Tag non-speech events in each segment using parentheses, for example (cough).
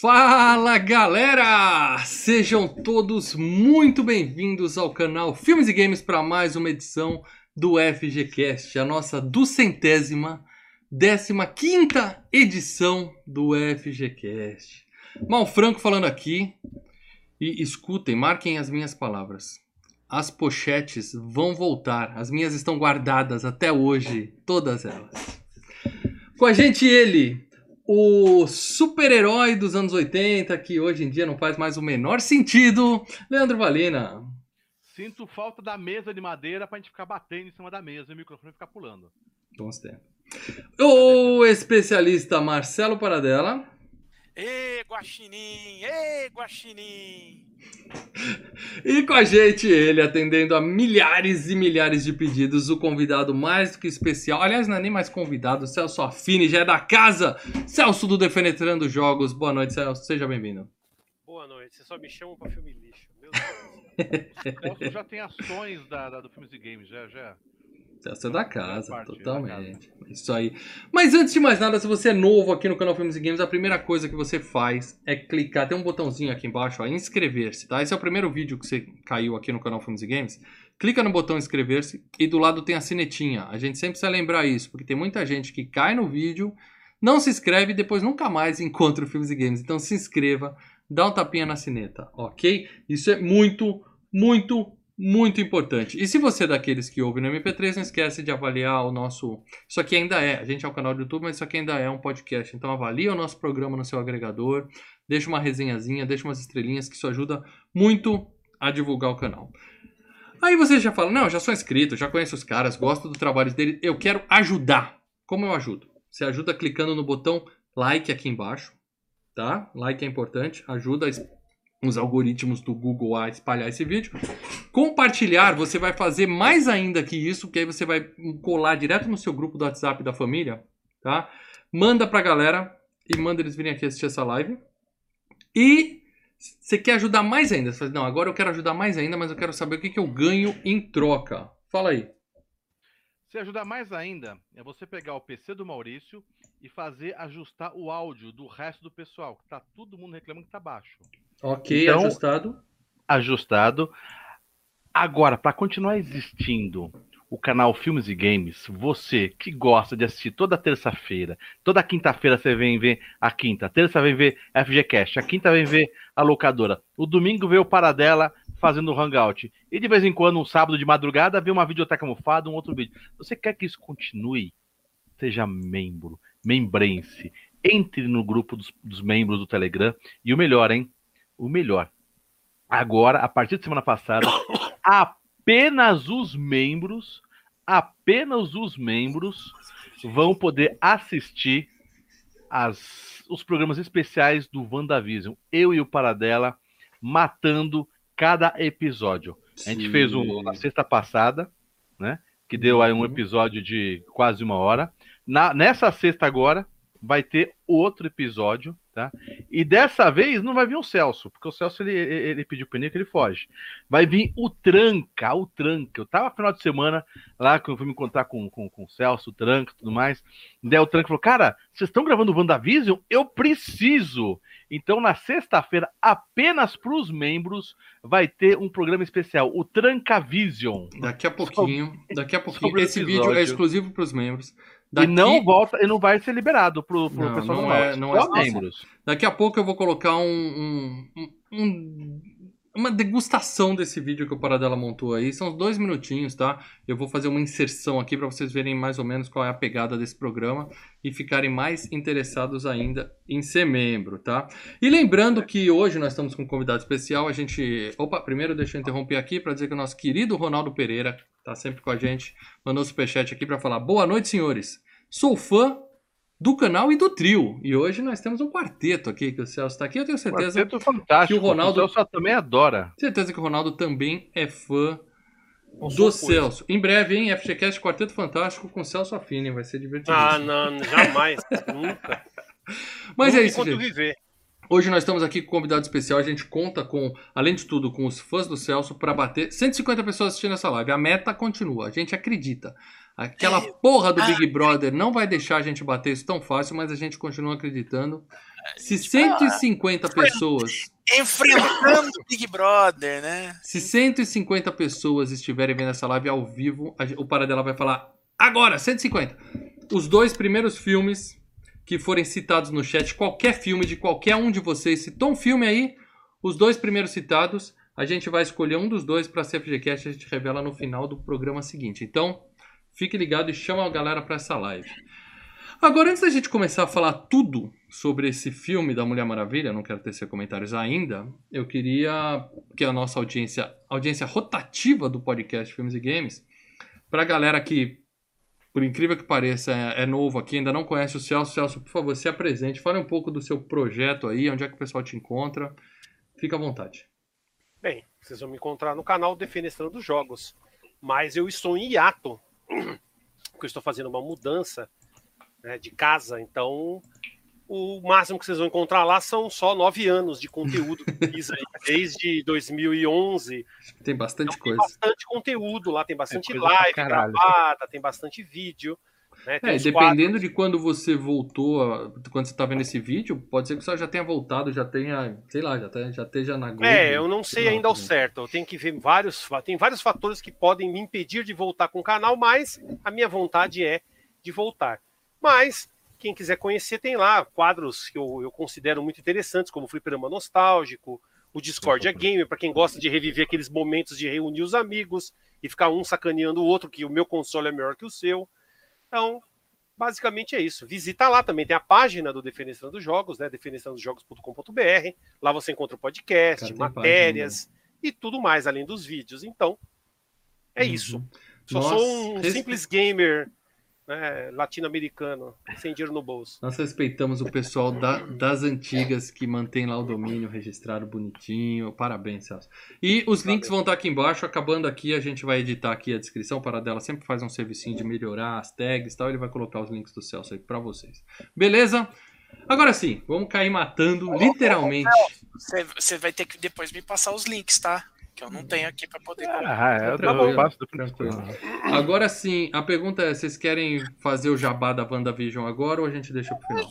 Fala galera! Sejam todos muito bem-vindos ao canal Filmes e Games para mais uma edição do FGCast, a nossa duzentésima, décima quinta edição do FGCast. Mal Franco falando aqui e escutem, marquem as minhas palavras. As pochetes vão voltar, as minhas estão guardadas até hoje, todas elas. Com a gente ele, o super-herói dos anos 80, que hoje em dia não faz mais o menor sentido, Leandro Valina. Sinto falta da mesa de madeira pra gente ficar batendo em cima da mesa e o microfone ficar pulando. Bons tempos. O especialista Marcelo Paradela. Ê, Guaxinim! Ê, Guaxinim! E com a gente ele, atendendo a milhares e milhares de pedidos, o convidado mais do que especial. Aliás, não é nem mais convidado, Celso Affini, já é da casa. Celso do Defenetrando Jogos. Boa noite, Celso. Seja bem-vindo. Boa noite. Você só me chama pra filme lixo. Meu Deus. (laughs) Celso já tem ações da, da- do Filmes e Games, já, já. Celso é da casa, Parte, totalmente. Isso aí. Mas antes de mais nada, se você é novo aqui no canal Filmes e Games, a primeira coisa que você faz é clicar. Tem um botãozinho aqui embaixo, ó, inscrever-se, tá? Esse é o primeiro vídeo que você caiu aqui no canal Filmes e Games. Clica no botão inscrever-se e do lado tem a sinetinha. A gente sempre precisa lembrar isso, porque tem muita gente que cai no vídeo, não se inscreve e depois nunca mais (laughs) encontra o Filmes e Games. Então se inscreva, dá um tapinha na sineta, ok? Isso é muito, muito, muito importante. E se você é daqueles que ouve no MP3, não esquece de avaliar o nosso. Isso aqui ainda é, a gente é um canal do YouTube, mas isso aqui ainda é um podcast. Então avalie o nosso programa no seu agregador, deixa uma resenhazinha, deixa umas estrelinhas, que isso ajuda muito a divulgar o canal. Aí você já fala, não, já sou inscrito, já conheço os caras, gosto do trabalho deles, eu quero ajudar. Como eu ajudo? Você ajuda clicando no botão like aqui embaixo, tá? Like é importante, ajuda a os algoritmos do Google a espalhar esse vídeo. Compartilhar, você vai fazer mais ainda que isso, porque aí você vai colar direto no seu grupo do WhatsApp da família, tá? Manda pra galera e manda eles virem aqui assistir essa live. E você quer ajudar mais ainda? Você fala, não, agora eu quero ajudar mais ainda, mas eu quero saber o que, que eu ganho em troca. Fala aí. Se ajudar mais ainda, é você pegar o PC do Maurício e fazer ajustar o áudio do resto do pessoal, que tá todo mundo reclamando que tá baixo. Ok, Então- ajustado. Ajustado. Agora, para continuar existindo o canal Filmes e Games, você que gosta de assistir toda terça-feira, toda quinta-feira você vem ver a quinta, terça vem ver FGCast, a quinta vem ver a locadora, o domingo vê o Paradela fazendo o Hangout, e de vez em quando, um sábado de madrugada, vê uma videoteca mofada, um outro vídeo. Você quer que isso continue? Seja membro, membrense, entre no grupo dos, dos membros do Telegram, e o melhor, hein? O melhor. Agora, a partir de semana passada, (coughs) apenas os membros, apenas os membros vão poder assistir as, os programas especiais do WandaVision. Eu e o Paradela matando cada episódio. A gente fez um na sexta passada, né? Que deu aí um Uhum. episódio de quase uma hora. Na, nessa sexta agora vai ter outro episódio, tá? E dessa vez não vai vir o Celso, porque o Celso ele, ele pediu pneu que ele foge. Vai vir o Tranca, o Tranca. Eu tava no final de semana lá que eu fui me encontrar com, com, com o Celso, o Tranca e tudo mais. Daí o Tranca falou: Cara, vocês estão gravando o WandaVision? Eu preciso. Então, na sexta-feira, apenas para os membros, vai ter um programa especial, o Tranca Vision. Daqui a pouquinho, daqui a pouquinho. Esse vídeo é exclusivo para os membros. E Daqui, não volta, e não vai ser liberado pro, pro Não, pessoal não é- não é exclusivo. membros. daqui a pouco eu vou colocar um- um- um- uma degustação desse vídeo que o Paradela montou aí. São dois minutinhos, tá? Eu vou fazer uma inserção aqui para vocês verem mais ou menos qual é a pegada desse programa e ficarem mais interessados ainda em ser membro, tá? E lembrando que hoje nós estamos com um convidado especial. A gente. Opa, primeiro deixa eu interromper aqui para dizer que o nosso querido Ronaldo Pereira tá sempre com a gente, mandou superchat aqui para falar: Boa noite, senhores. Sou fã do canal e do trio. E hoje nós temos um quarteto aqui, que o Celso está aqui. Eu tenho certeza, Quarteto fantástico. que o Ronaldo- O Celso também adora. certeza que o Ronaldo também é fã do coisa. Celso. Em breve, hein? FGCast Quarteto Fantástico com Celso Affini. Vai ser divertido. Ah, não, jamais. (laughs) Nunca. Mas Nunca é isso, gente. viver. Hoje nós estamos aqui com um convidado especial. A gente conta com, além de tudo, com os fãs do Celso para bater 150 pessoas assistindo essa live. A meta continua. A gente acredita. Aquela porra do Big Brother não vai deixar a gente bater isso tão fácil, mas a gente continua acreditando Se 150 pessoas, Enfrentando o Big Brother, né? se 150 pessoas estiverem vendo essa live ao vivo, o Paradela vai falar agora, 150. Os dois primeiros filmes que forem citados no chat, qualquer filme de qualquer um de vocês, citou um filme aí, os dois primeiros citados, a gente vai escolher um dos dois para ser FGCast, a gente revela no final do programa seguinte. Então, fique ligado e chama a galera para essa live. Agora, antes da gente começar a falar tudo sobre esse filme da Mulher Maravilha, não quero tecer comentários ainda, eu queria que a nossa audiência, audiência rotativa do podcast Filmes e Games, para a galera que, por incrível que pareça, é, é novo aqui, ainda não conhece o Celso, Celso, por favor, se apresente, fale um pouco do seu projeto aí, onde é que o pessoal te encontra, fica à vontade. Bem, vocês vão me encontrar no canal Defenestrando dos Jogos. Mas eu estou em hiato, porque eu estou fazendo uma mudança né, de casa, então o máximo que vocês vão encontrar lá são só nove anos de conteúdo que eu fiz aí, (laughs) desde 2011. Tem bastante Tem coisa. bastante conteúdo lá, tem bastante pra live gravada, tem bastante vídeo. Né, É, dependendo de quando você voltou, quando você tá vendo esse vídeo, pode ser que você já tenha voltado, já tenha, sei lá, já, tenha, já esteja na Globo. É, eu não sei ainda ao não. certo. Eu tenho que ver vários. Tem vários fatores que podem me impedir de voltar com o canal, mas a minha vontade é de voltar. Mas, quem quiser conhecer, tem lá quadros que eu, eu considero muito interessantes, como o Fliperama Nostálgico, o Discordia Gamer, para quem gosta de reviver aqueles momentos de reunir os amigos e ficar um sacaneando o outro, que o meu console é melhor que o seu. Então, basicamente é isso. Visita lá também, tem a página do Defenestrando Jogos, né? defenestrandojogos.com.br. Lá você encontra o podcast, Cara, tem né? matérias e tudo mais além dos vídeos. Então, é Uhum. isso. Só Nós sou um simples gamer né, latino-americano, sem dinheiro no bolso. Nós respeitamos o pessoal da- das antigas que mantém lá o domínio registrado bonitinho. Parabéns, Celso. E os links vão estar aqui embaixo. Acabando aqui, a gente vai editar aqui a descrição. Para dela sempre faz um servicinho de melhorar as tags e tal. Ele vai colocar os links do Celso aí para vocês. Beleza? Agora sim, vamos cair matando, literalmente. Você vai ter que depois me passar os links, tá? Que eu não tenho aqui pra poder. Ah, é, eu, Tranquilo, eu do tranquilo. Agora sim, a pergunta é: vocês querem fazer o jabá da WandaVision agora ou a gente deixa pro final?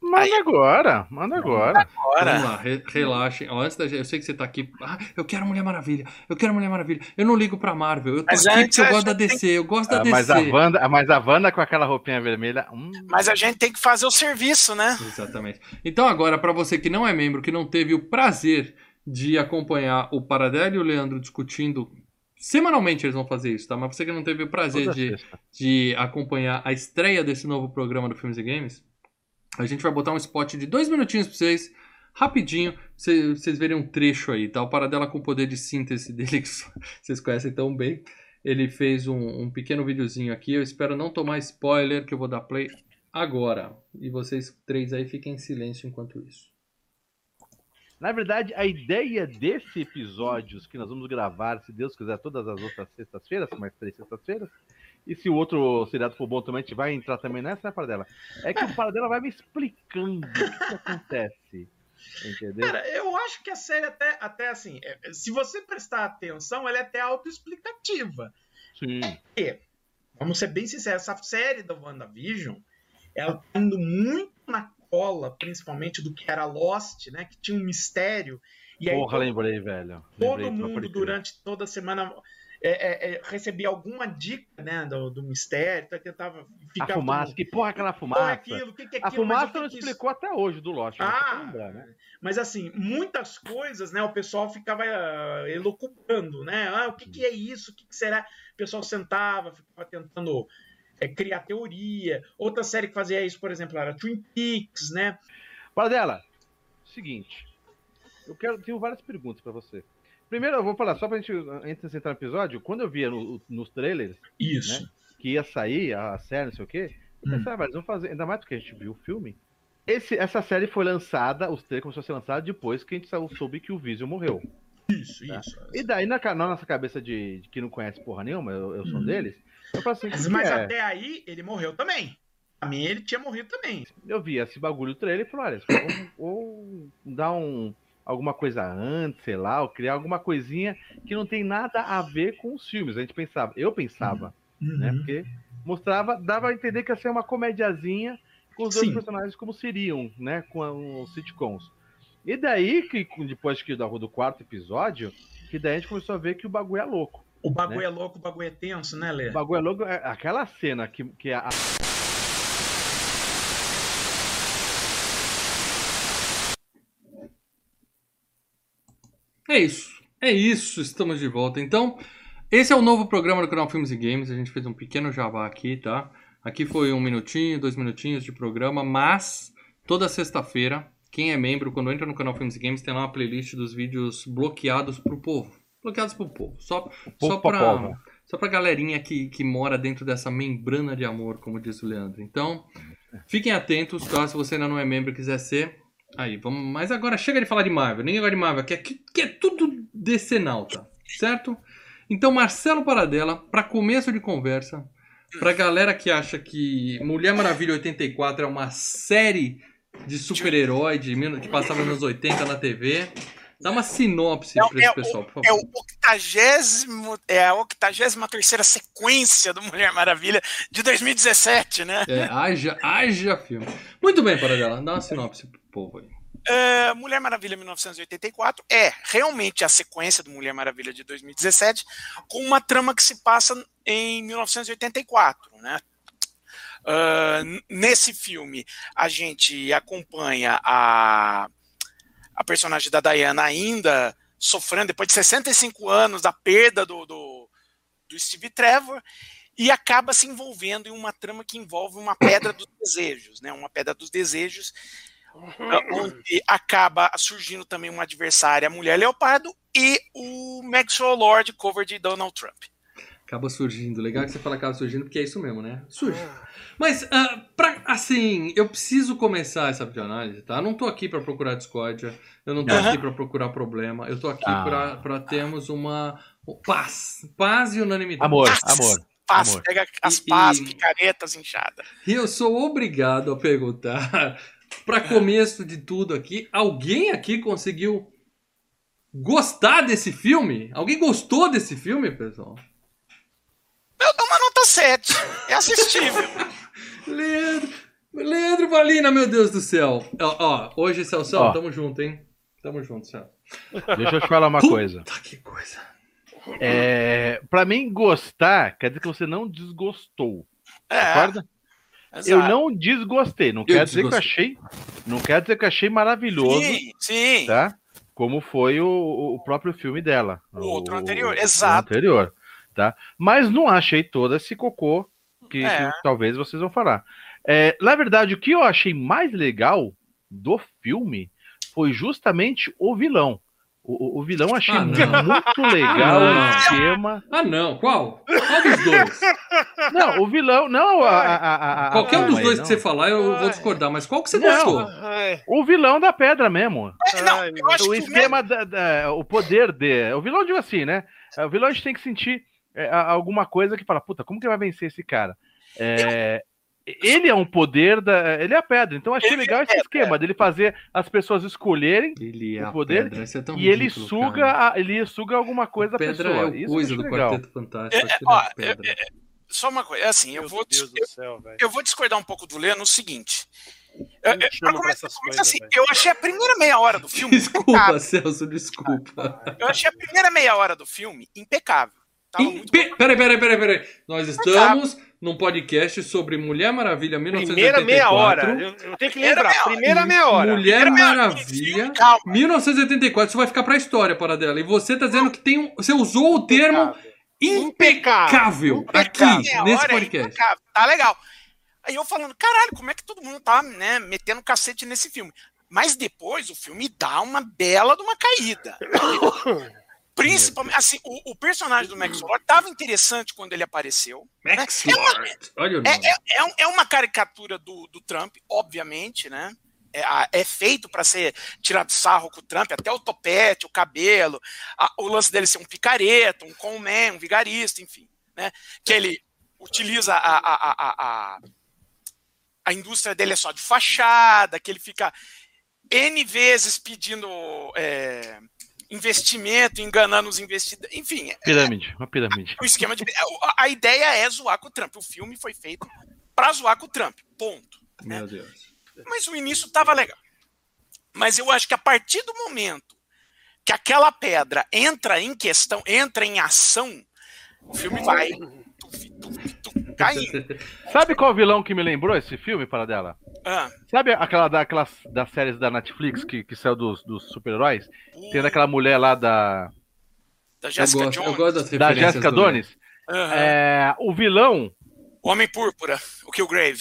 Manda agora, manda agora. Vamos Agora, lá, re- relaxem. Ó, antes da gente, eu sei que você tá aqui. Ah, eu quero Mulher Maravilha. Eu quero Mulher Maravilha. Eu não ligo pra Marvel. Eu tô Mas aqui porque eu gosto da DC. Eu gosto da Ah, DC. mas, a Wanda, mas a Wanda com aquela roupinha vermelha. hum, mas a gente tem que fazer o serviço, né? Exatamente. Então, agora, pra você que não é membro, que não teve o prazer de acompanhar o Paradelo e o Leandro discutindo. Semanalmente eles vão fazer isso, tá? Mas você que não teve o prazer de, de acompanhar a estreia desse novo programa do Filmes e Games, a gente vai botar um spot de dois minutinhos pra vocês, rapidinho, cê- vocês verem um trecho aí, tá? O Paradela com o poder de síntese (laughs) dele, que vocês conhecem tão bem. Ele fez um, um pequeno videozinho aqui, eu espero não tomar spoiler, que eu vou dar play agora. E vocês três aí fiquem em silêncio enquanto isso. Na verdade, a ideia desse episódios que nós vamos gravar, se Deus quiser, todas as outras sextas-feiras, mais três sextas-feiras, e se o outro seriado for bom também, a gente vai entrar também nessa, né, Paradela? É que o Paradela vai me explicando o que, que acontece. Entendeu? Cara, eu acho que a série até, até assim, é, se você prestar atenção, ela é até autoexplicativa. Sim. Vamos ser bem sinceros, essa série da WandaVision, ela tá indo muito na cola, principalmente do que era Lost, né? Que tinha um mistério. E aí Porra, lembrei, velho. todo Lembrei, só mundo durante toda a semana é, é, é, recebia alguma dica, né, do, do mistério, então tentava A ficar fumaça, que porra é aquela é fumaça? aquilo, que, que é A aquilo, mas o fumaça que não que isso- explicou até hoje do Lost. Ah, lembrar, né? mas assim, muitas coisas, né? O pessoal ficava elucubrando, né? Ah, o que, que é isso? O que, que será? O pessoal sentava, ficava tentando é, criar teoria. Outra série que fazia isso, por exemplo, era Twin Peaks, né? Paradela, seguinte. Eu quero, tenho várias perguntas pra você. Primeiro, eu vou falar, só pra gente, antes de entrar no episódio, quando eu via no- nos trailers Isso. que ia sair a série, não sei o quê, eu Hum. pensei, ah, mas vamos fazer, ainda mais do que a gente viu o filme. Esse, essa série foi lançada, os trailers começou a ser lançado depois que a gente sou- soube que o Vision morreu. Isso, Tá. isso. E daí, na, na nossa cabeça de, de que não conhece porra nenhuma, eu, eu sou um Uhum. deles, assim, Mas, "O que mas é?" até aí, ele morreu também. A mim, ele tinha morrido também. eu vi esse bagulho do trailer e falei, olha, ou, ou dar um, alguma coisa antes, sei lá, ou criar alguma coisinha que não tem nada a ver com os filmes. A gente pensava, eu pensava, né? Uhum. Porque mostrava, dava a entender que ia ser uma comediazinha com os dois Sim. personagens como seriam, né? Com os sitcoms. E daí, que depois que da- do quarto episódio, que daí a gente começou a ver que o bagulho é louco. O bagulho é louco, o bagulho é tenso, né, Lê? O bagulho é louco. é aquela cena que, que a, É isso. É isso, estamos de volta. Então, esse é o novo programa do canal Filmes e Games. A gente fez um pequeno jabá aqui, tá? Aqui foi um minutinho, dois minutinhos de programa, mas toda sexta-feira, quem é membro, quando entra no canal Filmes e Games, tem lá uma playlist dos vídeos bloqueados pro povo. Bloqueados pro povo. Só, povo só pra só pra galerinha que, que mora dentro dessa membrana de amor, como diz o Leandro. Então, fiquem atentos, tá? Se você ainda não é membro e quiser ser, Aí, vamos. Mas agora chega de falar de Marvel, nem agora de Marvel, que é, que, é tudo decenalta, certo? Então, Marcelo Paradela, para começo de conversa, pra galera que acha que Mulher Maravilha 84 é uma série de super-herói que passava nos anos 80 na TV, dá uma sinopse É pra esse é pessoal, por É favor. o octagésimo, é a 83 sequência do Mulher Maravilha de 2017, né? É, haja, haja filme. Muito bem, Paradela, dá uma sinopse pro povo aí. É, Mulher Maravilha 1984 é realmente a sequência do Mulher Maravilha de 2017, com uma trama que se passa em 1984, né? N- nesse filme, a gente acompanha a, a personagem da Diana ainda sofrendo, depois de 65 anos, da perda do, do, do Steve Trevor, e acaba se envolvendo em uma trama que envolve uma pedra dos desejos, né? Uma pedra dos desejos onde acaba surgindo também uma adversária, a Mulher Leopardo, e o Maxwell Lord, cover de Donald Trump. Acaba surgindo. Legal que você fala acaba surgindo, porque é isso mesmo, né? Surge. Mas, ah, pra, assim, eu preciso começar essa videoanálise, tá? Eu não tô aqui pra procurar discórdia, eu não tô Aham. aqui pra procurar problema, eu tô aqui Ah. pra, pra termos uma paz. Paz e unanimidade. Amor, Paz, amor. Paz, amor. pega as pás, e- picaretas inchadas. E eu sou obrigado a perguntar, (laughs) pra começo de tudo aqui, alguém aqui conseguiu gostar desse filme? Alguém gostou desse filme, pessoal? Eu dou uma nota 7. É assistível. (laughs) Leandro, Leandro Valina, meu Deus do céu. Ó, ó, hoje, Celso, Ó. tamo junto, hein? Tamo junto, Celso. Deixa eu te falar uma coisa. Tá, que coisa. É, pra mim, gostar quer dizer que você não desgostou. É, Concorda? exato. Eu não desgostei. Não quer dizer que eu achei. Não quer dizer que eu achei maravilhoso, Sim, sim. tá? Como foi o, o próprio filme dela. O outro anterior, o exato. anterior, tá? Mas não achei todo esse cocô que, É. que talvez vocês vão falar. É, na verdade, o que eu achei mais legal do filme foi justamente o vilão. O, o- o vilão eu achei Ah, muito legal Não. o esquema. Ah, não. Qual? Qual dos dois? Não, o vilão. Não, a, a, a- Qualquer um dos dois não. que você falar, eu vou discordar. Mas qual que você Não. gostou? O vilão da pedra mesmo. É, não, Ai, eu acho o que esquema, da, da- o poder de. O vilão, digo assim, né? O vilão a gente tem que sentir é, alguma coisa que fala, puta, como que vai vencer esse cara? É, ele é um poder da. Ele é a pedra. Então eu achei Ele legal é esse esquema dele fazer as pessoas escolherem Ele é O poder, pedra. Isso é tão e ele ridículo, suga, a- ele suga alguma coisa da Pedra pessoa. é o Isso eu coisa do legal. Quarteto Fantástico. É, ó, é. Só uma coisa, é assim, eu meu vou, Deus eu, do céu, velho. eu vou discordar um pouco do Lê no seguinte. É, é, começar, essas começa coisas, assim, eu achei a primeira meia hora do filme (laughs) Desculpa, impecável. Celso, desculpa. Eu achei a primeira meia hora do filme impecável. Tava muito bom. Impe... Peraí, peraí, peraí, peraí. Nós estamos num podcast sobre Mulher Maravilha Primeira 1984. meia hora. Eu, eu tenho que Primeira lembrar. Primeira meia hora. Mulher Primeira meia hora, Maravilha, calma. 1984. Isso vai ficar pra história, para dela. E você tá dizendo que tem um. Você usou o termo impecável, Impecável. aqui, Meia nesse hora é podcast. impecável, Tá legal. Aí eu falando, caralho, como é que todo mundo tá, né, metendo cacete nesse filme? Mas depois o filme dá uma bela de uma caída. (coughs) Principalmente, assim, o, o personagem do Max Lord tava interessante quando ele apareceu. Max É uma- Lord. É, nome. é, é, um- é uma caricatura do, do Trump, obviamente, né? É, é feito para ser tirado sarro com o Trump, até o topete, o cabelo, a- o lance dele ser um picareta, um conman, um vigarista, enfim, né? Que ele utiliza a, a, a, a, a, a indústria dele é só de fachada, que ele fica N vezes pedindo é, investimento, enganando os investidores, enfim, Pirâmide, uma pirâmide. o esquema de. A, a ideia é zoar com o Trump. O filme foi feito pra zoar com o Trump. Ponto. Meu Deus. Mas o início tava legal. Mas eu acho que a partir do momento que aquela pedra entra em questão, entra em ação, o filme vai tuf, tuf, tuf, caindo. Sabe qual vilão que me lembrou esse filme, para dela? Ah, Sabe aquela daquelas das séries da Netflix que, que saiu dos, dos super-heróis? Tem daquela mulher lá da, da Eu Jessica gosto, eu Jones. gosto das da Jessica do- Donis. Aham. É, o vilão O Homem Púrpura, o Killgrave.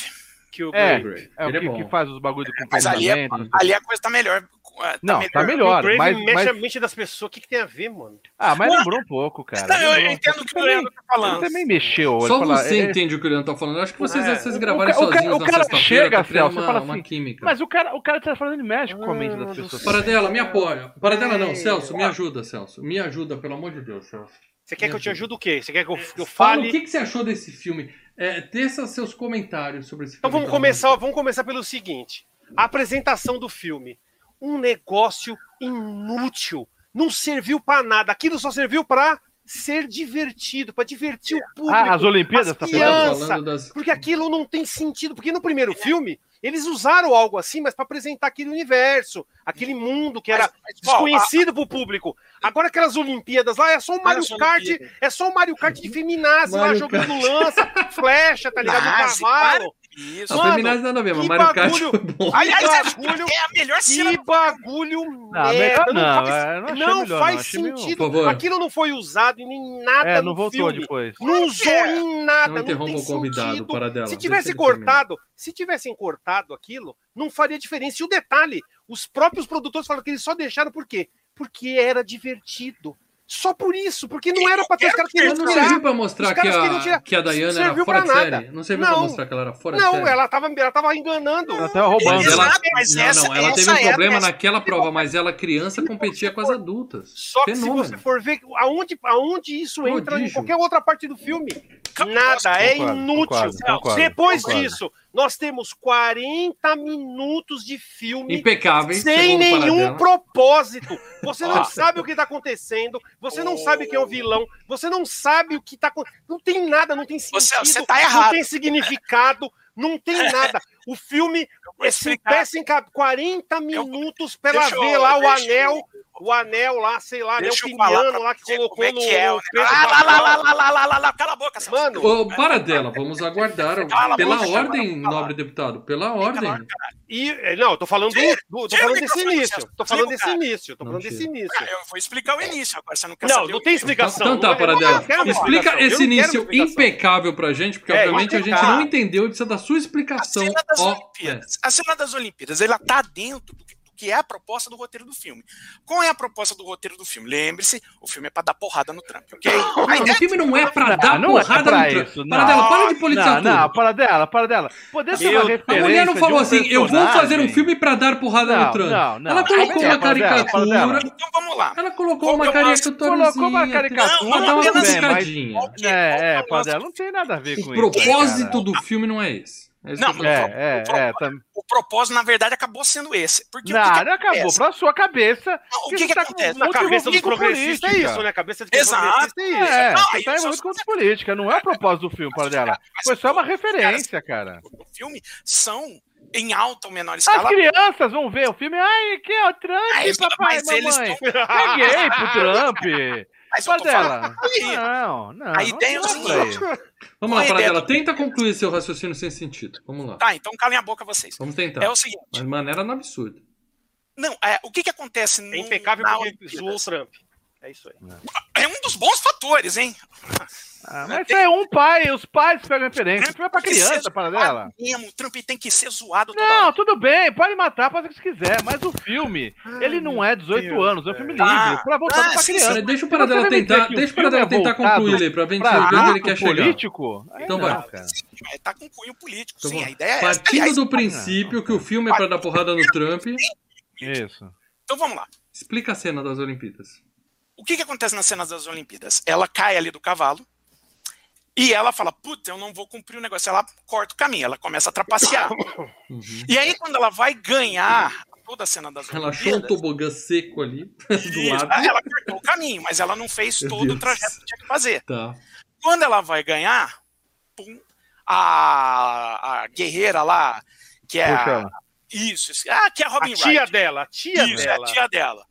Que o É. Grey. é o é que, que faz os bagulho de Mas ali, é, ali a coisa tá melhor. Tá Não, tá melhor. Grave mas, mexe mas- a mente das pessoas. O que, que tem a ver, mano? Ah, mas lembrou um pouco, cara. Não, eu, entendo o que o Leandro tá Ele falando. também mexeu. Só ele fala, você é- entende o que o Leandro tá falando. Eu acho que vocês, É. vocês O o ca- sozinhos o na cara sexta-feira, chega, tá Celso, uma, fala uma assim, química. Mas o cara, o cara tá falando, ele mexe com a mente das do pessoas. céu. Paradela, me apoia. Paradela não, Ai, Celso, me ajuda, Celso. Me ajuda, pelo amor de Deus, Celso. Você quer que eu te ajude o quê? Você quer que eu, que eu Fala fale? o que, que você achou desse filme. É, teça seus comentários sobre esse Então filme. vamos pelo começar, de vamos começar pelo seguinte: a apresentação do filme, um negócio inútil, não serviu pra nada. Aquilo só serviu pra ser divertido, pra divertir o público. Ah, as Olimpíadas, as tá falando das... Porque aquilo não tem sentido. Porque no primeiro filme, eles usaram algo assim, mas pra apresentar aquele universo, aquele mundo que era Mas- mas, desconhecido pro público. Agora aquelas Olimpíadas lá é só um Mario Kart, Olimpíadas. é só um Mario Kart de feminazi lá jogando lança, flecha, tá ligado? Nazi, cavalo. Isso. Não, Mano, Feminazes nada a ver, mas que Mario Kart bagulho. foi bom. Aliás, Que bagulho, é a melhor cena que bagulho Não, merda. não, faz, é, não faz sentido. Aquilo não foi usado em nem nada É, não no voltou filme. depois. Não usou É. em nada. Não Não, interrompa tem o convidado, sentido. Paradela. Se tivesse cortado, se tivessem cortado aquilo, não faria diferença. E o detalhe, os próprios produtores falaram que eles só deixaram por quê? Porque era divertido. Só por isso, porque não era pra ter os caras Mas querendo não tirar. serviu pra mostrar Os que a, que a Diana era fora pra de nada. série? Não serviu pra Não. mostrar que ela era fora de Não, série? ela tava, ela tava enganando. Ela tava roubando. Mas ela, Exato, mas não, essa- não, ela teve um problema essa- naquela prova, mas ela criança competia com as adultas. Só que Fenômeno. se você for ver aonde, aonde isso entra em Prodígio. qualquer outra parte do filme, nada, é inútil. concordo, concordo, Depois concordo. disso, nós temos 40 minutos de filme Impecáveis. sem nenhum Paradela. propósito. Você não Ó. sabe o que tá acontecendo, você não sabe quem é o vilão, você não sabe o que tá acontecendo. Não tem nada, não tem sentido. Você- você tá Não errado. tem significado, não tem nada. O filme pé sem cabo, 40 minutos ela eu- ver lá o anel, o anel lá, sei lá, eu falar piniano lá que colocou é no, é o. Ah, lá, lá, lá, lá, lá, lá, lá, lá, cala a boca. Mano, Ô, para dela, vamos aguardar. Pela ordem, nobre deputado, pela ordem. e, é, não, eu tô falando, do, tô falando o desse início, tô falando o desse início, tô falando desse início. Ah, Eu vou explicar o início, agora você não quer Não, saber não o tem explicação. Então tá, quero uma Explica esse início impecável pra gente, porque obviamente a gente não entendeu, precisa da sua explicação. Das Olimpíadas. A cena das Olimpíadas, ela tá dentro do que, do que é a proposta do roteiro do filme. Qual é a proposta do roteiro do filme? Lembre-se, o filme é pra dar porrada no Trump, ok? A Não, o filme não é pra dar não é porrada pra no Trump. isso, não. Paradela, para de politizar Não, não, tudo. para dela, para dela. Poder ser uma a referência. A mulher não falou um assim, eu vou fazer um filme pra dar porrada Não, no Trump. não, não. Ela colocou uma é, para dela, para dela. caricatura. Então vamos lá. Ela colocou uma caricaturazinha. colocou uma caricatura, Pra dar uma piscadinha. É, é, é o para dela, não tem nada a ver O com propósito isso. do filme não é esse. É isso Não, que eu tô cara. falando. É, é, é. Tá... O propósito, na verdade, acabou sendo esse. Porque o que Não, que não acabou. Pra sua cabeça. Não, o que que, você que tá acontece? Na cabeça dos progressistas é isso, né? A cabeça de Exato. é isso. É, Não, você tá é envolvido só- política, não é o propósito do filme, para dela. Foi só uma referência, cara. O filme são em alta ou menor As escala. crianças vão ver o filme. Ai, que é o Trump, Mas- papai, mas eles mamãe. tão- É gay pro Trump. (laughs) Mas Para dela. aí. Não, não. A ideia é o não seguinte. aí. Vamos lá, a ideia Paradela. Tenta concluir seu raciocínio sem sentido. Vamos lá. Tá, então calem a boca vocês. Vamos tentar. É o seguinte. Mas de maneira não absurda. Não, é, o que que acontece no, É impecável porque zoou o Trump. É isso aí. É um dos bons fatores, hein? Ah, mas é um pai, os pais pegam referência. O filme é pra Tem criança, para dela. Mesmo, o Trump tem que ser zoado toda hora. Não, tudo bem, pode matar, pode fazer o que quiser, mas o filme, ele não é 18 Deus, anos, é um filme Ah, livre, pra voltar ah, pra sim, criança. Peraí, deixa o Paradela tentar, deixa o Paradela é tentar concluir ali, pra ver onde ele quer chegar. político? Aí Então não, vai. cara. É, tá com cunho político, Então, sim. A ideia é essa. Partindo Aliás, do princípio que o filme é pra dar porrada no Trump, Isso. Então vamos lá. explica a cena das Olimpíadas. O que, que acontece nas cenas das Olimpíadas? Ela cai ali do cavalo e ela fala: Puta, eu não vou cumprir o negócio. Ela corta o caminho, ela começa a trapacear. Uhum. E aí, quando ela vai ganhar toda a cena das Ela achou um Olimpíadas. tobogã seco ali (laughs) do isso, lado. ela cortou o caminho, mas ela não fez Meu todo Deus. o trajeto que tinha que fazer. Tá. Quando ela vai ganhar, pum, a, a guerreira lá, que é a, isso, isso. Ah, que é a A Robin tia Wright. dela, a tia Isso, é dela. a tia dela.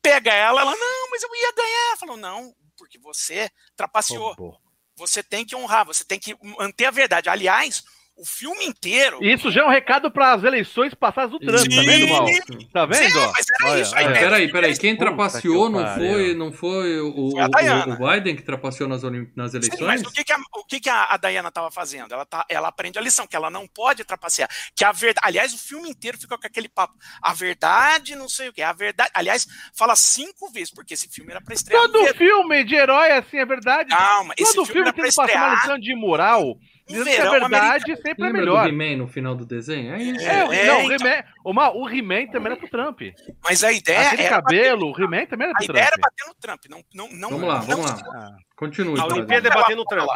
Pega ela, ela, não, mas eu ia ganhar. Falou, não, porque você trapaceou. Roubou. Você tem que honrar, você tem que manter a verdade. Aliás, o filme inteiro. Isso já é um recado para as eleições passadas do Trump, tá vendo, Mal? Tá vendo? Sim, mas era Olha, isso. A olha. ideia Peraí, peraí, quem trapaceou que não foi, não foi o, Foi o- o Biden que trapaceou nas, nas Sim, eleições? mas o que, que, a, o que, que a, a Diana estava fazendo? Ela, tá, ela aprende a lição, que ela não pode trapacear. Que a verdade. Aliás, o filme inteiro fica com aquele papo. A verdade, não sei o quê. A verdade. Aliás, fala cinco vezes, porque esse filme era para estrear. Todo filme de herói é assim, é verdade. Calma, esse Todo filme filme era tem pra que passar uma lição de moral. Dizendo que a verão verdade americano. sempre é Lembra melhor. do He-Man no final do desenho? É isso. É, É, não, então. o He-Man, o, Mal, o He-Man também era pro Trump. Mas a ideia Aquele era. cabelo, o He-Man também era A pro ideia era Trump. bater no Trump. Não, não, não, Vamos lá, não- vamos lá. Ah, Continue, A. Olimpíada é bater no Trump.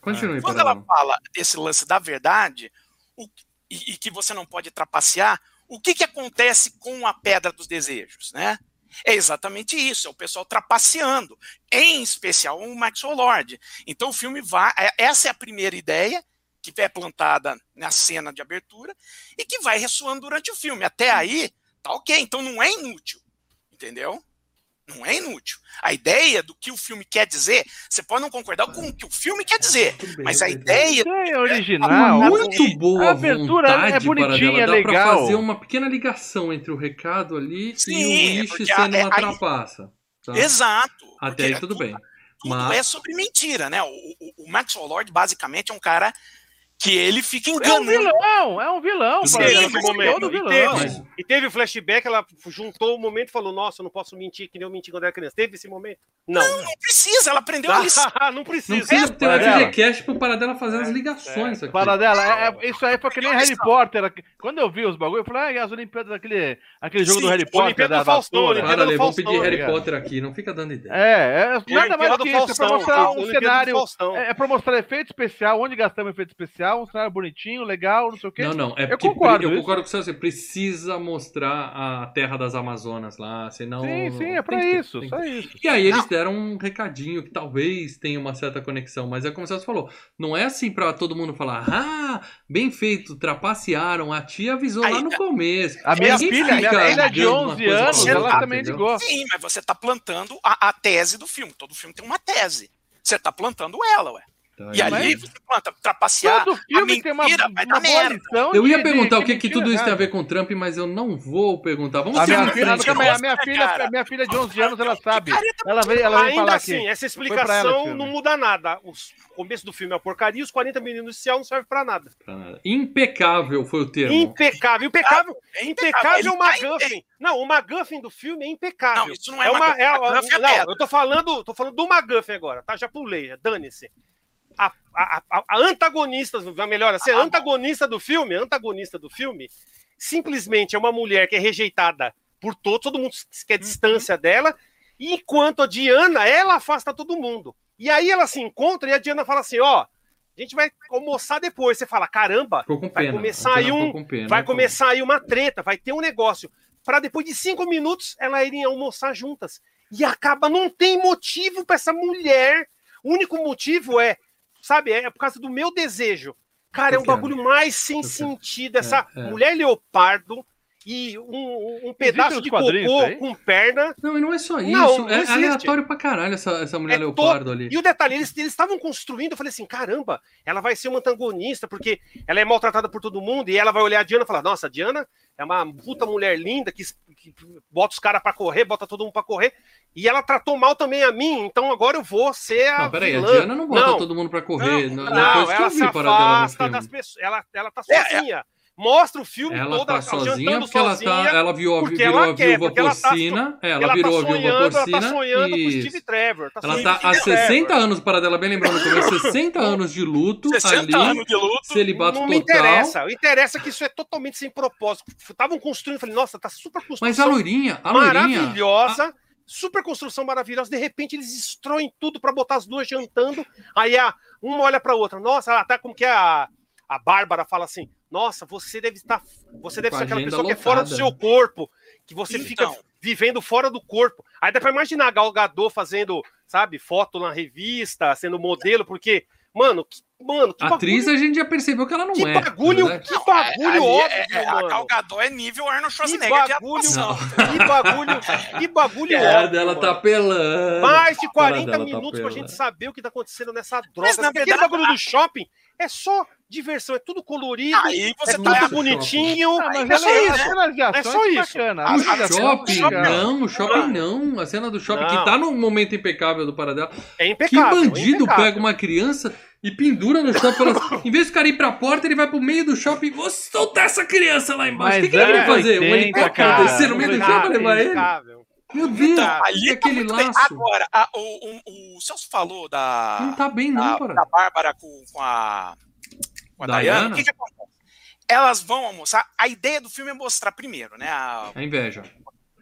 Continue, Quando ela fala desse lance da verdade o- e, e que você não pode trapacear, o que, que acontece com a pedra dos desejos, né? É exatamente isso, é o pessoal trapaceando, em especial o Maxwell Lord. Então o filme vai, é- essa é a primeira ideia que é plantada na cena de abertura e que vai ressoando durante o filme. Até aí, tá ok, então não é inútil, entendeu? Não é inútil. A ideia do que o filme quer dizer, você pode não concordar com o que o filme quer dizer, mas a ideia Isso é original. Muito boa A abertura vontade, é bonitinha. Dá legal. pra fazer uma pequena ligação entre o recado ali Sim, e o Wish porque sendo uma a- trapaça. tá? Exato. Até aí tudo bem. Tudo Mas- é sobre mentira, né? O, o, o Maxwell Lord basicamente é um cara que ele fica É um enganando. vilão, é um vilão. Como Esse momento. todo E vilão. teve, e teve o flashback, ela juntou o momento e falou: Nossa, eu não posso mentir que nem eu menti quando era criança. Teve esse momento? Não. Não precisa, ela aprendeu (laughs) a lição. não Não precisa. precisa ter Paradela. FGCast pro Paradela fazer as ligações aqui. Paradela, é, é- isso aí foi que nem Harry Potter. Quando eu vi os bagulho, eu falei, ah, as Olimpíadas, aquele, aquele jogo Sim, do Harry Potter. Olimpíada Da do Faustão, vassoura. Olimpíada Para, do Ale, vamos Faustão, pedir Harry? Potter aqui, não fica dando ideia. É, é nada mais do que isso. É pra Faustão, mostrar um cenário. Faustão. É, é pra mostrar efeito especial, onde gastamos efeito especial, um cenário bonitinho, legal, não sei o quê. Não, não, é Eu porque concordo, eu isso. concordo com você, você precisa mostrar a terra das Amazonas lá, senão... sim, sim, é pra tem que- isso, tem só que- isso. E aí eles deram um recadinho que talvez tenha uma certa conexão, mas é como você falou, não é assim pra todo mundo falar, ah, bem feito, trapacearam, a tia avisou lá Aí, no começo. A minha Ninguém filha, minha filha de ligando uma 11 coisa pra anos, outra, ela também entendeu? ligou. Sim, mas você tá plantando a, a tese do filme. Todo filme tem uma tese. Você tá plantando ela, ué. Tá, E mas- ali você planta, trapacear. Todo filme a tem uma, mentira vai dar uma boa merda. lição. Eu ia de- perguntar de o que, que tudo isso tem a ver com Trump, mas eu não vou perguntar. Vamos A minha, filha, a minha filha, cara. a minha filha de 11 anos, ela sabe. Ela veio, ela veio Ainda falar assim, aqui. essa ela explicação filme. não muda nada. O começo do filme é uma porcaria, os 40 minutos inicial não serve pra nada. Pra nada. Impecável foi o termo. Impecável, impecável. É Impecável Ele o tá McGuffin. Não, o McGuffin do filme é impecável. Não, isso não é, É uma, é, MacGuffin é não, eu tô falando, tô falando do McGuffin agora, tá? Já pulei, dane-se. A, a, a, a antagonista, melhor assim, a Ah, antagonista do filme, antagonista do filme, simplesmente é uma mulher que é rejeitada por todos, todo mundo quer distância dela, e enquanto a Diana, ela afasta todo mundo. E aí ela se encontra e a Diana fala assim, ó, a gente vai almoçar depois. Você fala, caramba, com vai começar aí um, com pena, vai né? começar aí uma treta, vai ter um negócio. Para depois de cinco minutos ela irem almoçar juntas. E acaba, não tem motivo para essa mulher. O único motivo é, sabe, é por causa do meu desejo. Cara, é um quero. bagulho mais sem quero. sentido. Essa É, é. mulher leopardo e um, um pedaço de cocô aí? com perna. Não, e não é só isso. Não, não é existe. aleatório pra caralho essa, essa mulher É leopardo ali. E o detalhe, eles estavam construindo, eu falei assim, caramba, ela vai ser uma antagonista, porque ela é maltratada por todo mundo, e ela vai olhar a Diana e falar, nossa, a Diana é uma puta mulher linda, que, que bota os caras pra correr, bota todo mundo pra correr, e ela tratou mal também a mim, então agora eu vou ser a Não, peraí, a vilã. Diana não bota Não, todo mundo pra correr. Não, Não, não, depois que ela se afasta das pessoas, ela, ela tá É, sozinha. Mostra o filme Ela todo, tá ela sozinha porque ela, sozinha, tá, ela viu, porque virou ela a quer, viúva ela tá porcina. ela, ela virou tá a viúva sonhando, ela porcina. tá sonhando com Steve Trevor. Tá ela sonhando tá há Steve 60 Trevor. anos, para dela, bem lembrando, começo (laughs) 60 anos de luto 60 ali, anos de luto. celibato Não me total. interessa. O interessa é que isso é totalmente sem propósito. Estavam construindo, falei, nossa, tá super construção Mas a loirinha, a loirinha... maravilhosa. Super construção maravilhosa. De repente eles destroem tudo pra botar as duas jantando. Aí a uma olha pra outra. Nossa, ela tá como que a a Bárbara fala assim: "Nossa, você deve estar você deve Com ser a aquela pessoa que é fora do lotada. seu corpo, que você Então. fica vivendo fora do corpo". Aí dá pra imaginar Gal Gadot fazendo, sabe, foto na revista, sendo modelo, porque Mano, que, mano, que Atriz bagulho, a gente já percebeu que ela não que é. bagulho, né? que bagulho Ali óbvio, é- é- a mano. Gal Gadot é nível Arnold Que Schwarzenegger de bagulho, atuação. que bagulho, que bagulho A cara óbvio, dela mano. tá pelando. Mais de A cara 40 dela tá minutos pra gente saber o que tá acontecendo nessa droga. Mas, na aquele verdade, bagulho do shopping é só diversão, é tudo colorido, Aí você é tá tudo bonitinho. Ah, mas é só ela- isso. de É só que isso. bacana. De O ação shopping, que não, o shopping não. A cena do shopping Não. que tá no momento impecável do Paradela. É Que impecável. é bandido impecável. pega uma criança e pendura no shopping. Elas... Em vez do cara ir pra porta, ele vai pro meio do shopping. Vou soltar essa criança lá embaixo. Mas o que, que ele vai é fazer? Um 80, helicóptero descer no meio do shopping pra levar ele? Meu Deus, Então, e ali tá aquele bem. laço? Agora, a- o, o, o Celso falou da, Não tá bem, não, da, cara. da Bárbara com, com a, com a Diana? Diana. O que, que acontece? Elas vão almoçar. A ideia do filme é mostrar primeiro, né? a- A inveja.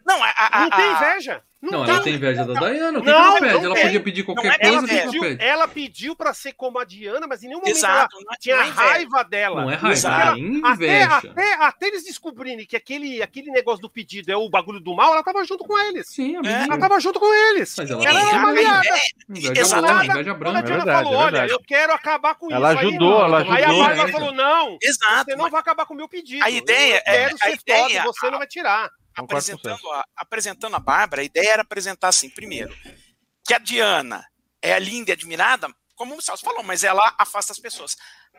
não, a, a, Não tem a- inveja. Não, Não, tem. ela tem inveja da Diana. O que, Não, que ela pede? não Ela tem. podia pedir Não qualquer é coisa, Ela ela pediu, pede? ela pediu pra ser como a Diana, mas em nenhum momento Exato, ela não é- tinha não é inveja. raiva dela. Não é raiva, Exato. é Até, inveja. até, até eles descobrirem que aquele, aquele negócio do pedido é o bagulho do mal, ela tava junto com eles. Sim, É. amigo. Ela tava junto com eles. Mas ela ela não era aliada. Inveja branca, inveja Quando a branca. Diana verdade, falou, é olha, eu quero acabar com Ela isso. ajudou, ela Aí a ajudou, Bárbara né? falou, não, você não vai acabar com o meu pedido. A ideia eu é- foda, você não vai tirar. Apresentando a, apresentando a Bárbara, a ideia era apresentar assim, primeiro, que a Diana é linda e admirada, como o Celso falou, mas ela afasta as pessoas.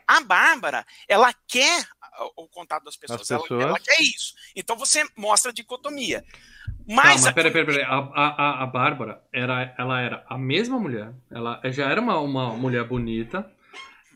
A Bárbara, ela quer o contato das pessoas, As ela- pessoas. Ela, quer isso. Então você mostra a dicotomia. Tá, Mas, mas peraí, peraí, peraí. A, a, a- a Bárbara, era, ela era a mesma mulher. Ela já era uma, uma mulher bonita.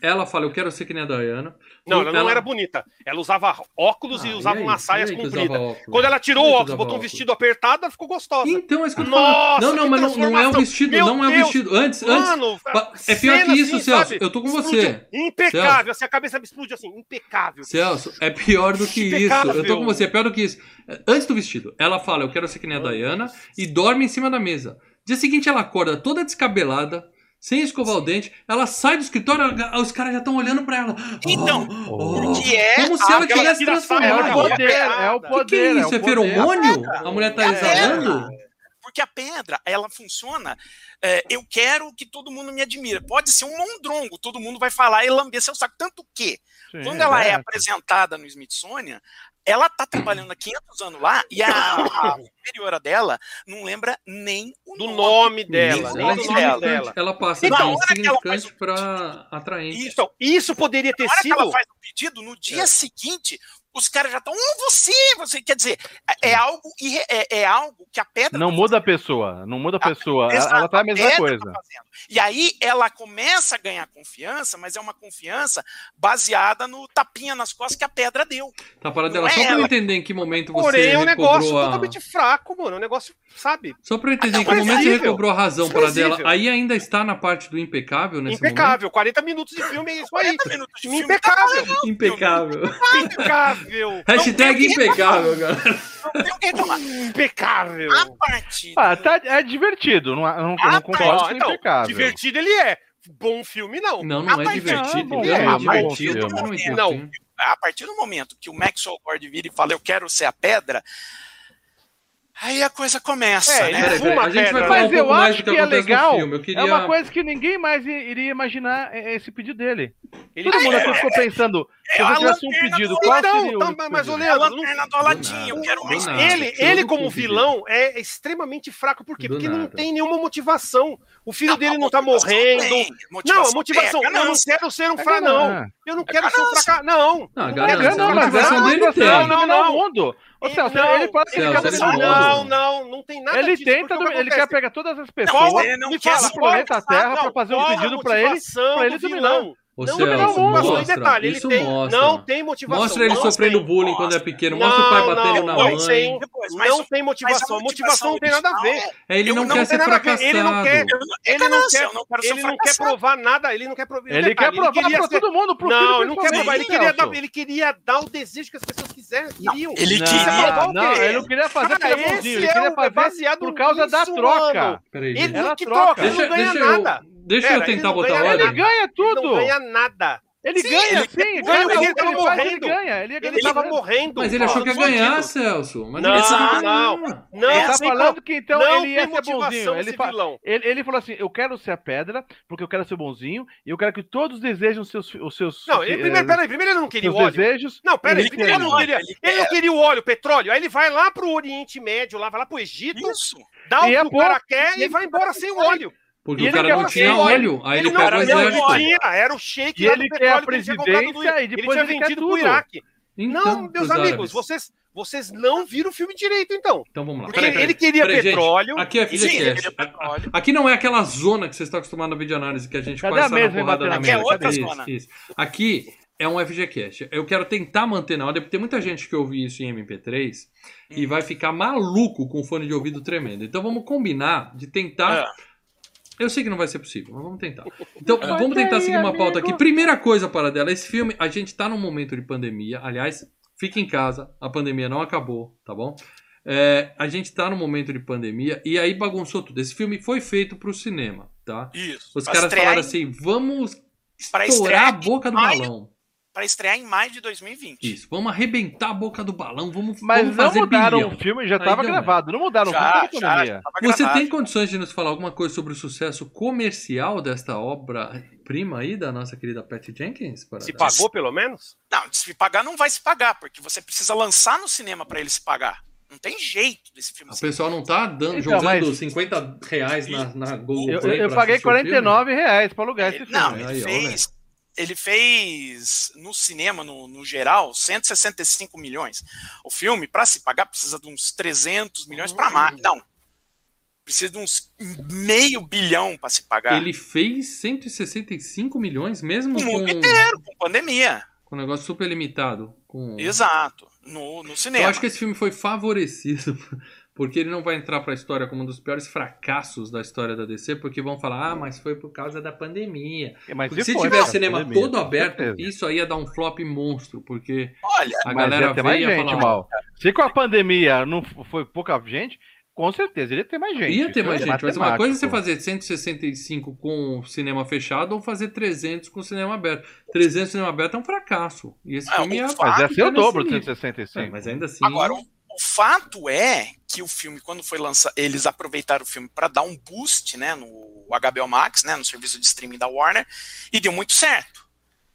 Ela fala, eu quero ser que nem a Diana. Não, ela não Ela- era bonita. Ela usava óculos Ah, e usava e aí? usava compridas. óculos? Quando ela tirou o óculos, botou um vestido apertado, ela ficou gostosa. Então, é isso que eu Nossa. Não, não, mas não, não é o vestido, Meu não é o vestido. Antes, antes. Mano, pa- é pior que isso, assim, Celso. sabe? Eu tô com Explodiu. você. Impecável. Assim, a cabeça explodiu assim, impecável. Celso, é pior do que isso. Impecável. Eu tô com você, é pior do que isso. Antes do vestido, ela fala, eu quero ser que nem a Diana, e dorme em cima da mesa. Dia seguinte, ela acorda toda descabelada, sem escovar o dente, ela sai do escritório, os caras já estão olhando pra ela. Então, Oh, que é Como se a- ela tivesse saia, É transformado. o poder, é o O que, poder. que é isso? É poder. feromônio? A mulher tá É. exalando? porque a pedra, ela funciona. é, eu quero que todo mundo me admire. Pode ser um mondrongo, todo mundo vai falar e lamber seu saco. Tanto que, Sim, quando ela é é. apresentada no Smithsonian, ela tá trabalhando há 500 anos lá e a, a (laughs) superiora dela não lembra nem o Do nome. nome dela, nem Ela é do nome dela. dela. Ela passa Então, de faz insignificante o pra atraente. Isso. Isso poderia ter que ela sido. faz o pedido, no dia É. seguinte, os caras já estão, oh, você, você. Quer dizer, é, é algo, irre- é, é algo que a pedra. Não tá muda a pessoa, não muda a pessoa. Ela, Exato, ela tá a mesma pedra coisa. tá. E aí ela começa a ganhar confiança, mas é uma confiança baseada no tapinha nas costas que a pedra deu. Tá parada dela. é Só pra eu ela. entender em que momento você Porém, é um negócio a... totalmente fraco, mano. É um negócio, sabe? Só pra eu entender em que momento você recobrou a razão para dela. Aí ainda está na parte do impecável nesse Impecável. 40 minutos de filme é isso aí. 40 minutos de filme. Impecável. momento. Impecável. Impecável. Hashtag impecável, galera. Não. Impecável. A partir. Ah, tá, é divertido, não, não, não concordo com então, impecável. divertido ele é. Bom filme, não. Não, A não é partir- divertido. Não, Não é, é a divertido. partir do Não é momento- divertido. a partir do momento que o Maxwell Lord vira e fala, eu quero ser a pedra, aí a coisa começa, É, né? a gente vai pedra. falar um Mas eu acho que que é legal. Eu queria... É uma coisa que ninguém mais iria imaginar é- esse pedido dele. Ele Todo mundo é, aqui ficou pensando, se É você a tivesse um pedido, do- qual Então, seria o tá, mas, pedido? É a Leandro, lanterna do Aladim, eu quero mais. ele, ele como vilão é extremamente fraco, por quê? Porque não tem nenhuma motivação. O filho dele não tá morrendo. tem, Não, a motivação, tem, eu não quero ser um É fra, não. Eu não É quero ser um fracasso. Não. Não, É ganância, a mas motivação é dele tem. Não, não, dominar o mundo. Ô, Ele- Celso, não, ele pode ser dominar o não-. Não, não, não tem nada Ele disso, tenta, ele quer pegar todas as Não, pessoas ele não Me quer planeta Terra não, pra fazer um pedido pra ele, pra ele do dominar. Ô, Não, Celso, não, motivação. E mostra, detalhe, ele isso tem, mostra. não tem motivação. Mostra ele não sofrendo tem. bullying quando é pequeno. Mostra o pai batendo na não mãe. tem. Depois, mas Não tem motivação. a Motivação não tem nada a ver. original É, ele não, não quer ser nada a ver, fracassado. ele não quer- é- não- é Ele não quer, não ele não quer provar nada, ele não quer provar. Ele quer provar queria pra ser- todo mundo, pro Não, filho ele não quer provar, ele queria, dar, ele queria dar o desejo que as pessoas quiserem, queriam. ele Não, queria Não, ele não queria fazer bonzinho, esse ele é queria é fazer baseado por causa da troca. Ele não que troca. ele não ganha nada. Deixa Pera, eu ele tentar não botar ganha ordem. Ele ganha Ele tudo. não ganha nada. Ele Sim, ganha, ele- sim, Não, ganha, ele ele, tava ele faz, ele morrendo. ganha, ele, Ele ele tava ganha. morrendo. Mas ele achou que ia ganhar. Celso. Mas Não, ele ia não. ganhar. Não, Ele tá sem falando que então não ele ia ser bonzinho. Ele, fa- ele, ele falou assim: eu quero ser a pedra, porque eu quero ser bonzinho, e eu quero que todos desejam os seus. Os seus Não, ele, eh, primeiro, peraí, primeiro ele não queria o óleo. desejos. Não, peraí, Ele primeiro ele não quer queria. óleo, ele Ele não quer. queria o óleo, o petróleo. Aí ele vai lá pro Oriente Médio, lá, vai lá pro Egito, Isso. dá o E que é o cara quer e ele- vai embora sem o óleo. Porque E o ele cara não tinha óleo. óleo. Aí ele ele não, pegou o não, ele exército. tinha, era o shake E lá ele do quer a petróleo que ele tinha comprado do presidência e Ele depois tinha ele quer vendido pro tudo. Iraque. Então, não, meus amigos, árabes. vocês, vocês não viram o filme direito, então. Então vamos lá. Porque Peraí, peraí. ele queria Peraí, gente. petróleo. Aqui é Sim, ele petróleo. Aqui não é aquela zona que vocês estão acostumados na videoanálise que a gente Cadê quase a mesa porrada na mesa. aqui? É outra Isso, zona. isso. Aqui é um FGCast. Eu quero tentar manter na ordem, porque tem muita gente que ouve isso em MP3 e vai ficar maluco com fone de ouvido tremendo. Então vamos combinar de tentar. É. Eu sei que não vai ser possível, mas vamos tentar. Então, vamos tentar aí, seguir uma pauta aqui. Primeira coisa para dela, esse filme, a gente tá num momento de pandemia. Aliás, fique em casa, a pandemia não acabou, tá bom? É, a gente tá num momento de pandemia e aí bagunçou tudo. Esse filme foi feito pro cinema, tá? Isso. Os Pra caras falaram assim: vamos estourar a boca do balão. Pra estrear em maio de 2020. Isso, vamos arrebentar a boca do balão, vamos, Mas vamos não fazer mudaram bilhão. o filme, já estava gravado. Não mudaram o Já, filme já, tava Você gravado. tem condições de nos falar alguma coisa sobre o sucesso comercial desta obra-prima aí da nossa querida Patty Jenkins? Para Se pagou, pelo menos? Não, se pagar não vai se pagar, porque você precisa lançar no cinema pra ele se pagar. Não tem jeito desse filme O pessoal não tá dando, Então, jogando mas- 50 reais na, na Google Eu, Play eu pra paguei assistir o filme? 49 reais pra alugar esse Ele- filme. não, Aí, ele ó, fez. Ele fez no cinema, no, no geral, 165 milhões. O filme, pra se pagar, precisa de uns 300 milhões pra mais. Não. Precisa de uns meio bilhão pra se pagar. Ele fez 165 milhões, mesmo o com, mundo inteiro, com pandemia. com um negócio super limitado. Com... Exato. No, no cinema. Eu acho que esse filme foi favorecido porque ele não vai entrar pra história como um dos piores fracassos da história da DC, porque vão falar, ah, mas foi por causa da pandemia. Mas Porque se tiver cara, cinema pandemia, todo com aberto, isso aí ia dar um flop monstro, porque Olha, a galera ia ter mais veio ia gente, falar, mal. Se com a pandemia não foi pouca gente, com certeza iria ter mais gente. Ia ter mais é gente, mas uma coisa é você fazer 165 com cinema fechado ou fazer 300 com cinema aberto. 300 cinema aberto é um fracasso. E esse É, filme o ia fato Mas ia ficar o dobro de nesse nível. 165. É, mas ainda assim. Agora, o, o fato é que o filme, quando foi lançado, eles aproveitaram o filme para dar um boost né, no HBO Max, né, no serviço de streaming da Warner, e deu muito certo.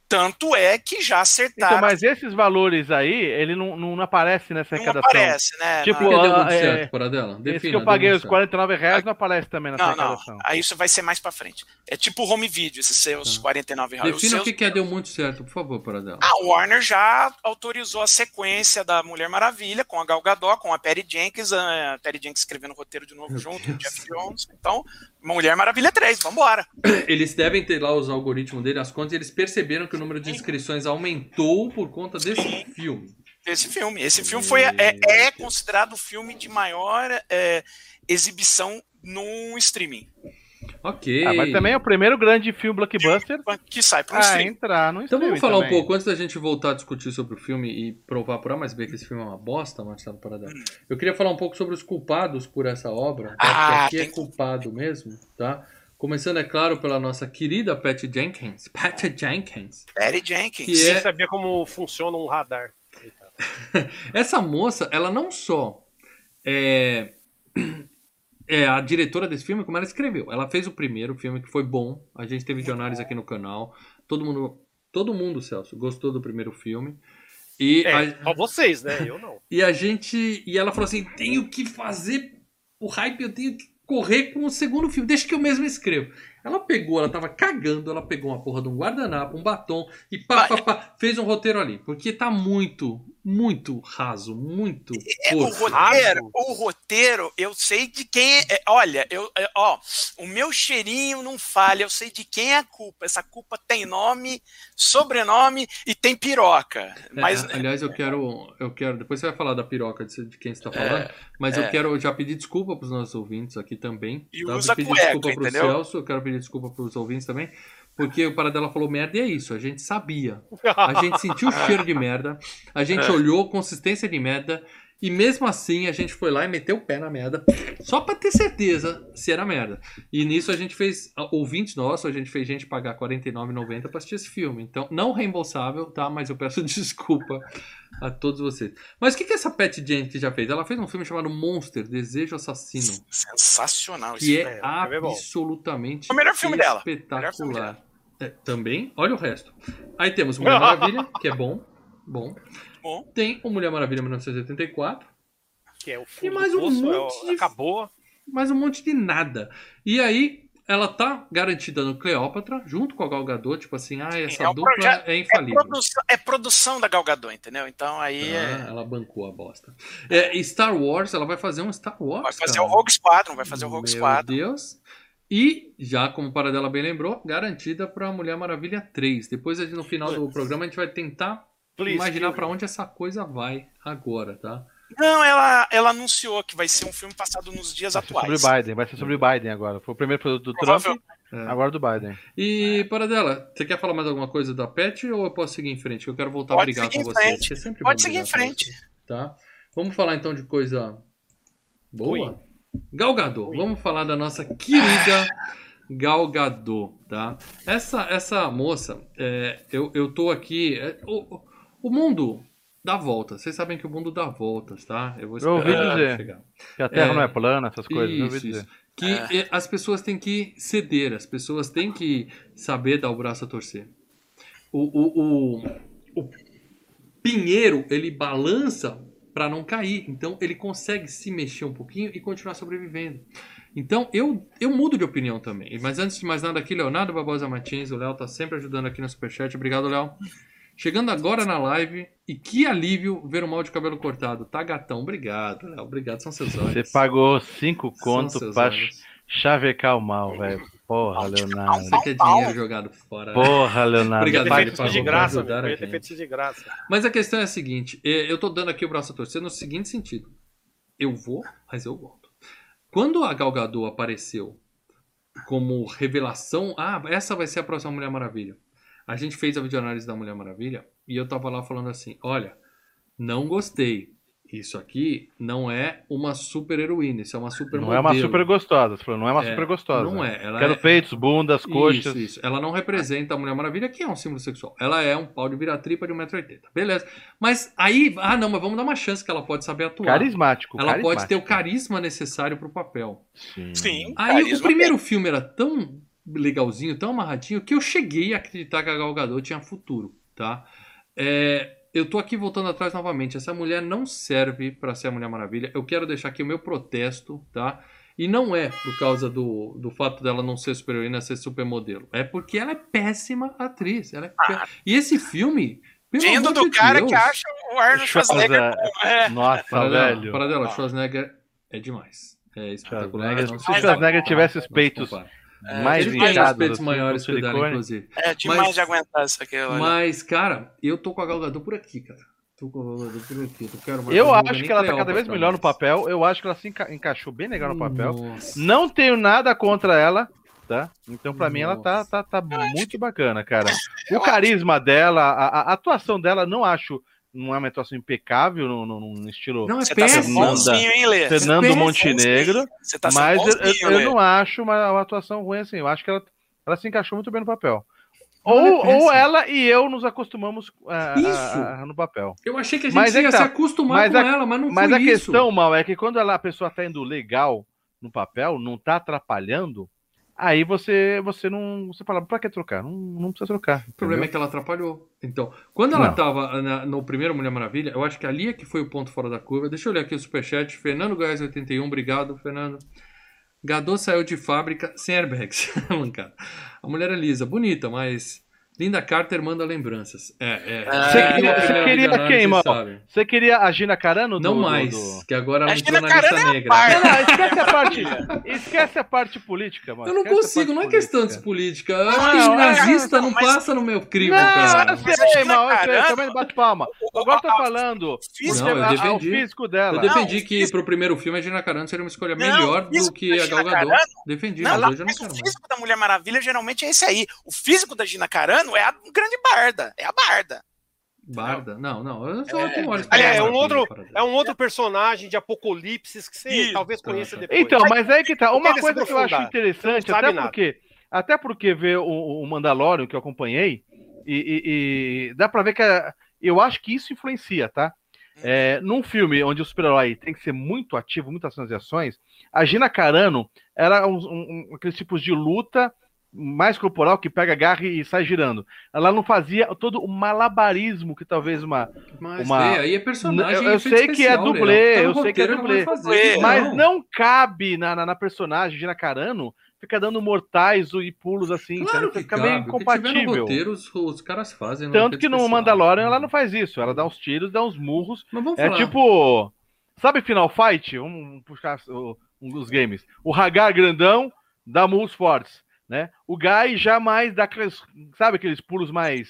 Tanto é que já acertaram. Então, mas esses valores aí, ele não, não, não aparece nessa não arrecadação. aparece, né? Tipo, na- deu muito é, certo para dela? Esse Defina, que eu paguei os certo. 49 reais não aparece também nessa não, não. arrecadação. Aí isso vai ser mais pra frente. É tipo o home video, esses seus 49 reais. Defina o seus- que, que é deu muito certo, por favor, para dela. A Warner já autorizou a sequência da Mulher Maravilha com a Gal Gadot, com a Perry Jenkins, a Perry Jenkins escrevendo o roteiro de novo junto com o Jeff Jones. Então, Mulher Maravilha 3, vambora. (clears throat) Eles devem ter lá os algoritmos dele, as contas, e eles perceberam que o número de inscrições aumentou por conta desse filme. Esse filme. Esse filme foi, é, é considerado o filme de maior é, exibição no streaming. Ok. Ah, mas também é o primeiro grande filme blockbuster Que sai para um a streaming. entrar no Então vamos falar um também. pouco, antes da gente voltar a discutir sobre o filme e provar por A mais B que esse filme é uma bosta, Marcelo Paradela. Eu queria falar um pouco sobre os culpados por essa obra. Ah, aqui é culpado mesmo, tá? Começando, é claro, pela nossa querida Patty Jenkins. Patty Jenkins. Perry Jenkins. Que é- saber como funciona um radar. (laughs) Essa moça, ela não só é, é a diretora desse filme, como ela escreveu. Ela fez o primeiro filme, que foi bom. A gente teve jornais aqui no canal. Todo mundo, todo mundo, Celso, gostou do primeiro filme. E É, a- só vocês, né? Eu não. E a gente. E ela falou assim: tenho que fazer o hype, eu tenho que correr com o segundo filme, deixa que eu mesmo escrevo. Ela pegou, ela tava cagando, ela pegou uma porra de um guardanapo, um batom e pá, pá, pá, fez um roteiro ali. Porque tá muito, muito raso, muito. É, o porco. roteiro, o roteiro, eu sei de quem é. é, olha, eu, é, ó, o meu cheirinho não falha, eu sei de quem é a culpa. Essa culpa tem nome, sobrenome e tem piroca. Mas É, aliás, eu quero, eu quero. Depois você vai falar da piroca de, quem você tá falando. mas eu é. quero já pedir desculpa pros nossos ouvintes aqui também. E tá? usa pedir cueca, desculpa pro entendeu? Celso, eu quero pedir desculpa pros ouvintes também. Porque o Paradela falou merda e é isso. A gente sabia. (laughs) A gente sentiu o cheiro de merda. A gente É. olhou consistência de merda. E mesmo assim a gente foi lá e meteu o pé na merda, só pra ter certeza se era merda. E nisso a gente fez, ouvintes nossos, a gente fez gente pagar R$ 49,90 pra assistir esse filme. Então, não reembolsável, tá? Mas eu peço (laughs) desculpa a todos vocês. Mas o que, que essa Pat Jenkins já fez? Ela fez um filme chamado Monster, Desejo Assassino. Sensacional esse Que filme. é é, é absolutamente É o melhor filme dela. Espetacular. filme dela. É, também, olha o resto. Aí temos (laughs) Mulher Maravilha, que é bom. Bom. Bom. Tem o Mulher Maravilha 1984, Que é o fundo mais do um poço, é o- monte de- acabou. mas um monte de nada. E aí, ela tá garantida no Cleópatra, junto com a Gal Gadot, tipo assim, ah, essa é dupla projeto- é É infalível. produção, é produção da Gal Gadot, entendeu? Então aí é- Ah, ela bancou a bosta. É, e Star Wars, ela vai fazer um Star Wars. vai fazer cara. o Rogue Squadron, vai fazer o Rogue Meu Squadron. Deus. E, já como o Paradela bem lembrou, garantida pra Mulher Maravilha 3. Depois, no final do programa, a gente vai tentar Please, imaginar pra onde essa coisa vai agora, tá? Não, ela, ela anunciou que vai ser um filme passado nos dias Vai atuais. sobre Biden, vai ser sobre Biden agora. Foi o primeiro produto do Provável- Trump, É. agora do Biden. E, Paradela, você quer falar mais alguma coisa da Pet ou eu posso seguir em frente? Que eu quero voltar a Pode brigar seguir com frente. Você sempre Pode seguir em brigar frente. tá? Vamos falar então de coisa boa? Ruim. Gal Gadot. Vamos falar da nossa querida Gal Gadot, tá? Essa, essa moça, é, eu, eu tô aqui... é, o, o mundo dá voltas. Vocês sabem que o mundo dá voltas, tá? Eu vou Eu ouvi esperar dizer. chegar. Que a Terra É. não é plana, essas coisas. eu ouvi Isso, dizer. isso. Que eh, as pessoas têm que ceder, as pessoas têm que saber dar o braço a torcer. O, o, o, o pinheiro, ele balança para não cair. Então, ele consegue se mexer um pouquinho e continuar sobrevivendo. Então, eu, eu mudo de opinião também. Mas antes de mais nada aqui, Leonardo Barbosa Martins, o Léo tá sempre ajudando aqui no Superchat. Obrigado, Léo. Chegando agora na live, e que alívio ver o mal de cabelo cortado. Tá gatão, obrigado, Léo. Obrigado, são seus olhos. Você pagou cinco conto pra olhos. chavecar o mal, velho. Porra, Leonardo. Você quer dinheiro jogado fora. né? Porra, Leonardo. Obrigado, isso de graça, ajudar Eu ter feito isso de graça. Mas a questão é a seguinte: eh, eu tô dando aqui o braço a torcer no seguinte sentido. Eu vou, mas eu volto. Quando a Gal Gadot apareceu como revelação, ah, essa vai ser a próxima Mulher Maravilha. A gente fez a videoanálise da Mulher Maravilha e eu tava lá falando assim: olha, não gostei. Isso aqui não é uma super heroína, isso é uma super Não é uma super gostosa. Você falou, não é uma É, super gostosa. Não é. Ela Quero é, peitos, bundas, coxas. Isso, isso. Ela não representa a Mulher Maravilha, que é um símbolo sexual. Ela é um pau de vira-tripa de 1,80m. Beleza. Mas aí, ah, não, mas vamos dar uma chance que ela pode saber atuar. Carismático. Ela pode ter o carismático. carisma necessário pro papel. Sim. Sim. Aí o primeiro filme era tão legalzinho, tão amarradinho, que eu cheguei a acreditar que a Gal Gadot tinha futuro, tá? É, eu tô aqui voltando atrás novamente. Essa mulher não serve pra ser a Mulher Maravilha. Eu quero deixar aqui o meu protesto, tá? E não é por causa do, do fato dela não ser super-heroína, ser supermodelo. É porque ela é péssima atriz. Ela é pé- E esse filme, pelo Vindo do de cara Deus, que acha o Arnold Schwarzenegger. É, Nossa, Paradela, velho. Paradela, Ah. Schwarzenegger é demais. É espetacular. Se o Schwarzenegger tivesse os peitos compara. mais Ele tem assim, maiores que o dela, inclusive. é demais Mas- de aguentar isso aqui. olha. Mas, cara, eu tô com a Gal Gadot por aqui, cara. Tô com a Gal Gadot por aqui. Eu, quero mais Eu acho que ela tá cada vez melhor no papel. Eu acho que ela se enca- encaixou bem legal no papel. Nossa. Não tenho nada contra ela, tá? Então, pra mim, ela tá, tá, tá muito bacana, cara. (laughs) O carisma dela, a, a atuação dela, não acho. Não é uma atuação impecável, num, num- num estilo Não, é Você tá sendo bonzinho, hein, Lê? Fernando péssimo. Montenegro. Você tá Mas eu, bonzinho, eu- eu não acho uma, uma atuação ruim assim. Eu acho que ela, ela se encaixou muito bem no papel. Não, é Ou, ou ela e eu nos acostumamos a- a- Isso. a- no papel. Eu achei que a gente Mas é ia que tá. se acostumar Mas com a- ela, mas não Mas foi a isso. questão, Mal, é que quando ela, a pessoa tá indo legal no papel, não tá atrapalhando, aí você você não. Você fala, pra que trocar? Não, não precisa trocar. O problema é entendeu? que ela atrapalhou. Então, quando ela Não. tava na- no primeiro Mulher Maravilha, eu acho que ali é que foi o ponto fora da curva. Deixa eu olhar aqui o superchat. Fernando Goiás 81, obrigado, Fernando. Gadot saiu de fábrica sem airbags. (laughs) A mulher é lisa, bonita, mas Linda Carter manda lembranças. É, é. Você Quem queria- viu a você primeira queria quem, sabe. Você queria a Gina Carano? Não do- mais, do- que agora A entrou Gina na lista é negra. Não, não, esquece a parte. esquece a parte política, mano. Eu não Esquece consigo, não é questão de política. Eu Não, acho que é- nazista não mas- passa no meu crivo, Não, cara. eu Mas a sei, mal, eu sei, também bate palma. Agora eu tô falando físico- Não, eu defendi. o físico dela. Eu defendi Não, que físico- pro primeiro filme a Gina Carano seria uma escolha Não, melhor do que a Gal Gadot. Defendi, Não, mas não, hoje eu não mas quero o físico da Mulher Maravilha geralmente é esse aí. O físico da Gina Carano é a grande barda. É a barda. Barda? Não, não. Eu só É, tenho olhos é, pra é um outro-. É um outro personagem de Apocalipse que você Isso, talvez conheça tá. depois. Então, mas aí que tá. Não Uma coisa que eu acho interessante, Não até nada. porque, até porque ver o, o Mandalorian que eu acompanhei, e, e- e dá pra ver que é- eu acho que isso influencia, tá? É, num filme onde o super-herói tem que ser muito ativo, muitas ações e ações, a Gina Carano era um, um, um- aqueles tipos de luta mais corporal que pega, agarra e sai girando. Ela não fazia todo o malabarismo que talvez uma. Mas uma- é, aí é personagem. Eu- eu sei que é especial, dublê. Tá eu sei que é roteiro, ela vai dublê. fazer, Mas não cabe na, na, na personagem, Gina Carano, fica dando mortais e pulos assim, Claro que fica cabe. meio incompatível. roteiro, os, os caras fazem. no Tanto que no especial. Mandalorian ela não faz isso, ela dá uns tiros, dá uns murros. Mas vamos É falar. tipo. Sabe Final Fight? Vamos puxar o- um dos games. O Hagar grandão dá murros fortes, né? O Guy jamais dá aqueles. Sabe aqueles pulos mais.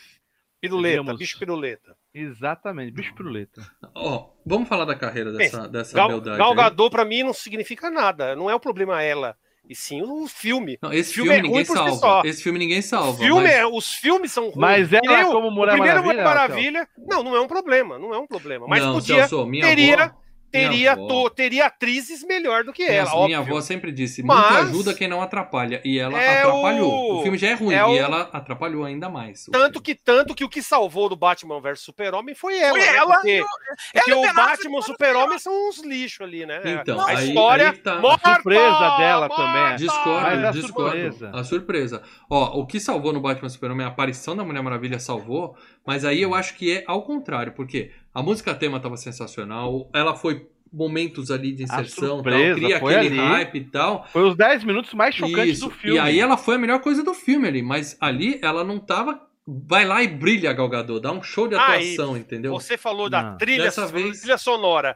Piruleta, digamos- bicho piruleta. Exatamente, bicho piruleta. Ó, vamos falar da carreira dessa, dessa Gal, beldade. Gal aí. Gadot pra mim não significa nada. Não é o problema ela. E sim o filme. Não, esse filme filme, é ninguém si salva. só. Esse filme ninguém salva. Filme mas- é- os filmes são ruins. Mas ela, nem o- como o Mulher primeiro Maravilha. Mulher Maravilha. Não, não é um problema. Não é um problema. Mas não, podia. Celso, minha teria- avó, Teria, to- teria atrizes melhor do que ela. Nossa, óbvio. minha avó sempre disse: Mas- muito ajuda quem não atrapalha. E ela É atrapalhou. o- O... filme já é ruim é e o- ela atrapalhou ainda mais. Tanto filme. que, tanto que o que salvou do Batman vs Super-Homem foi ela. Foi né? ela Porque, o- porque ela o Batman e o Super-Homem são uns lixos ali, né? Então, a aí- história. aí tá a morta, surpresa dela morta! também. Discordo, Mas a discordo. surpresa. A surpresa. Ó, o que salvou no Batman Super-Homem, a aparição da Mulher Maravilha salvou, mas aí eu acho que é ao contrário, porque a música tema tava sensacional, ela foi momentos ali de inserção, tal, surpresa cria foi aquele ali. hype e tal. Foi os 10 minutos mais chocantes Isso. do filme. E aí ela foi a melhor coisa do filme ali, mas ali ela não tava. Vai lá e brilha, Galgador, dá um show de Ah, atuação, entendeu? Você falou da Não. trilha, Dessa vez- trilha sonora.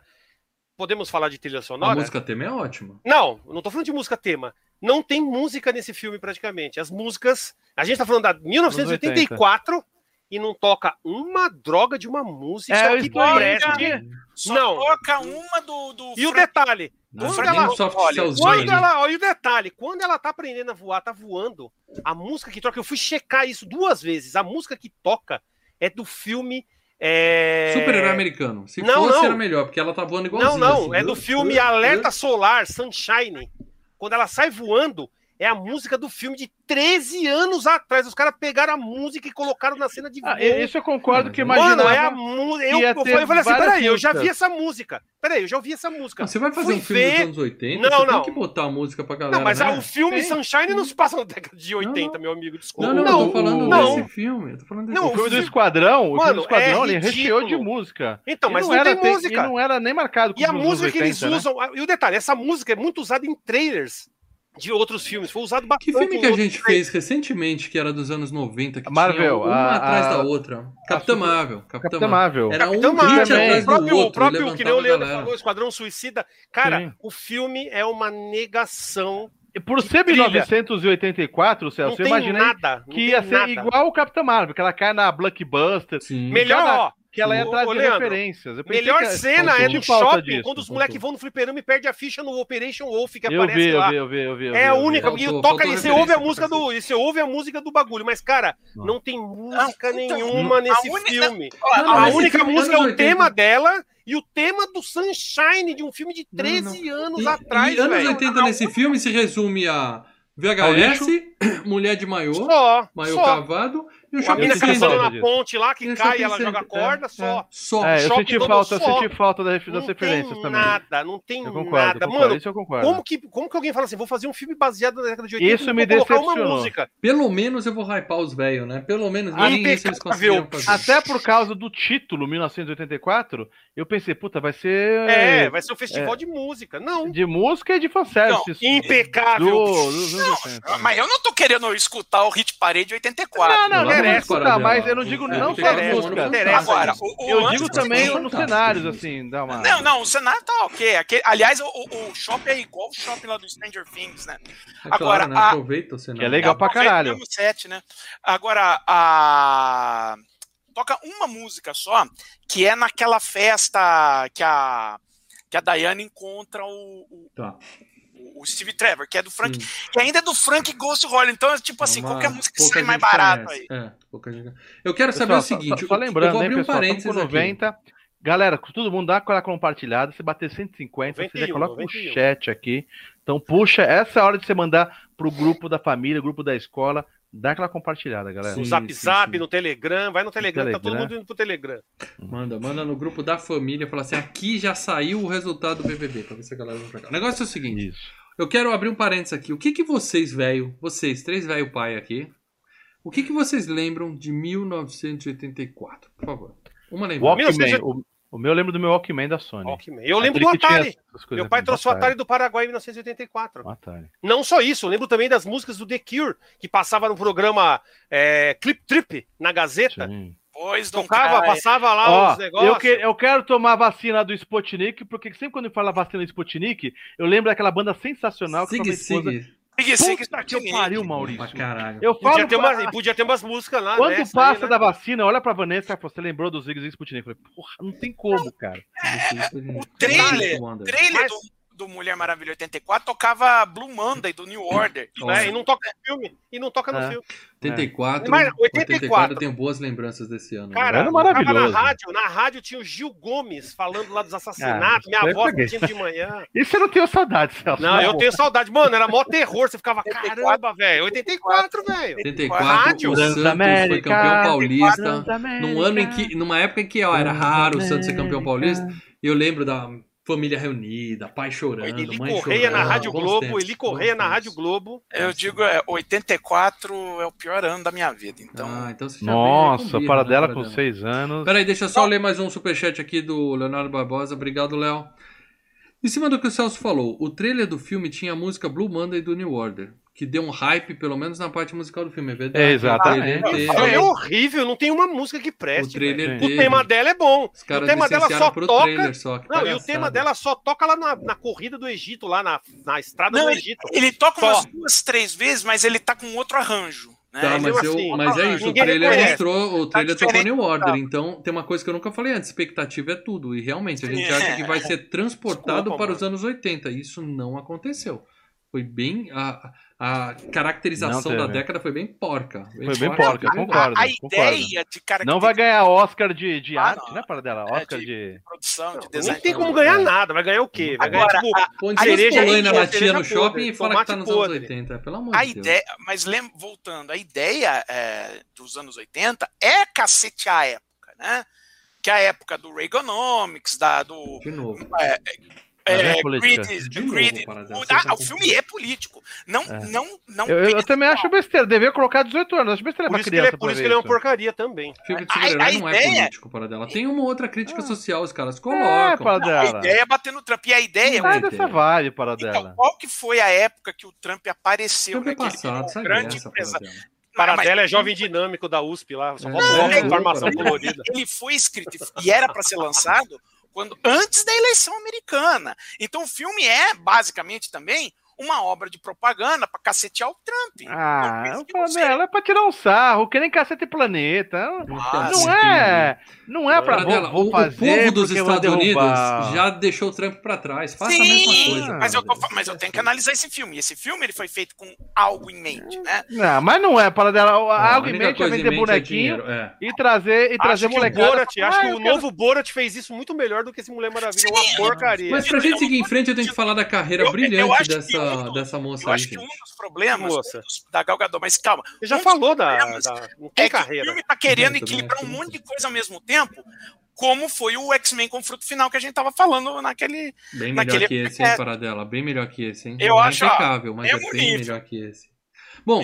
Podemos falar de trilha A sonora? música tema é ótima. Não, eu não tô falando de música tema. Não tem música nesse filme praticamente. As músicas. A gente tá falando da 1984 e não toca uma droga de uma música É, que aí, preste. Só Não. toca uma do. do E o detalhe, Não, Quando ela- olha, Quando ela, olha o detalhe, quando ela tá aprendendo a voar, tá voando, a música que toca, eu fui checar isso duas vezes, a música que toca é do filme. É... Super-herói americano. Se Não, fosse, não. era melhor, porque ela tá voando Não, igualzinho. não, assim. é do filme Alerta Solar, Sunshine. Quando ela sai voando, é a música do filme de 13 anos atrás. Os caras pegaram a música e colocaram na cena de. Ah, isso eu concordo que Mano, imaginava. Mano, é a música. Eu, eu, falei- eu falei assim: peraí, eu já vi essa música. Peraí, eu já ouvi essa música. Não, você vai fazer Fui um filme ver- dos anos 80, Não, você não. tem que botar a música pra galera. Não, mas né? ah, o filme Sim. Sunshine não se passa na década de 80, não. meu amigo. Desculpa. Não, não, Não, eu tô falando não. desse filme. Eu tô falando desse Não, O filme do filme- Esquadrão, o filme Mano, do Esquadrão, é ele recheou de música. Então, mas não, era, tem te- música. E não era nem marcado E a música que eles 80, né? usam. E o detalhe, essa música é muito usada em trailers de outros filmes. Foi usado bastante. Que filme que a gente fez recentemente, que era dos anos 90, que Marvel, tinha uma a- atrás a- da outra? Capitã super- Marvel. Capitã Capitã Marvel. Era um Capitão hit Marvel, também. atrás o do próprio, o outro. próprio que nem o Leandro falou, Esquadrão Suicida. Cara, Sim. o filme é uma negação. Por ser trilha. 1984, Não Celso, eu imaginei nada. que ia ser nada. igual o Capitã Marvel, que ela cai na Blockbuster, Sim. Melhor, Cada- ó. Que ela ia trazer ô, Leandro, referências. Melhor que- cena é no shopping, disso. quando os moleques vão no fliperama e perdem a ficha no Operation Wolf que Eu aparece vi, eu lá. vi, eu vi, eu vi. eu É a vi, eu vi. única, porque toca e você ouve a música do. E você ouve a música do bagulho, mas, cara, Não. não tem música Não, então, nenhuma a nesse uni- filme. Não, não, a única filme música é o 80. tema dela e o tema do Sunshine, de um filme de Não, 13 anos E- atrás, e anos velho. 80 nesse filme se resume a VHS, (coughs) mulher de maiô, Só, maiô só. cavado e o shopping center. na disso. ponte lá, que E cai e ela joga center. corda, É, só. é. Só. É, eu senti falta, eu só. senti falta das, das Não referências tem também. nada, não tem Eu concordo, nada. concordo, Mano, isso eu concordo. como que, como que alguém fala assim, vou fazer um filme baseado na década de 80 Isso e me vou colocar uma decepcionou. música? Pelo menos eu vou hypar os velhos, né? Pelo menos Ah, nem isso eles conseguiram fazer. Até por causa do título, 1984, eu pensei, puta, vai ser É, vai ser um festival de música. Não. de música e de fanservice. Impecável. Do, 80. Mas eu não tô querendo escutar o Hit Parade 84. Não, não, Não, interessa, parar tá, de- mas eu não digo É, não só as músicas. não interessa. Agora, o, o Eu digo também nos fantástico. cenários, assim, dá uma. Não, não, o cenário tá ok. Aquele- aliás, o, o- shopping é igual o shopping lá do Stranger Things, né? É claro, Agora, né? a- Aproveita o cenário. Que é legal pra caralho. o mesmo set, né? Agora, a... toca uma música só, que é naquela festa que a, que a Diana encontra o, o, Tá. O, Steve Trevor, que é do Frank, que ainda é do Frank Ghost Holly. Então, é tipo assim, Uma- qualquer música pouca sai mais barato conhece. aí. É, pouca gente... Eu quero saber Pessoal, o seguinte. Só, só eu- lembrando, eu vou hein, abrir um pessoal, parênteses com aqui. 90. Galera, todo mundo dá aquela compartilhada. Se bater 150, você já 91, coloca o 91. chat aqui. Então, puxa, essa é a hora de você mandar pro grupo da família, grupo da escola. Dá aquela compartilhada, galera. No Zap sim, Zap, sim. no Telegram, vai no Telegram, tá todo Telegram. mundo indo pro Telegram. Manda, manda no grupo da família, fala assim, aqui já saiu o resultado do BBB, pra ver se a galera vai pra cá. O negócio é o seguinte, Isso. Eu quero abrir um parênteses aqui. O que que vocês, velho, vocês, três velho pai aqui, o que que vocês lembram de 1984? Por favor. Uma lembrança. Walkman. 1980. O, o meu eu lembro do meu Walkman da Sony. Walkman. Eu lembro Aquele do Atari. Meu pai trouxe o Atari do Paraguai em 1984. Um Atari. Não só isso, eu lembro também das músicas do The Cure, que passava no programa é, Clip Trip, na Gazeta. Sim. Pois não Tocava, cai. passava lá Ó, os negócios. eu, que- eu quero tomar a vacina do Sputnik, porque sempre quando eu falo a vacina do Sputnik, eu lembro daquela banda sensacional que Sigue, minha esposa... sigue. Sigue, sigue, Puta que pariu, Maurício. caralho. Eu Podia falo ter, pra- umas, podia ter umas músicas lá. Quando nessa passa aí, né? da vacina, olha pra Vanessa, você lembrou do Zig Zig Sputnik? Eu falei, porra, não tem como, cara. O trailer, Wonder. trailer do, do Mulher Maravilha 84 tocava Blue Monday do New Order. né? E não toca no filme. E não toca no É. filme. 84, Mas 84 84 eu tenho boas lembranças desse ano. Cara, Era tocava na maravilhoso. rádio. Na rádio tinha o Gil Gomes falando lá dos assassinatos. Ah, minha avó foi assistindo de manhã. (laughs) Isso eu não tenho saudade, Celso. Não, eu tenho saudade. Mano, era mó terror. Você ficava, 84. caramba, velho. 84, velho. 84, Rádio. o Santos foi Transamérica, campeão paulista. Num ano em que, numa época em que ó, era raro o Santos ser campeão paulista, e eu lembro da família reunida, pai chorando, Eli mãe Correia chorando. na Rádio Globo. tempos, Eli Correia na. Rádio Globo. Eu digo, é, 84 é o pior ano da minha vida. Então, Ah, então você já Nossa, para birra, dela né, com Paradela? seis anos. Peraí, deixa eu só ler mais um superchat aqui do Leonardo Barbosa. Obrigado, Léo. Em cima do que o Celso falou, o trailer do filme tinha a música Blue Monday do New Order, que deu um hype, pelo menos na parte musical do filme, é verdade. É, exatamente. O trailer, É horrível. Não tem uma música que o preste. trailer velho. teve- O tema dela é bom. Os caras o tema dela só pro toca. trailer só. Não, e o tema dela só toca lá na, na corrida do Egito, lá na, na estrada Não, do ele- Egito. ele toca Só. umas duas, três vezes, mas ele tá com outro arranjo. Né? Tá, Ele- mas, eu, assim, mas é isso, o trailer reconhece. mostrou, o trailer tocou diferente, New Order, tá. então tem uma coisa que eu nunca falei antes, expectativa é tudo, e realmente a gente É. acha que vai ser transportado Desculpa, para mano. os anos 80, e isso não aconteceu. Foi bem, a, a caracterização Não da década foi bem porca. Foi bem porca, foi bem concordo. a, a concordo. ideia de cara Não vai ganhar Oscar de, de Ah, arte, não. né, para dela? É, Oscar de- de. produção, de Nem design. tem como ganhar nada. Vai ganhar o quê? Vai ganhar, Agora, tipo, a, Põe A cereja aí, na a tia cereja no shopping podre, e fala que tá nos anos podre. 80, pelo amor a de Deus. ideia, mas lem, voltando, a ideia é, dos anos 80 é cacete a época, né? Que é a época do Reaganomics, da, do De novo. é, é é, política. Novo, o, você ah, tá o filme é político. Não, É. não, não. Eu, eu- eu também acho besteira. Devia colocar 18 anos. Acho besteira por isso que ele é, por isso que ele é uma porcaria também. Filme de A- super-herói a não é ideia- político, para dela. Tem uma outra crítica Ah. social, os caras É, colocam. para A dela. ideia é bater no Trump. E a ideia Sai Não dessa vibe, para Então, dela. qual que foi a época que o Trump apareceu? Filme né? Que ele passado, sai grande empresário. Paradela. Para Mas- dela é jovem dinâmico da USP lá. Só É. falta Não, uma informação não, colorida. Ele foi escrito e era para ser lançado quando antes da eleição americana. Então o filme é basicamente também uma obra de propaganda para cacetear o Trump. Ah, eu que falo você- dela é pra tirar um sarro, que nem cacete planeta. Ah, Não sim. é, não é pra Paradela, vou, vou o, o fazer povo dos eu Estados Unidos já deixou o Trump pra trás. Faça a Sim, mesma coisa. mas, eu, tô Paradela. mas eu tenho que analisar esse filme. Esse filme ele foi feito com algo em mente, né? Não, mas não é para dela. Ó, a Algo em única mente é em vender mente é bonequinho dinheiro, é. e trazer, e trazer Acho que o molecada. Borat, acho que eu o quero- novo Borat fez isso muito melhor do que esse Mulher Maravilha. É uma Sim. porcaria. Mas pra gente seguir em frente, eu tenho que falar da carreira Eu- eu brilhante que dessa, um dessa moça Eu aí, acho que um dos problemas Moça. da Gal Gadot, mas calma, Você já um falou da, da- Não tem é que o carreira. filme tá querendo Eu equilibrar um monte de coisa ao mesmo tempo, como foi o X-Men com fruto final que a gente tava falando naquele. Bem melhor naquele- que esse, hein. Paradela? Bem melhor que esse, hein? Eu é acho, impecável, mas é bem nível. melhor que esse. Bom,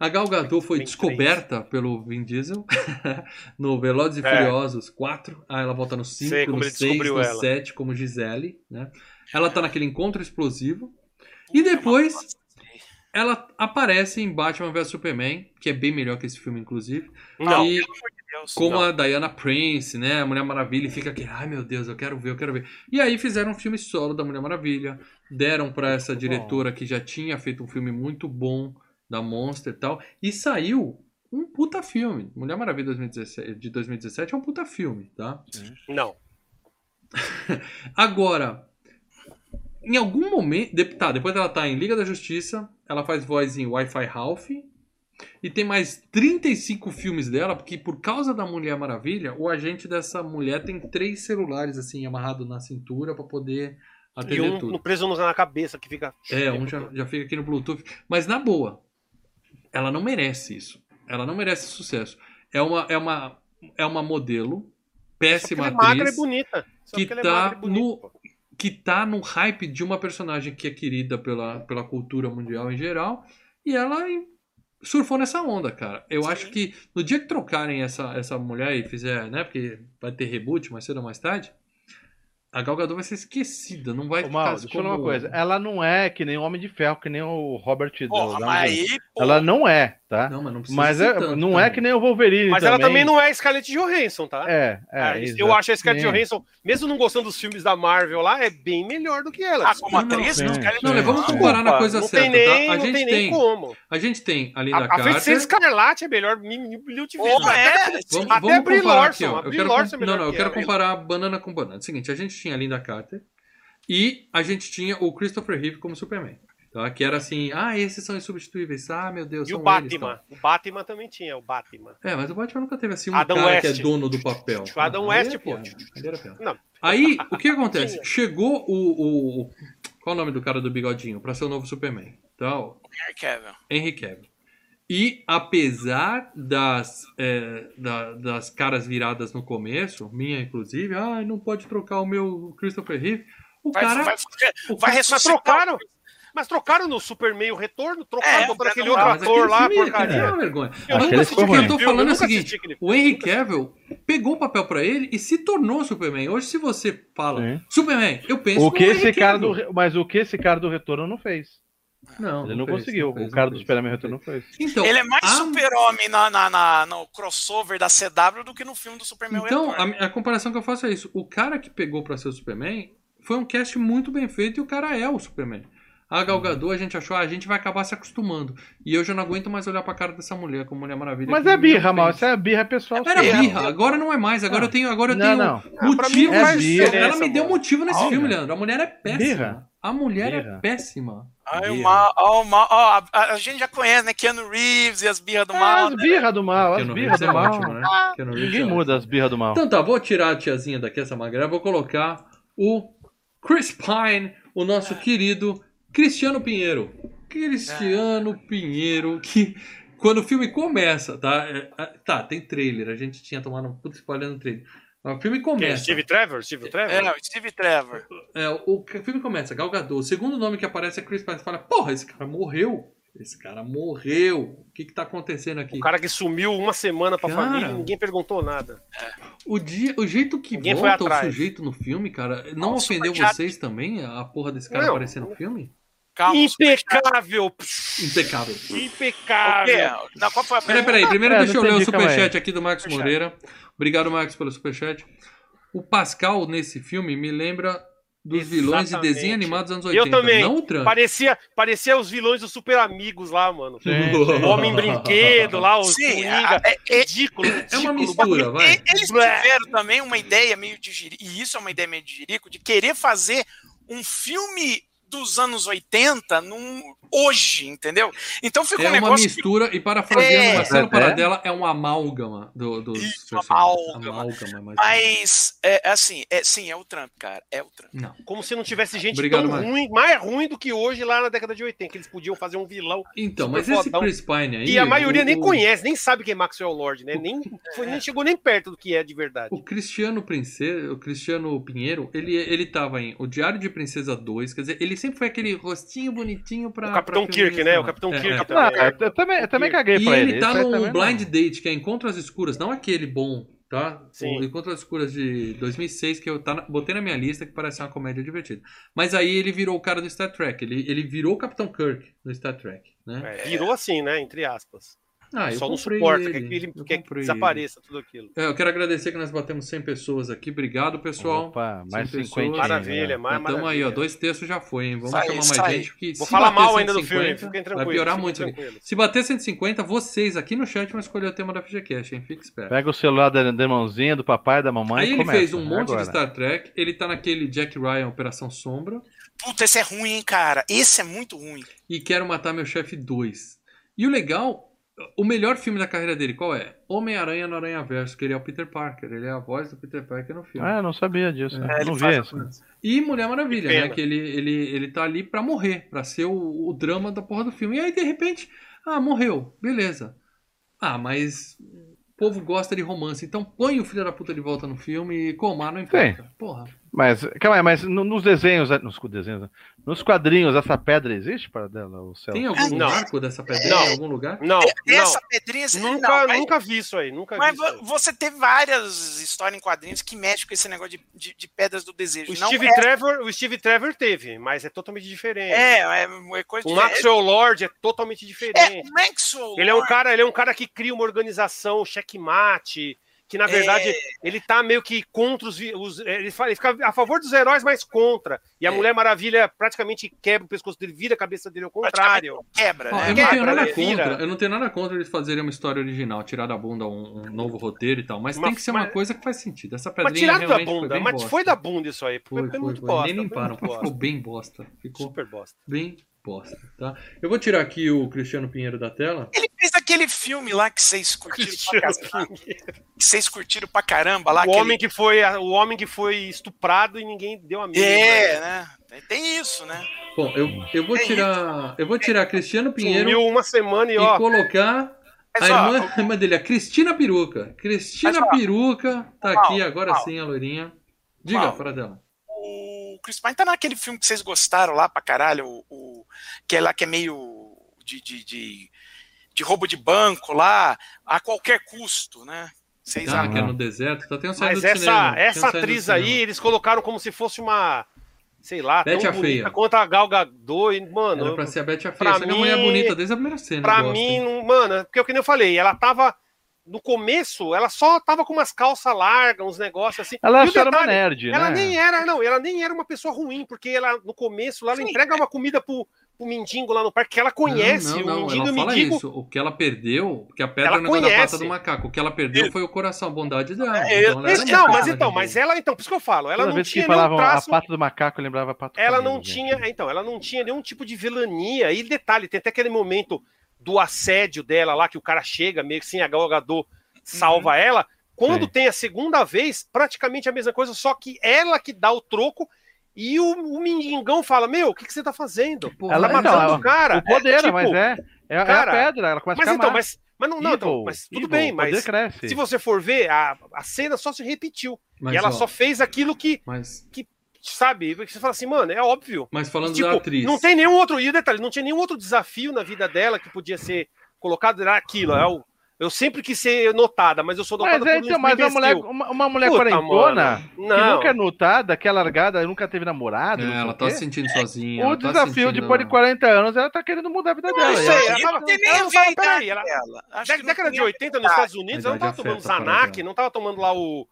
a Gal Gadot foi descoberta pelo Vin Diesel (laughs) no Velozes e É. Furiosos 4. Ah, ela volta no 5, Sei como no ele 6, descobriu no ela. 7 como Gisele, né? Ela tá naquele encontro explosivo. E depois ela aparece em Batman vs Superman, que é bem melhor que esse filme, inclusive. Não, E Pelo amor. Como Não. a Diana Prince, né? A Mulher Maravilha e fica aqui, ai meu Deus, eu quero ver, eu quero ver. E aí fizeram um filme solo da Mulher Maravilha, deram pra essa diretora que já tinha feito um filme muito bom da Monster e tal, e saiu um puta filme. Mulher Maravilha 2017, de 2017 é um puta filme, tá? não. (laughs) Agora, Em algum momento. Tá, depois ela tá em Liga da Justiça, ela faz voz em Wi-Fi Ralph. E tem mais 35 filmes dela, porque por causa da Mulher Maravilha, o agente dessa mulher tem três celulares assim, amarrado na cintura pra poder E atender um tudo. no preso na cabeça que fica. É, um já, já fica aqui no Bluetooth. Mas na boa, ela não merece isso. Ela não merece sucesso. É uma, é uma, é uma modelo, Só péssima ela é magra e atriz, bonita. Só que ela é tá e bonita, no- pô. que tá no hype de uma personagem que é querida pela, pela cultura mundial em geral. E ela surfou nessa onda, cara. Eu Sim. acho que no dia que trocarem essa, essa mulher e fizer, né? Porque vai ter reboot mais cedo ou mais tarde. A Gal Gadot vai ser esquecida, não vai Ô, Mal, ficar deixa eu falar uma coisa. Ela não é que nem o Homem de Ferro, que nem o Robert do- Porra, da mas Marvel. aí, pô, Ela não é, tá? Não, mas não precisa Mas ser é- tanto não é também. que nem o Wolverine Mas ela também não é Scarlett Johansson, tá? É, é. Ah, eu acho a Scarlett. Johansson, mesmo não gostando dos filmes da Marvel lá, é bem melhor do que ela. ah, como atriz, sim, não, Scarlett Não, né, vamos comparar na coisa não certa, tem nem, tá? A não gente tem tem, nem como. a gente tem a Linda A, a. Feiticeira Escarlate é melhor mil, mil, mil de vezes. É. Vamos, Até vamos a Brie comparar Larson, aqui, ó. a Eu Brie quero Larson é com- melhor não, não, eu que quero comparar banana com banana. É o seguinte, a gente tinha a Linda Carter e a gente tinha o Christopher Reeve como Superman. Tá? Que era assim, ah, esses são insubstituíveis. Ah, meu Deus, E são o eles, Batman. tá? O Batman também tinha, o Batman. É, mas o Batman nunca teve assim um Adam cara que West. é dono do papel. O (laughs) Adam Não, West, aí é pô. aí o que acontece? Tinha. Chegou o, o, o- Qual o nome do cara do bigodinho? Pra ser o novo Superman. Então, Henry Cavill. Henry Cavill. E apesar das, é, da- das caras viradas no começo, minha inclusive, ah, não pode trocar o meu Christopher Reeve. O Vai, cara. vai, o vai cara- trocaram. Mas trocaram no Superman o retorno, trocaram É, aquele não- outro ator lá, filme é porcaria. uma vergonha. Eu Mas o que eu tô falando é o seguinte: o Henry Cavill pegou o papel pra ele e se tornou Superman. Hoje, se você fala Sim. Superman, eu penso O que Henry esse cara do, Cavill. mas o que esse cara do retorno não fez. Não, Ele não, fez, conseguiu. fez, o cara não do Superman não retorno fez. não fez. Então, Ele é mais a- super-homem na, na, na- no crossover da CW do que no filme do Superman Então, Retorno. a, a comparação que eu faço é isso. O cara que pegou pra ser o Superman foi um cast muito bem feito e o cara é o Superman. A Uhum. Gal Gadot, a gente achou, ah, a gente vai acabar se acostumando. E eu já não aguento mais olhar pra cara dessa mulher como Mulher Maravilha. Mas é birra, mal. Isso é birra pessoal. Era sua. birra, agora não é mais. Agora eu tenho, agora eu Não, tenho não. Ah, motivo. não faz Ela me deu motivo nesse filme, Leandro. A mulher é péssima. Birra. A mulher é Birra. péssima. Ai, o mal, ó, o mal, ó, a, a gente já conhece, né? Keanu Reeves e as birras do É, mal. as né? birras do mal, as Keanu birras Reeves do é mal. ótimo, né? Reeves Ninguém é muda as birras do mal. Então tá, vou tirar a tiazinha daqui, essa magrela, vou colocar o Chris Pine, o nosso querido Cristiano Pinheiro. Cristiano Pinheiro, que quando o filme começa, tá? É, é, tá, tem trailer, a gente tinha tomado um puto spoiler no trailer. O filme começa. Steve Trevor? Steve Trevor? É, o Steve Trevor. É, o, o filme começa, Gal Gadot. O segundo nome que aparece é Chris Pine. Fala, porra, esse cara morreu. Esse cara morreu. O que que tá acontecendo aqui? O cara que sumiu uma semana pra Cara. família e ninguém perguntou nada. O, dia, o jeito que Ninguém foi volta o sujeito no filme, cara, não Nossa, ofendeu vocês também? A porra desse cara Não. aparecer no filme? Calma. Impecável! Impecável. Impecável! Não, qual foi a Peraí, pergunta? peraí. Primeiro É, deixa eu não ler o superchat aqui do Marcos. Moreira. Obrigado, Marcos, pelo superchat. O Pascal, nesse filme, me lembra dos vilões de Exatamente. desenho animado dos anos Eu 80. também. Não o Trump. Parecia, parecia os vilões dos Super Amigos lá, mano. Sim, O Homem Brinquedo lá, os Sim, Coringa. é- é- Ridículo, É uma ridículo. mistura, vai. Eles tiveram também uma ideia meio de jirico, e isso é uma ideia meio de jirico, de querer fazer um filme dos anos 80 num, hoje, entendeu? Então fica É um uma negócio que mistura, e parafraseando É. Marcelo É. Paradela, é um amálgama do, dos Isso, amálgama. Amálgama, mas... Mas, é, assim, é, sim, é o Trump, cara. É o Trump. Não. Como se não tivesse gente Obrigado, tão Marcos. ruim, mais ruim do que hoje lá na década de 80, que eles podiam fazer um vilão. Então, mas esse. Chris Pine aí... E a maioria o- nem o- conhece, nem sabe quem é Maxwell Lord, né? Nem, foi, nem chegou nem perto do que é de verdade. O Cristiano Princesa, o Cristiano Pinheiro, ele, ele tava em O Diário de Princesa 2, quer dizer, ele sempre foi aquele rostinho bonitinho pra. O Capitão Kirk, né? O. Capitão É, Kirk é. também. Não, eu, eu também, eu também caguei E pra ele ele. tá no também não. Blind Date, que é Encontro às Escuras, não aquele bom, tá? Sim. O Encontro às Escuras de 2006, que eu tá na- botei na minha lista, que parece uma comédia divertida. Mas aí ele virou o cara do Star Trek, ele, ele virou o Capitão Kirk no Star Trek, né? É, virou assim, né? Entre aspas. Ah, eu Só não comprei suporta, ele, que, ele, eu quer que desapareça tudo aquilo. É, eu quero agradecer que nós batemos 100 pessoas aqui. Obrigado, pessoal. Opa, mais 100 50. pessoas. Maravilha, mais Então aí, ó, maravilha. dois terços já foi, hein? Vamos Sai, chamar mais sai. gente. Porque Vou se falar mal ainda do 150, filme, fiquem tranquilos. Vai piorar muito aqui. Se bater 150, vocês aqui no chat vão escolher o tema da FGCast, hein? Fique esperto. Pega o celular da, da irmãozinha, do papai, da mamãe Aí e ele começa. fez um monte Agora. de Star Trek. Ele tá naquele Jack Ryan Operação Sombra. Puta, esse é ruim, hein, cara? Esse é muito ruim. E Quero Matar Meu Chefe 2. E o legal, o melhor filme da carreira dele, qual é? Homem-Aranha no Aranha Verso, que ele é o Peter Parker. Ele é a voz do Peter Parker no filme. Ah, eu não sabia disso. É, não vi isso. E Mulher Maravilha, Que né? Que ele, ele, ele tá ali pra morrer, pra ser o, o drama da porra do filme. E aí, de repente, ah, morreu, beleza. Ah, mas o povo gosta de romance, então põe o filho da puta de volta no filme e comar não importa. Porra. Mas, calma aí, mas no- nos desenhos, nos desenhos, nos quadrinhos, essa pedra existe para dela, o céu? Tem algum Não. marco dessa pedrinha Não. em algum lugar? Não, Essa não. pedrinha. Nunca, não, mas- nunca vi isso aí, nunca vi Mas isso aí. vo- você teve várias histórias em quadrinhos que mexem com esse negócio de, de, de pedras do desejo. O não Steve, é, Trevor, o Steve Trevor teve, mas é totalmente diferente. é, é, é coisa O de. Maxwell Lord é totalmente é, diferente. o Maxwell. Ele é um cara, ele é um cara que cria uma organização, checkmate, que na verdade ele tá meio que contra os, os- ele, fala, ele fica a favor dos heróis, mas contra. E a É. Mulher Maravilha praticamente quebra o pescoço dele, vira a cabeça dele ao contrário. Quebra, né? eu não quebra, tenho nada vira. contra. Eu não tenho nada contra eles fazerem uma história original, tirar da bunda um, um novo roteiro e tal. Mas Mas- tem que ser uma mas- coisa que faz sentido. Essa Mas pedrinha tirado da realmente foi bunda, bem mas bosta. foi da bunda isso aí. Foi, Foi, foi foi, muito foi. bosta. Nem foi limparam. (laughs) Ficou bem bosta. Ficou Super bosta. bem bosta, tá? Eu vou tirar aqui o Cristiano Pinheiro da tela. Ele fez aquele filme lá que vocês curtiram pra Cristiano caramba. Que vocês curtiram pra caramba lá. O aquele- homem, que foi, o homem que foi estuprado e ninguém deu a mínima. É, né? Tem isso, né? Bom, eu, eu vou É tirar. Eu vou tirar Cristiano Pinheiro Sumiu uma semana e e ó. colocar a irmã, a irmã dele, a Cristina Peruca. Cristina Peruca tá aqui agora sim, a loirinha. Diga, fora dela. O Chris Pine tá naquele filme que vocês gostaram lá pra caralho, o, o- que é lá que é meio de, de, de, de roubo de banco lá, a qualquer custo, né? Vocês Ah, que é no deserto. Tá tendo saído Mas essa, cinema. Essa atriz aí, eles colocaram como se fosse uma. Sei lá, Betty tão a bonita Feia. quanto a Gal Gadot. Mano, Era pra ser a Betty a pra Feia. Só que a mulher é mim- bonita desde a primeira cena. pra mim, não, mano, porque é o que nem eu falei, ela tava. No começo, ela só tava com umas calças largas, uns negócios assim. Ela E só era uma detalhe, nerd, Ela né? nem era, não, ela nem era uma pessoa ruim, porque ela, no começo, lá, ela Sim. entrega uma comida pro, pro mendigo lá no parque, que ela conhece, Não, não, o não. mendigo e Ela o fala mendigo. isso. O que ela perdeu, porque a pedra Ela é da pata do macaco. O que ela perdeu foi o coração, a bondade dela. É, Então não, mas então, mas ela, então, por isso que eu falo, ela Toda não tinha nenhum falavam traço. a pata do macaco, eu lembrava a pata Ela camelo, não gente. tinha, é, então, ela não tinha nenhum tipo de vilania. E detalhe, tem até aquele momento do assédio dela lá, que o cara chega, meio que assim, a Gal Gadot salva ela. Quando Sim. tem a segunda vez, praticamente a mesma coisa, só que ela que dá o troco e o, o mendigão fala: Meu, o que, que você tá fazendo? Porra, Ela tá matando ela- o cara. O poder, tipo, mas é. É, é cara, a pedra, ela começa Mas a então, mas, mas não, não, então, mas tudo evil, bem, mas cresce. se você for ver, a, a cena só se repetiu. Mas, e ela ó, só fez aquilo que, Mas, sabe, porque você fala assim, mano, é óbvio. mas falando Tipo, da atriz. não tem nenhum outro. E o detalhe, não tinha nenhum outro desafio na vida dela que podia ser colocado. Era aquilo. É o, eu sempre quis ser notada, mas eu sou Mas, notada é, por então, mas uma mulher, uma, uma mulher Puta, quarentona, que Não. nunca é notada, que é largada, nunca teve namorado. É, não ela tá se sentindo sozinha. O ela tá desafio sentindo... depois de 40 anos, ela tá querendo mudar a vida dela. Isso E ela- aí, Não ela tem nem ela não peraí, ela- não Década de a 80 nos. Estados Unidos, ela não tava tomando Zanac, não tava tomando lá o,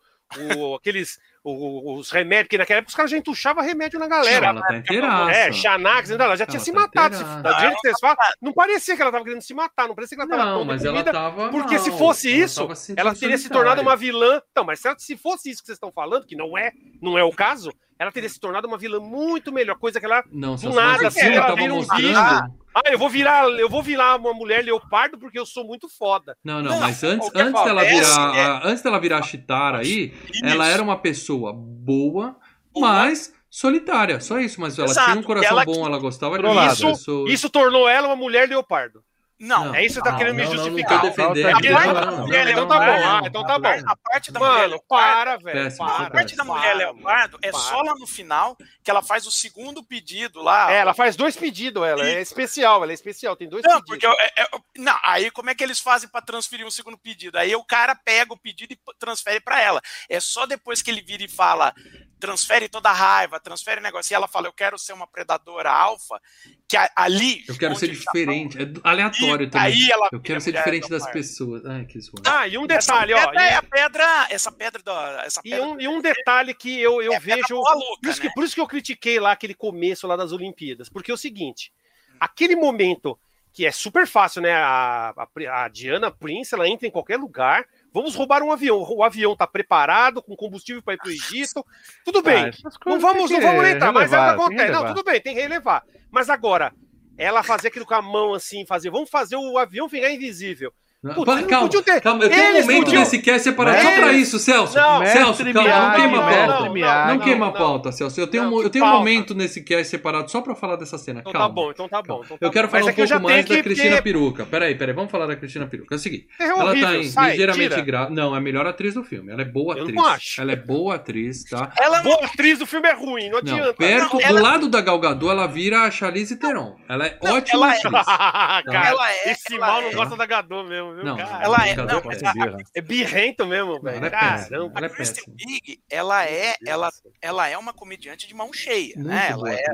o- aqueles os remédios, que naquela época os caras já entuchavam remédio na Não, galera. ela tá inteiraça. É, Xanax, ela já Ela tinha se tá matado. Se, inteiraça. da jeito que vocês falam, não parecia que ela tava querendo se matar, não parecia que ela tava Não, mas ela tava. Porque se mal, fosse ela isso, se ela teria se tornado uma vilã. Então, mas se, ela- se fosse isso que vocês estão falando, que não é, não é o caso, ela teria se tornado uma vilã muito melhor, coisa que ela. Não, se do nada, assim, ela tava vira um mostrando. Ah, eu vou virar, eu vou virar uma mulher leopardo porque eu sou muito foda. Não, não, Não, mas antes, o que antes dela virar, é- a- antes dela virar Chitara aí, Isso. ela era uma pessoa boa, mas solitária, só isso. Mas ela Exato, tinha um coração ela bom, ela gostava de outras pessoas. Isso tornou ela uma mulher leopardo. Não, É isso que você tá Não, querendo me não, não, justificar. Não, não, parte não, da não, mulher não, então tá não, bom, não, ah, não, então não, tá não. bom. a parte da mulher Mano, leopardo, para, velho. Para, a parte da para, mulher leopardo é para. só lá no final que ela faz o segundo pedido lá. É, ela faz dois pedidos, ela é especial, ela é especial, tem dois Não, pedidos. porque eu- é- é- não, aí como é que eles fazem pra transferir um segundo pedido? Aí o cara pega o pedido e transfere pra ela. É só depois que ele vira e fala: transfere toda a raiva, transfere negócio. E ela fala, eu quero ser uma predadora alfa, que a- ali... Eu quero ser o Japão- diferente. É aleatório E também. aí ela Eu quero ser diferente do das pessoas. Ai, que zoado. Ah, e um Essa detalhe, ó. pedra é a E, pedra, essa pedra da, essa e pedra um, e um detalhe que eu, eu é a vejo. Por isso, que, né? por isso que eu critiquei lá aquele começo lá das Olimpíadas. Porque é o seguinte: aquele momento que é super fácil, né? A, a, a Diana Prince, ela entra em qualquer lugar. Vamos roubar um avião. O avião tá preparado, com combustível para ir pro Egito. Tudo bem. Ah, não vamos, não vamos entrar, mas é o que acontece. Não, tudo bem, tem que relevar. Mas agora, ela fazer aquilo com a mão assim, fazer, vamos fazer o avião ficar invisível. Para- não calma, ter- calma. Eu tenho um momento podiam- nesse cast separado só Eles- pra isso, Celso. Não, Celso, Mestre calma, não queima a mestre pauta. Não não, queima a pauta, Celso. Eu tenho, Não, um, eu que tenho um momento nesse cast separado só pra falar dessa cena. Então Calma. tá bom, então tá bom. então tá Eu quero bom. falar um é que eu pouco mais tenho da que- Cristina Peruca. Peraí, peraí, vamos falar da Cristina Peruca. É o seguinte. É Ela tá em- sai, ligeiramente grávida. Não, é a melhor atriz do filme. Ela é boa Eu atriz. não acho. Ela é boa atriz, tá? Ela Boa atriz do filme é ruim, não adianta. perto, do lado da Gal Gadot, ela vira a Charlize Theron. Ela é ótima é- atriz. (laughs) Ela é- esse mal é. não gosta da Gadot mesmo, viu, Não, cara? ela é- não, mas é- a- É birrento mesmo, velho. ela é. Caramba. Ela é a Kristen. Wiig, ela é, ela, ela é uma comediante de mão cheia, Muito né? Ela é,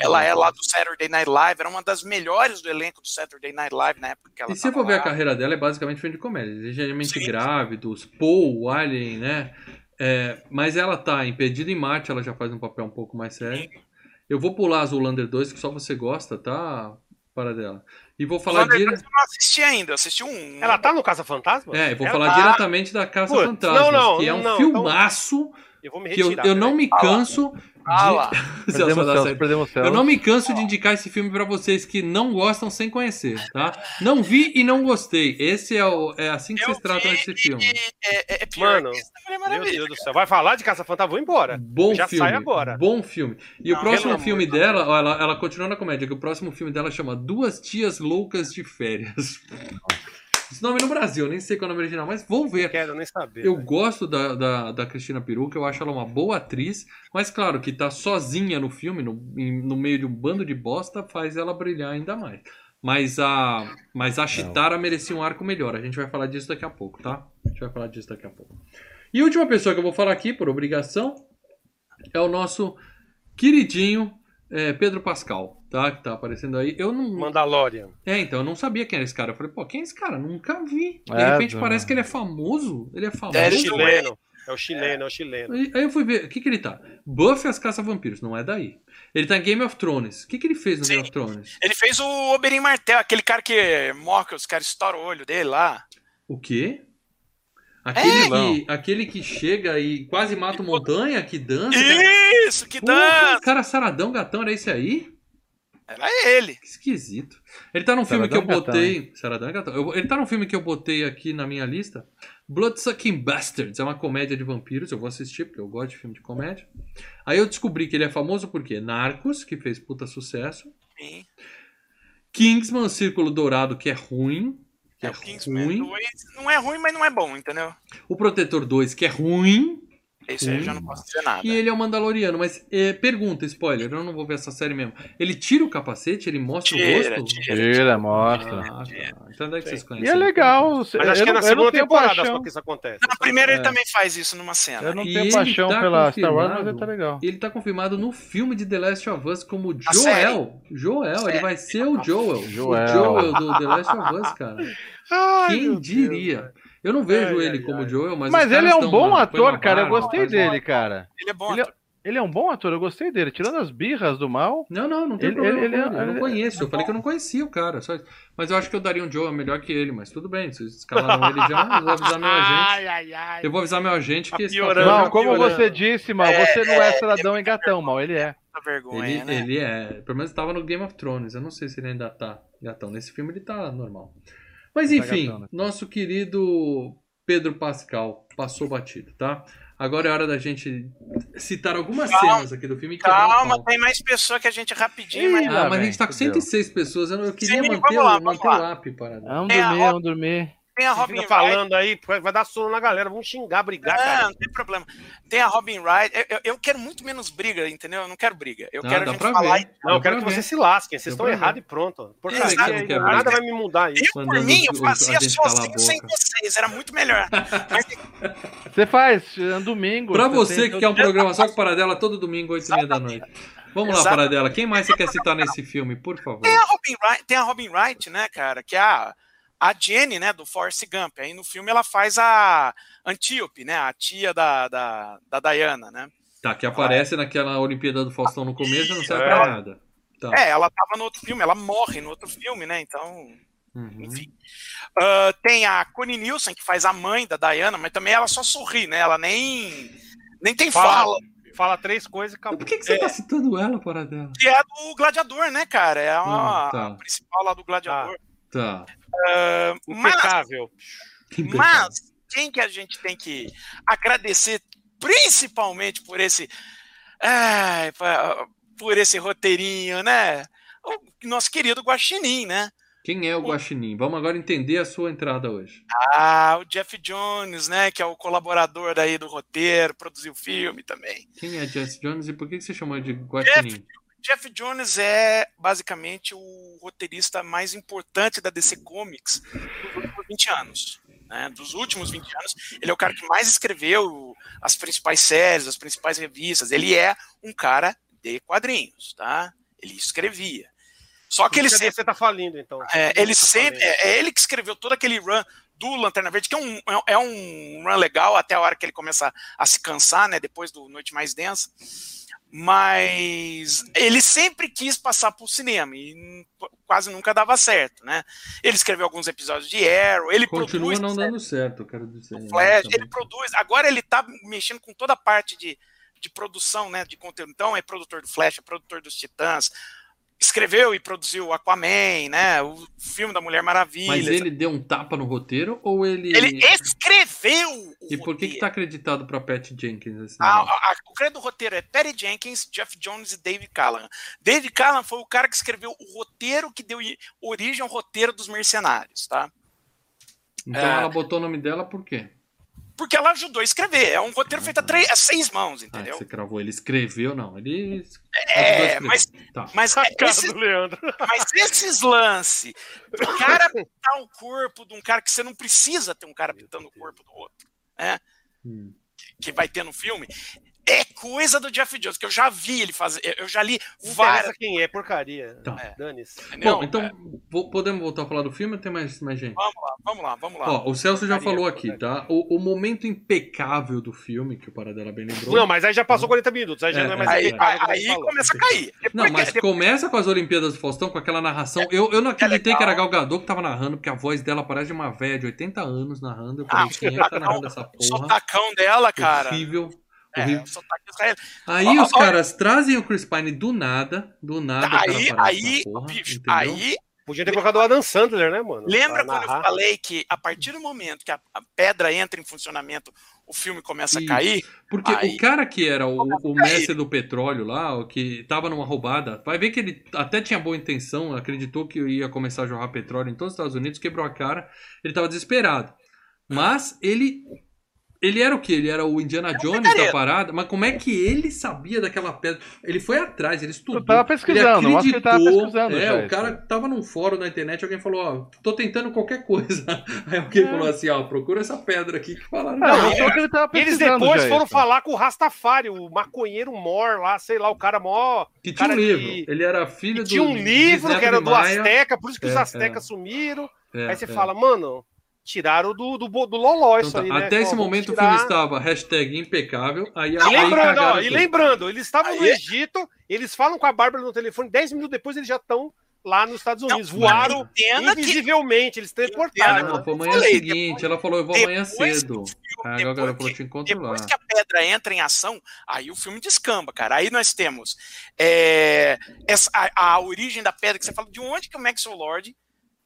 ela é lá do Saturday Night Live, era uma das melhores do elenco do Saturday Night Live na época que ela E se for ver a carreira dela, é basicamente filme de comédia. Ligeiramente Sim. grávidos, Paul, Alien, né? É, mas ela tá em Perdido em Marte, ela já faz um papel um pouco mais sério. Eu vou pular Zoolander 2, que só você gosta, tá? Para dela. E vou falar Thunder dire... Birds eu não assisti ainda, eu assisti um. Ela tá no Caça Fantasma? É, eu vou Ela falar tá- diretamente da Caça Putz, Fantasmas, não, não, que é um não, filmaço Eu vou me que eu, retirar. eu não me canso Ah de... (laughs) Perdemos o perdemos o. Eu não me canso de indicar esse filme pra vocês que não gostam sem conhecer, tá? Não vi e não gostei. Esse é, o, é assim que Eu vocês tratam vi esse filme. É, é, é pior Mano, Mulher Meu. Deus do céu. Vai falar de Caça Fantasma? Vou embora. Bom Já filme. sai agora. Bom filme. E o Não, próximo pelo filme amor de dela, ó, ela, ela continua na comédia, que o próximo filme dela chama Duas Tias Loucas de Férias. Esse nome é no Brasil, eu nem sei qual é o nome original, mas vou ver. Quero nem saber. Eu velho. gosto da, da, da Cristina Peruca, eu acho ela uma boa atriz, mas claro que tá sozinha no filme, no, em- no meio de um bando de bosta, faz ela brilhar ainda mais. Mas a, mas a Chitara merecia um arco melhor, a gente vai falar disso daqui a pouco, tá? A gente vai falar disso daqui a pouco. E a última pessoa que eu vou falar aqui, por obrigação, é o nosso queridinho é, Pedro Pascal, tá? Que tá aparecendo aí. Eu não. Mandalorian. É, então, eu não sabia quem era esse cara. Eu falei, pô, quem é esse cara? Nunca vi. De É, repente do- parece que ele é famoso. Ele é famoso. É chileno. É o chileno, é o chileno. Aí aí eu fui ver, o que que ele tá? Buffy as Caça-Vampiros, não é daí. Ele tá em Game of Thrones. O que que ele fez no Sim. Game of Thrones? Ele fez o Oberyn Martel, aquele cara que morre, os caras estouram o olho dele lá. O quê? Aquele, Não. que, aquele que chega e quase mata o montanha, que dança. Isso, que Porra, dança! cara saradão, gatão, era esse aí? Era ele. Que esquisito. Ele tá num filme que eu botei. Gatão. Eu- ele tá num filme que eu botei aqui na minha lista. Bloodsucking Bastards. É uma comédia de vampiros. Eu vou assistir porque eu gosto de filme de comédia. Aí eu descobri que ele é famoso por quê? Narcos, que fez puta sucesso. Sim. Kingsman, o Círculo Dourado, que é ruim. Que É, é o Kingsman ruim. 2 não é ruim, mas não é bom, entendeu? O Protetor 2, que é ruim. Esse aí eu já não posso dizer nada. E ele é o Mandaloriano. Mas é, pergunta, spoiler. Eu não vou ver essa série mesmo. Ele tira o capacete? Ele mostra Tira, o rosto? tira. Tira, mostra. Ah, tá. Então onde é que vocês E conhecem? é legal. Mas eu, acho que é não- na segunda tenho temporada paixão. só que isso acontece. Na primeira ele É. também faz isso numa cena. Eu não E tenho ele paixão tá pela Star Wars, mas ele tá legal. Ele tá confirmado no filme de The Last of Us como A Joel. Joel, ele Série. vai ser o Joel. Joel. O Joel do The Last of Us, cara. (laughs) Ai, Quem Deus, diria? velho. Eu não vejo Ai, ele ai, como ai. Joel, mas Mas ele é um bom ator, cara. Eu barba, gostei dele, uma- cara. Ele é bom. Ele é-. Ele é um bom ator, eu gostei dele. Tirando as birras do mal. Não, não, não tem Ele- problema. ele- ele-. Eu não ele- conheço. Eu falei que eu não conhecia o cara. Só... Mas eu acho que eu daria um Joel melhor que ele, mas tudo bem. Se vocês escalaram ele já, eu vou avisar meu agente. Ai, ai, ai. Eu vou avisar meu agente que Tá esse papel- Mal, como piorando. você disse, Mal, É, você não é é, cidadão e gatão, Mal. Ele é. Vergonha, Ele, né? ele é. Pelo menos estava no Game of Thrones. Eu não sei se ele ainda tá gatão. Nesse filme ele tá normal. Mas Tá enfim, né? nosso querido Pedro Pascal passou batido, tá? Agora é hora da gente citar algumas Calma, cenas aqui do filme. Calma, tem mais pessoa que a gente rapidinho, mas Ah, mas a gente tá com fudeu. 106 pessoas. Eu, eu queria Sim, manter, vamos lá, vamos manter lá. o app parado. Vamos É, dormir, vamos dormir. Tem a Você Robin fica Wright. falando aí, vai dar sono na galera, vamos xingar, brigar, É, cara. não tem problema. Tem a Robin Wright. Eu, eu- eu quero muito menos briga, entendeu? Eu não quero briga. Eu Ah, quero a gente falar. ver. Não, eu quero que vocês se lasquem, vocês Dá estão errados e pronto. Por Exato. causa Não quer nada briga. vai me mudar isso. Eu, por mim, eu fazia sozinho sem boca. vocês. Era muito melhor. Mas (laughs) Você faz é um domingo. Pra você tem que quer um programa só com Paradela todo domingo, 8 e meia da noite. Vamos lá, Exatamente. Paradela. Quem mais você quer citar nesse filme, por favor? tem a Robin Wright, tem a Robin Wright, né, cara? Que é a, a Jenny, né, do Forrest Gump. Aí no filme ela faz a Antíope, né? A tia da, da, da Diana, né? Tá, que aparece naquela Olimpíada do Faustão no começo e não serve É. pra nada. Tá. É, ela tava no outro filme, ela morre no outro filme, né? Então, Uhum. enfim. Ah, tem a Connie Nielsen, que faz a mãe da Diana, mas também ela só sorri, né? Ela nem, nem tem Fala. fala. Fala três coisas e Mas acabou. Por que, que você tá citando ela, Paradela? Que é do Gladiador, né, cara? É a, Hum, tá. a principal lá do Gladiador. Tá. Mas, Impecável. mas quem que a gente tem que agradecer principalmente por esse por esse roteirinho, né? O nosso querido Guaxinim, né? Quem é o Guaxinim? Vamos agora entender a sua entrada hoje. Ah, o Jeff Jones, né? Que é o colaborador aí do roteiro, produziu o filme também. Quem é Jesse Jones e por que que você chamou de Guaxinim? Jeff Jones é basicamente o roteirista mais importante da DC Comics dos últimos 20 anos. Né? Dos últimos 20 anos, ele é o cara que mais escreveu as principais séries, as principais revistas. Ele é um cara de quadrinhos, tá? Ele escrevia. Só que ele Por sempre Você tá falindo, então. é, ele Tá sempre. falindo. É, é ele que escreveu todo aquele run do Lanterna Verde, que é um, é um run legal até a hora que ele começa a se cansar, né? Depois do Noite Mais Densa. Mas ele sempre quis passar pro cinema e quase nunca dava certo, né? Ele escreveu alguns episódios de Arrow, ele Continua não dando certo, eu quero dizer. do Flash, ele produz. Agora ele tá mexendo com toda a parte de, de produção, né? De conteúdo. Então é produtor do Flash, é produtor dos Titãs. Escreveu e produziu o Aquaman, né? O filme da Mulher Maravilha. Mas ele deu um tapa no roteiro ou ele. Ele escreveu E por que, que tá acreditado pra Pat Jenkins Ah, a- a- o crédito do roteiro é Perry Jenkins, Jeff Jones e David Callahan. David Callahan foi o cara que escreveu o roteiro que deu origem ao roteiro dos Mercenários, tá? Então é. ela botou o nome dela por quê? Porque ela ajudou a escrever. É um roteiro feito a, três, a seis mãos, Ah, entendeu? você cravou. Ele escreveu, não. Ele. É, mas- Tá. Mas, A cara esses, do Leandro. mas esses lances, o cara pintar o corpo de um cara que você não precisa ter um cara pintando o corpo do outro, né? Hum. Que vai ter no filme, é coisa do Jeff Jones, que eu já vi ele fazer. Eu já li Não várias. quem é, porcaria. Tá. É, Dane-se. Bom, então É, podemos voltar a falar do filme ou tem mais, mais gente? vamos lá, vamos lá, vamos lá. Ó, o Celso já Maria, falou aqui, tá? O, o momento impecável do filme, que o Paradela bem lembrou. Não, mas aí já passou 40 minutos, aí já É, não é mais é, aí como aí falou. começa a cair. Não, Porque- mas começa com as Olimpíadas do Faustão, com aquela narração. Eu, eu não acreditei que era Gal Gadot que tava narrando, porque a voz dela parece de uma velha de 80 anos narrando. Eu falei, Ah, quem é que tá narrando essa o porra? sotacão dela, cara. Horrível. É, o sotaque israelense. Aí Ó, os ó, caras trazem o Chris Pine do nada, do nada o cara Aí, aí, porra, bicho, aí Podia ter colocado o Adam Sandler, né, mano? Lembra quando eu falei que a partir do momento que a, a pedra entra em funcionamento, o filme começa a Isso. cair? Porque Aí- o cara que era o, o mestre do petróleo lá, o que tava numa roubada, vai ver que ele até tinha boa intenção, acreditou que ia começar a jorrar petróleo em todos os Estados Unidos, quebrou a cara, ele tava desesperado. Mas ele. Ele era o quê? Ele era o Indiana Jones da parada, mas como é que ele sabia daquela pedra? Ele foi atrás, ele estudou. Eu tava pesquisando, ele eu acho que ele tava acreditou. pesquisando É, já o isso. cara tava num fórum na internet, alguém falou, ó, tô tentando qualquer coisa. (laughs) Aí alguém falou assim, ó, procura essa pedra aqui que falaram. Não, Não, eu que ele tava Eles depois já foram isso. falar com o Rastafari, o maconheiro Mor lá, sei lá, o cara mó. Que tinha um livro. de- Ele era filho do. tinha um livro que era do Maia. Azteca, por isso que os É, Aztecas é. sumiram. É, Aí você é. fala, mano, tiraram do, do, do Loló Então isso tá, aí, né? Até esse momento o tirar. filme estava hashtag impecável. Aí, E aí lembrando, ó, e lembrando, eles estavam no Aí- Egito, eles falam com a Bárbara no telefone, 10 minutos depois eles já estão lá nos Estados Não, Unidos. Voaram entenda que invisivelmente, eles teleportaram. Não, foi amanhã falei, seguinte. ela falou, eu vou amanhã depois cedo. o Aí a depois galera falou, que- te encontro lá. Depois que a pedra entra em ação, aí o filme descamba, cara. Aí nós temos é, essa, a, a origem da pedra, que você fala de onde que o Maxwell Lord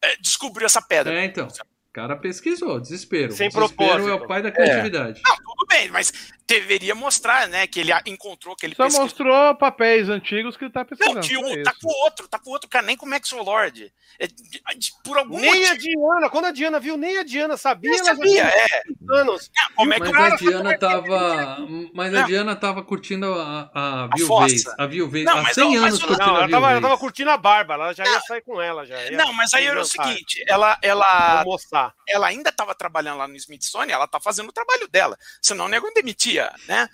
é, descobriu essa pedra. É, então. O cara pesquisou, desespero. Sem desespero é propósito. o pai da criatividade. Não, tudo bem, mas deveria mostrar, né? Que ele a- encontrou, que ele Só pesquisou. mostrou papéis antigos que ele tá pesquisando. Não, que só o, isso. tá com o outro, tá com o outro cara, nem com o Max Lord. É, por algum Nem a motivo. Diana, quando a Diana viu, nem a Diana sabia. Já sabia, é. anos. Como é que Mas a Diana tava. Mas a Não. Diana tava curtindo a, a A viuvez. A viuvez. Não, Há mas 100 não, mas anos o- curtindo Não, a ela tava, ela tava curtindo a Bárbara, ela já ia sair com ela. Já ia Não, mas aí era o seguinte, ela, ela, ela ainda estava trabalhando lá no Smithsonian, ela tá fazendo o trabalho dela, senão o nego demitia, né?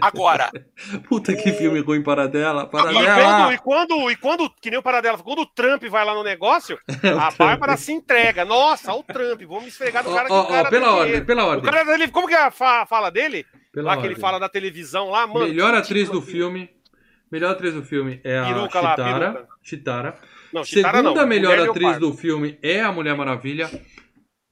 Agora, (laughs) Puta que filme ruim para dela. Para E quando, e, quando, e quando, que nem o Paradela, quando o Trump vai lá no negócio, (laughs) a Bárbara se entrega. Nossa, o Trump, vamos me esfregar Ó, cara que ó, o cara pela ordem, dinheiro. pela O ordem. cara dele, como que é a fa- fala dele? Pela lá que ele ordem. fala da televisão lá, mano. Melhor que atriz do filme. Melhor atriz do filme é a Peruca lá, Chitara. peruca. Chitara. Não, Chitara Segunda não, melhor atriz do filme é a Mulher Maravilha.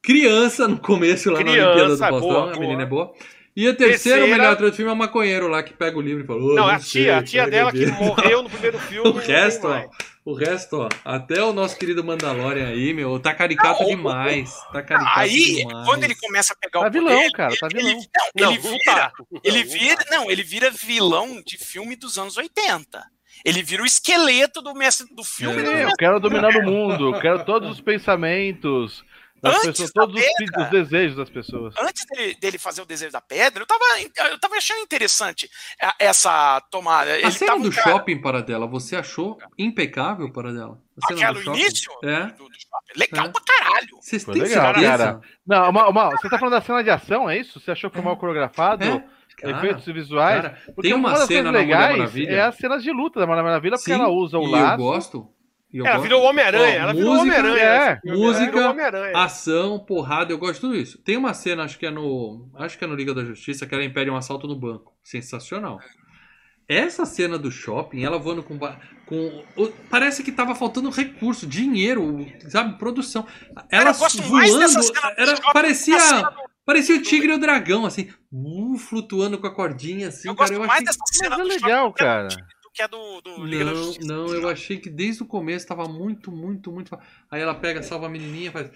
Criança no começo lá Criança, na Olimpíada do boa, a menina é boa. E a terceira, Terceira- melhor atriz do filme é o maconheiro lá que pega o livro e fala. "Ô, Não, é a sei, tia, a tia dela que beber." morreu no primeiro (laughs) filme. O resto, ó, o resto, ó, até o nosso querido Mandalorian aí, meu, tá caricato Não, demais. Tá caricato aí, demais. quando ele começa a pegar Tá o poder, vilão, cara, tá ele, vilão. não, Não, ele vira, tá. ele Não, vira, não, ele vira vilão de filme dos anos 80. Ele vira o esqueleto do mestre do filme. É. do eu quero dominar o mundo, eu quero todos os (laughs) pensamentos Antes pessoas, todos os, pedra. os desejos das pessoas. Antes dele, dele fazer o desejo da pedra, eu tava, eu tava achando interessante essa tomada. A Ele cena tava do um cara- shopping para dela, você achou impecável para dela? Aquela do início É. do, do shopping. Legal É. pra caralho. Vocês têm legal, certeza? cara. Não, mal, mal, você tá falando da cena de ação, é isso? Você achou que foi mal coreografado? É, cara, efeitos visuais? cara, Porque tem uma das cena legais Maravilha. é as cenas de luta da Mulher Maravilha, porque Sim, ela usa o e laço. eu gosto. Ela gosto. virou o Homem-Aranha, Ó, ela virou Homem-Aranha. é, música, Homem-Aranha. Ação, porrada, eu gosto de tudo isso. Tem uma cena, acho que é no. Acho que é no Liga da Justiça, que ela impede um assalto no banco. Sensacional. Essa cena do shopping, ela voando com. com parece que tava faltando recurso, dinheiro, sabe? Produção. Ela voando. Era, parecia. cena Parecia o tigre e o dragão, assim. Uh, flutuando com a cordinha, assim, Eu cara. gosto Eu mais achei. dessa cena Mas é legal, shopping cara. Que a do, do Liga da Não, Justiça. não, eu achei que desde o começo tava muito, muito, muito. Aí ela pega, salva a menininha, faz.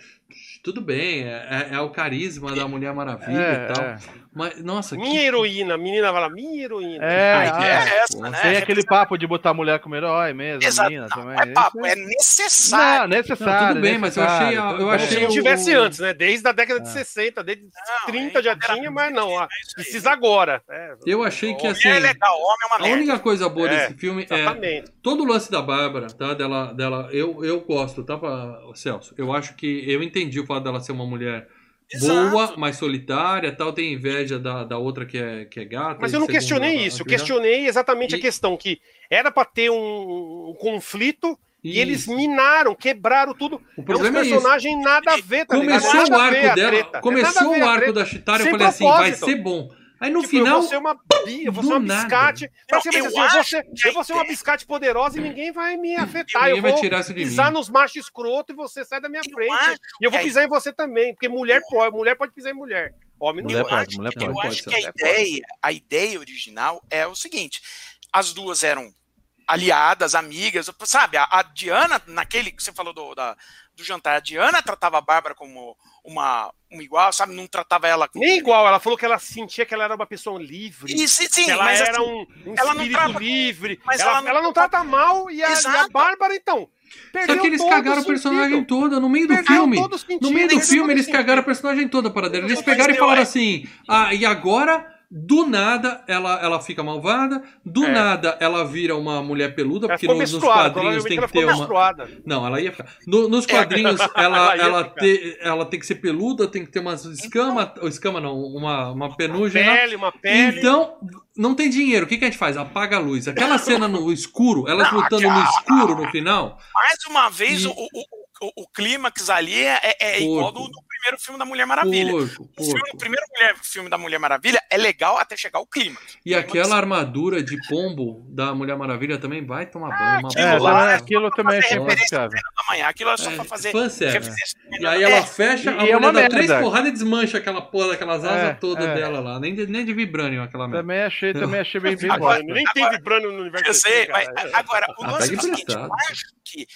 Tudo bem, é, é- é o carisma da Mulher Maravilha É, e tal. É. Mas, nossa, que. Minha heroína, a menina vai lá, minha heroína. É, A ah, é essa, pô, né? Tem aquele papo de botar a mulher como herói mesmo, a Exato. menina Não, também. é papo, Isso é necessário. Não, necessário. Não, tudo bem, mas eu achei a- necessário. eu achei se não o- tivesse antes, né? Desde a década de É. 60, desde Não, 30 é, já tinha, mas não. ó, É aí. precisa agora. É, Eu achei que assim. é legal, homem é uma A merda. única coisa boa É, desse filme é exatamente. todo o lance da Bárbara, tá? Dela, dela, eu, eu gosto, tá, pra- Celso? Eu acho que eu entendi o fato dela ser uma mulher Exato. boa, mais solitária, tal. Tem inveja da, da outra que é, que é gata. Mas e eu não questionei isso. Eu ela- questionei exatamente a E- questão que era pra ter um, um conflito e eles Isso. minaram, quebraram tudo. O É um problema é isso. personagem nada a ver, tá? Começou o a arco a dela. É a começou o a arco da Chitara, eu falei assim, vai ser bom. Aí no Tipo, eu final, vou ser uma, bi- eu vou do ser uma biscate. Não, Parece eu assim, eu, vou ser, eu vou ser uma biscate poderosa e ninguém vai me afetar. ninguém Eu vai vou tirar isso de mim. pisar nos machos escroto e você sai da minha Eu frente. acho E eu vou a pisar em você também, porque mulher pode, mulher pode pisar em mulher. Homem não Mulher eu pode. pode, mulher pode. eu Pode acho que a ideia, a ideia original é o seguinte: as duas eram aliadas, amigas, sabe? A, a Diana, naquele que você falou do, da- do jantar, a Diana tratava a Bárbara como uma, uma igual, sabe? Não tratava ela como. Nem igual, ela falou que ela sentia que ela era uma pessoa livre. E, sim, sim, que ela mas era assim, um, um ela não trata- livre. mas ela, ela não- ela não trata mal e a, e a. Bárbara, então. Só que eles cagaram o sentido. personagem toda, no meio do Perdeu filme. No meio do filme, eles sentido. cagaram a personagem toda para dela. Eles pegaram e falaram assim: ah, e agora, do nada, ela, ela fica malvada, do É. nada, ela vira uma mulher peluda, porque nos menstruada, quadrinhos tem que ter uma. menstruada. Não, ela ia ficar. No- nos quadrinhos, (laughs) ela, Ela ela, te- ela tem que ser peluda, tem que ter umas escamas. ou escama não, uma, uma penugem. lá. Pele, uma pele. Então, não tem dinheiro. O que, que a gente faz? Apaga a luz. Aquela cena no (laughs) escuro, elas Não, lutando no escuro no final. mais uma vez, E- o, o, o, o clímax ali é, é igual do, Porco. do primeiro filme da Mulher Maravilha. Porco, O, filme, porco. o primeiro mulher- filme da Mulher Maravilha é legal até chegar ao clímax. E aquela armadura de pombo da Mulher Maravilha também vai tomar banho. Uma aquilo É, lá- também- aquilo também achei fazer referência. Amanhã, aquilo é só É, pra fazer. E aí ela É, fecha, E- a e é mulher dá três porradas e desmancha aquela porra daquelas asas É, todas é. dela lá. Nem de, nem de vibranium aquela merda. Também achei, também achei bem, bosta. Nem tem vibrânio no universo Eu sei, mas agora, o Ah, lance é o seguinte: eu acho que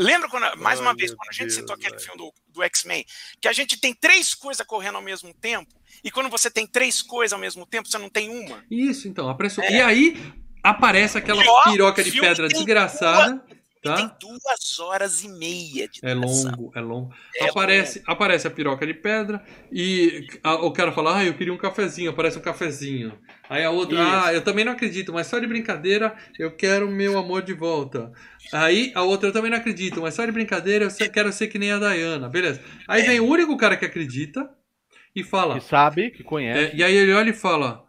Lembra quando, mais Ai, uma vez, quando a gente Deus, citou aquele velho. filme do, do X-Men, que a gente tem três coisas correndo ao mesmo tempo, e quando você tem três coisas ao mesmo tempo, você não tem uma. Isso, então, apressou. E aí aparece aquela É. Ó, piroca de pedra desgraçada, E tá? tem duas horas e meia de É duração. longo, é longo. É aparece, aparece a piroca de pedra e a- o cara fala, ah, eu queria um cafezinho, aparece um cafezinho. Aí a outra, Isso. ah, eu também não acredito, mas só de brincadeira eu quero meu amor de volta. Aí a outra, eu também não acredito, mas só de brincadeira eu se- quero ser que nem a Diana, beleza. Aí vem o único cara que acredita e fala, Que sabe, que conhece. é, e aí ele olha e fala.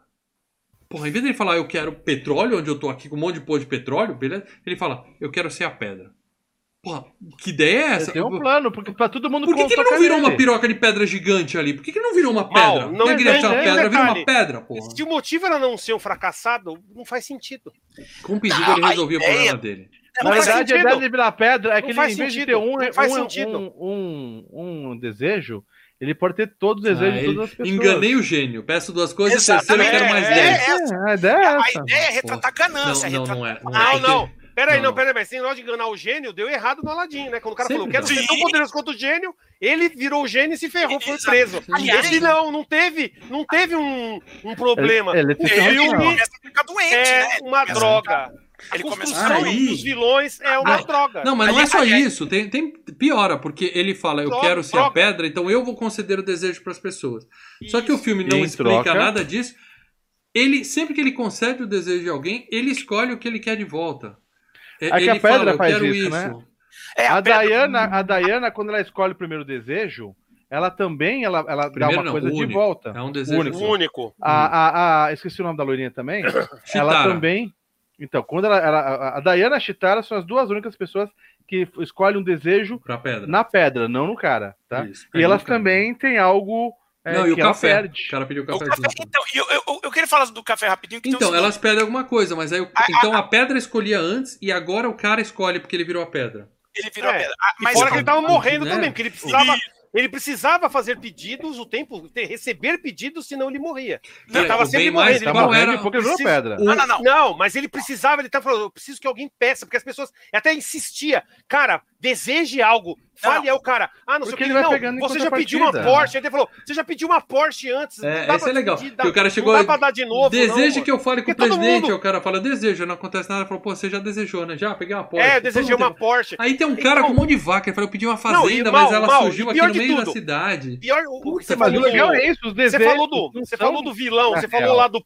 Porra, em vez dele falar eu quero petróleo, onde eu tô aqui com um monte de pôr de petróleo, beleza? Ele fala, eu quero ser a pedra. Porra, que ideia é essa? Tem um plano, porque pra todo mundo Por que, que ele não virou uma piroca de pedra gigante ali? Por que, que não virou uma Mal, pedra? não Não queria uma pedra, vira uma pedra, porra. Se o motivo era não ser um fracassado, não faz sentido. Com um pedido Não, ele resolvia o problema dele. É, Na Não mas faz verdade, a ideia de virar pedra é Não que ele, faz em vez de sentido. ter um, Não faz um, sentido. um, um, um desejo, ele pode ter todos os desejos Ah, de ele- todas as pessoas. enganei o gênio. Peço duas coisas, o terceiro eu quero mais É, dez. é, É, a ideia é a essa. ideia é retratar ganância. Não, não, retratar... não é. Não, Não, é. não. Peraí, Não, não, peraí, mas esse negócio de enganar o gênio deu errado no Aladdin, né? Quando o cara Sempre falou, quero ser tão poderoso quanto o gênio, ele virou o gênio e se ferrou, foi preso. Aliás- Esse não, não teve, não teve um, um problema. Ele, ele Ele começa a ficar doente, é né? uma Ele começa a. Ele a começa construção a- Aí- dos vilões é uma Não, droga. Não, mas não é só isso. Tem, tem piora, porque ele fala, eu Droga, quero ser a droga. pedra, então eu vou conceder o desejo para as pessoas. Só que o Isso. filme não explica troca- nada disso. Ele, sempre que ele concede o desejo de alguém, ele escolhe o que ele quer de volta. É, É que a pedra fala, eu faz quero isso, isso. né? É, A pedra- Diana, a Diana, quando ela escolhe o primeiro desejo, ela também ela, ela dá uma não, coisa o de único. volta. É um desejo. Único. Único. A, a, a, esqueci o nome da loirinha também. ela também. Então, quando ela, ela- a- a Diana e a Chitara são as duas únicas pessoas que escolhem um desejo Pra pedra. na pedra, não no cara, tá? Isso. E elas também têm algo é, Não, e o café. perde. O cara pediu O café café, junto. então, eu, eu, eu queria falar do café rapidinho. Que tem o Então, elas pedem alguma coisa, mas aí. o- A- a- então a pedra escolhia antes e agora o cara escolhe porque ele virou a pedra. Ele virou É, a pedra. Ah, mas fora que ele tava né? morrendo também, porque ele precisava, Isso. Ele precisava fazer pedidos o tempo, ter- receber pedidos, senão ele morria. Não, ele tava o sempre morrendo. Ele Qual morrendo era- porque ele pedra. Não, não, não. Não, mas ele precisava, ele tava falando, eu preciso que alguém peça, porque as pessoas até insistia, cara, deseje algo, fale aí o cara, ah, não sei o que, ele não, você já pediu uma. Porsche, ele falou, você já pediu uma Porsche antes, É, não dá pra é legal. pedir, Que o cara chegou não dá pra dar de novo, Deseja não, que eu fale com o presidente. mundo- o cara fala, deseja, não acontece nada. Fala, pô, você já desejou, né? Já peguei uma Porsche. É, eu desejei uma tem- Porsche. Aí tem um cara Então- com um monte de vaca. Ele falou, eu pedi uma Não, fazenda, mas mal, ela mal, surgiu aqui no meio da tudo. cidade. Pior, o, que você Mas falou legal é isso, os Você desejos. falou do, não você falou do vilão, você falou lá do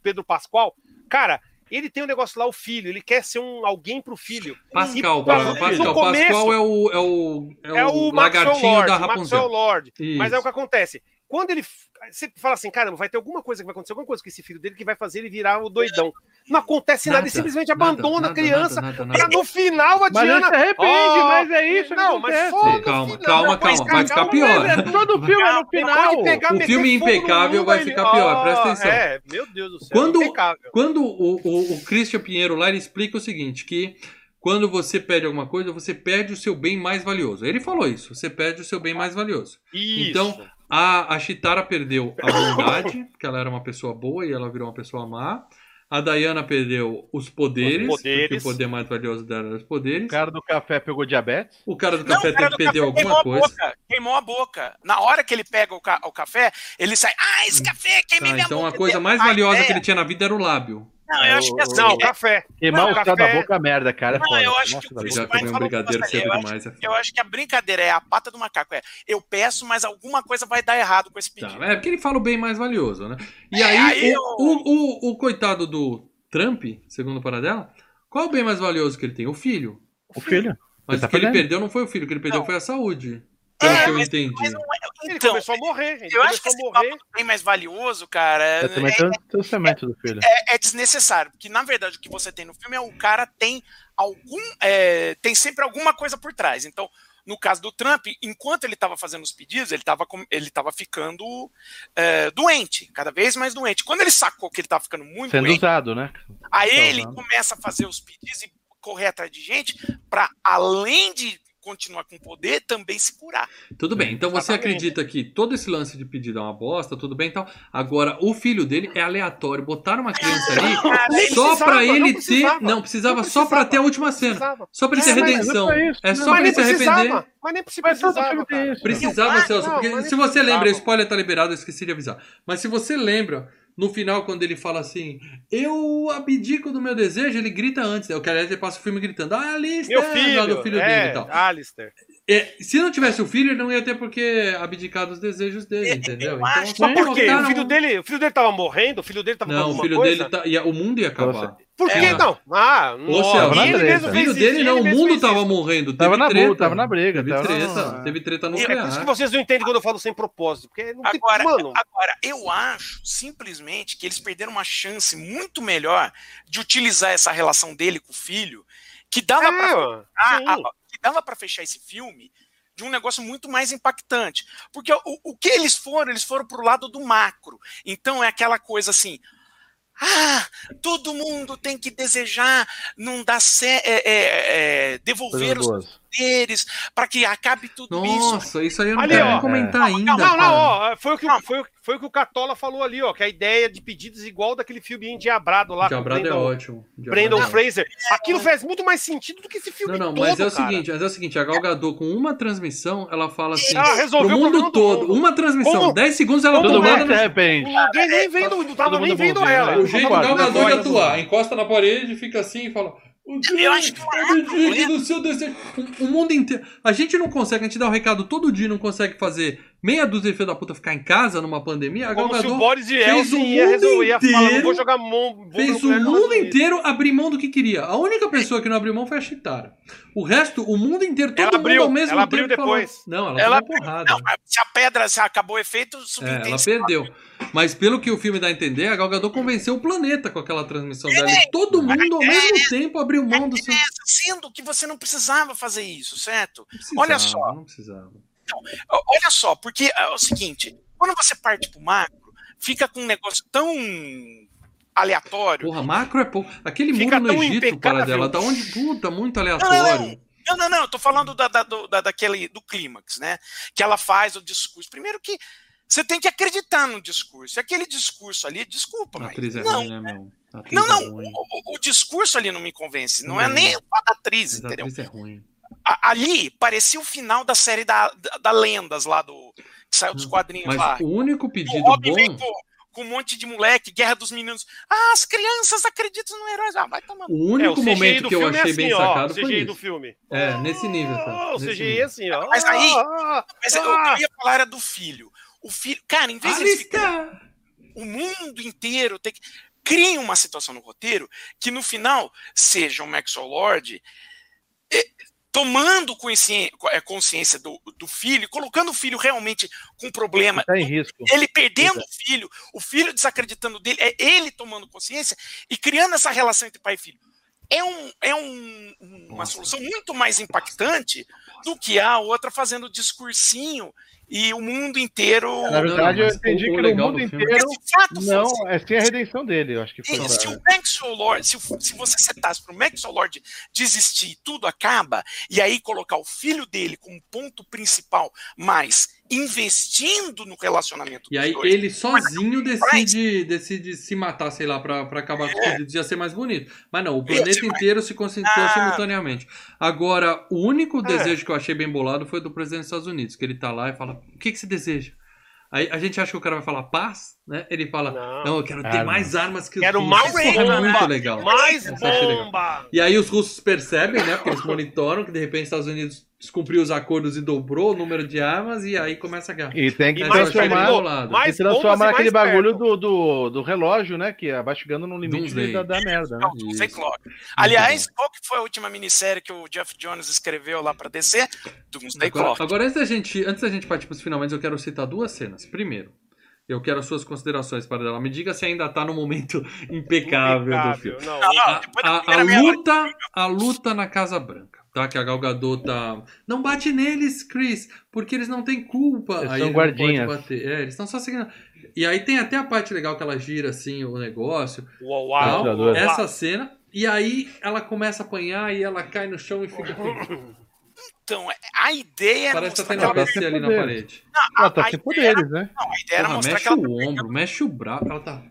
Pedro Pascoal. Cara, ele tem um negócio lá, o filho, ele quer ser um alguém pro filho. Pascal, E, Pascal, Pascal. começo- Pascal é o, é o, é É o, o Maxwell lagartinho Lord, da o Maxwell Rapunzel. Lord. Isso. Mas é o que acontece. Quando ele. Você fala assim, caramba, vai ter alguma coisa que vai acontecer, alguma coisa com esse filho dele que vai fazer ele virar o doidão. Não acontece nada, Nada, ele simplesmente nada, abandona nada, a criança. nada, nada, Pra nada. no final a Mas ele Diana. se arrepende, Ó, mas é isso Não, mas só no Calma, final. calma, mas calma, vai ficar pior. Mas é todo filme é no final. Pegar, O filme impecável mundo, vai ele- ficar pior, presta atenção. É, meu Deus do céu. Quando- impecável. Quando o, o, o Christian Pinheiro lá, ele explica o seguinte, que quando você pede alguma coisa, você perde o seu bem mais valioso. Ele falou isso, você perde o seu bem mais valioso. Isso. Então, A, a Chitara perdeu a bondade, (coughs) que ela era uma pessoa boa e ela virou uma pessoa má. A Diana perdeu os poderes, Os poderes. porque o poder mais valioso dela era os poderes. O cara do café pegou diabetes. O cara do Não, café o cara teve do que perder café alguma coisa. boca, queimou a boca. Na hora que ele pega o, ca- o café, ele sai. Ah, esse café queimei Tá, minha então boca. a coisa mais valiosa ideia- que ele tinha na vida era o lábio. Não, eu acho que assim. Não, é- café. Queimar Não, o café- da boca é merda, cara. é Não, eu acho Nossa, que o já um brigadeiro cedo eu acho- demais. É. Eu acho que a brincadeira é a pata do macaco. É, eu peço, mas alguma coisa vai dar errado com esse pedido. Tá, é porque ele fala o bem mais valioso, né? E É, aí, aí o, eu- o, o, o coitado do Trump, segundo o Paradela, qual é o bem mais valioso que ele tem? O filho. O filho. Mas Ele tá o que ele perdeu não foi o filho, o que ele perdeu Não. foi a saúde. Pelo É, que eu mas- entendi. É- Ele então, começou a morrer. Ele eu acho que esse morrer. papo do bem mais valioso, cara, É também é, cimento do filho. é- é desnecessário. Porque, na verdade, o que você tem no filme é o cara tem algum. é, tem sempre alguma coisa por trás. Então, no caso do Trump, enquanto ele estava fazendo os pedidos, ele estava ele tava ficando é, doente, cada vez mais doente. Quando ele sacou que ele estava ficando muito Sendo doente, usado, né? Aí Tá ele usando. começa a fazer os pedidos e correr atrás de gente para além de continuar com poder, também se curar. Tudo bem, então você Exatamente. acredita que todo esse lance de pedido é uma bosta, tudo bem então. Agora, o filho dele é aleatório. Botaram uma criança ali Nem só precisava, pra ele não ter. precisava. Não, precisava Não só pra precisava, ter a última cena. precisava. Só pra ele ter É, redenção. mas é É só não. pra ele se arrepender. precisava. Mas nem precisava. Precisava, Celso, não, porque se você precisava. lembra, spoiler tá liberado, eu esqueci de avisar. Mas se você lembra, no final, quando ele fala assim, eu abdico do meu desejo, ele grita antes. Eu quero ele passa o filme gritando, ah, Alistair, Meu filho, do filho é, dele e tal. Alistair. É, se não tivesse o filho, ele não ia ter por que abdicar dos desejos dele, Eu entendeu? acho- Então, só Mas por quê? botaram- O filho dele, o filho dele tava morrendo? O filho dele tava Não, o filho coisa? dele tá. ia- o mundo ia acabar. Por que É. não? Ah, Celso, na ele mesmo o filho dele ele não, o mundo fez tava morrendo. Tava teve na treta. tava na briga, Teve tava treta, teve treta É por isso que nuclear. vocês não entendem quando eu falo sem propósito. Porque não tem. Agora, Mano, agora, eu acho simplesmente que eles perderam uma chance muito melhor de utilizar essa relação dele com o filho, que dava pra é, mano, a- sim. a- que dava para fechar esse filme de um negócio muito mais impactante. Porque o, o que eles foram? Eles foram pro lado do macro. Então é aquela coisa assim. Ah, todo mundo tem que desejar não dar sé- é, é, é, devolver Coisas os. Poderes para que acabe tudo isso. Nossa, isso aí eu não Ali, quero ó. nem comentar É. ainda. Não, não, cara. ó, foi o, que, o- foi, foi o que o Catola falou ali, ó, que a ideia de pedidos igual daquele filme endiabrado lá. com o Diabrado é Brandon- ótimo. Diabrado Brandon é ótimo. Fraser. Aquilo faz muito mais sentido do que esse filme Não, não, todo, mas é o cara. seguinte, mas é o seguinte, a Gal Gadot com uma transmissão, ela fala assim, Ela resolveu pro o mundo todo, mundo. uma transmissão, Como- 10 segundos ela Todo mundo se arrepende. Ninguém nem vendo, não tava nem mundo vendo bom, ela. né? O jeito do Concordo, Gal Gadot de atuar, encosta na parede, fica assim e fala. O Eu acho que não é seu desejo. O, o mundo inteiro. A gente não consegue, a gente dá o recado todo dia, não consegue fazer meia dúzia de filho da puta ficar em casa numa pandemia. A Como se o Boris fez Yeltsin o ia mundo resolver, ia falar, não inteiro- vou jogar mão, fez o mundo inteiro abrir mão do que queria. A única pessoa que não abriu mão foi a Chitara. O resto, o mundo inteiro, todo Ela mundo abriu, ao mesmo ela tempo abriu falou- depois. Não, ela, Ela tomou porrada. Não, se a pedra se acabou o efeito, É, ela perdeu. Mas pelo que o filme dá a entender, a Gal Gadot convenceu o planeta com aquela transmissão dela. E todo mundo ao mesmo tempo abriu mão do seu. Sendo que você não precisava fazer isso, certo? Não Olha só. Não precisava. Ó, Olha só, porque é o seguinte, quando você parte pro macro, fica com um negócio tão aleatório. Porra, macro é pouco. Aquele muro no Egito, para dela, da onde puta, muito Não, aleatório. Não, não, não, eu tô falando da, da, do, da, daquele, do clímax, né? Que ela faz o discurso. Primeiro que você tem que acreditar no discurso. E aquele discurso ali, desculpa, A mas. atriz é não, ruim, né, meu? A atriz não, é não. ruim. O, o- o discurso ali não me convence. Não é Não. nem a da atriz, Mas a entendeu? atriz é ruim. A- ali parecia o final da série da, da, da Lendas lá do. Que saiu dos quadrinhos Mas lá. o único O pedido vem bom. com, com um monte de moleque, Guerra dos Meninos. Ah, as crianças acreditam no herói. Ah, vai tomar. O É, o único momento do que eu é achei assim, bem ó, sacado o foi CGI do isso. filme. É, nesse nível, tá? Ah, o Nesse CGI nível. é assim, ó. Mas aí- Ah, Mas eu, ah, eu ia falar era do filho. O filho. Cara, em vez de ficarem Alistair! o mundo inteiro tem que. Criem uma situação no roteiro que no final seja o Maxwell Lord eh, tomando consciência, consciência do, do filho, colocando o filho realmente com problema, Tá em risco. ele perdendo o filho, o filho desacreditando dele, é ele tomando consciência e criando essa relação entre pai e filho. É, um, é um- uma Nossa. solução muito mais impactante do que a outra fazendo discursinho e o mundo inteiro. Na verdade, eu entendi o- o que no legal mundo inteiro. fato Não, fosse- é sem a redenção dele, eu acho que foi. e se o Maxwell Lord, se, o- se você setasse para o Maxwell Lord desistir, tudo acaba, e aí colocar o filho dele como ponto principal, mas investindo no relacionamento E dos aí dois, ele sozinho decide, decide se matar, sei lá, pra, pra acabar com os pedidos, ia ser mais bonito. Mas não, o planeta mais- inteiro se concentrou Ah. simultaneamente. Agora, o único É. desejo que eu achei bem bolado foi do presidente dos Estados Unidos, que ele tá lá e fala, o que, que você deseja? Aí a gente acha que o cara vai falar paz, né? Ele fala, não, Não. eu quero ter Armas. mais armas que os Quero russos. mais é bomba. muito legal. Mais achei legal. bomba! E aí os russos percebem, né? Porque eles monitoram que de repente os Estados Unidos descumpriu os acordos e dobrou o número de armas e aí começa a guerra. E tem que E transformar. mais E transforma bombas e bagulho do, do, do relógio, né? Que vai chegando no limite da, da merda, né? Não, clock. Aliás, qual que foi a última minissérie que o Jeff Jones escreveu lá para DC? Doomsday Agora, Clock. agora, antes da gente, antes da gente partir para os finalmente, eu quero citar duas cenas. Primeiro, eu quero as suas considerações para ela. Me diga se ainda tá no momento (laughs) impecável, do Impecável, filme. Não, Não, não, A, a- a luta, a luta na Casa Branca, tá? Que a Gal Gadot tá... Não bate neles, Chris, porque eles não têm culpa. Eles aí são ele não guardinhas. bater. É, eles estão só seguindo. E aí tem até a parte legal que ela gira assim o negócio. Uau, tal. uau, uau. Essa cena. E aí ela começa a apanhar e ela cai no chão e fica. (laughs) Então, a ideia era Parece que tá mostrar que ela... AVC ali na parede. Ela tá sem era- poderes, né? Não, a ideia era Porra, mostrar mexe que ela... o ombro, mexe o braço. Ela tá.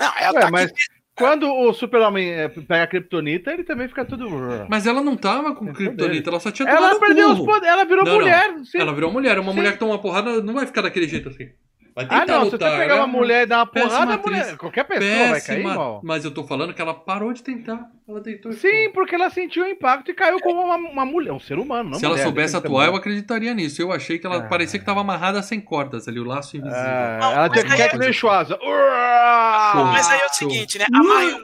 Não, ela Ué, tá mas quando o super-homem é, pega a Kryptonita, ele também fica tudo... Mas ela não tava com Tem Kryptonita, ela só tinha Ela perdeu os poderes, ela virou Não, não. mulher. sim. Ela virou mulher. Uma Sim. mulher que toma uma porrada não vai ficar daquele jeito assim. Vai tentar Ah, não, se lutar. você pegar ela- uma mulher e dar uma Péssima porrada, a atriz. mulher, qualquer pessoa vai cair Péssima, igual. mas eu tô falando que ela parou de tentar. Ela deitou Sim, ficou. porque ela sentiu o impacto e caiu como uma, uma mulher, um ser humano. Não Se ela mulher, soubesse tem que ser atuar, eu acreditaria nisso. Eu achei que ela Ah. parecia que tava amarrada sem cordas ali, o laço invisível. Ah, Não, ela teve que que nem. Mas aí é o seguinte, né? A Marion,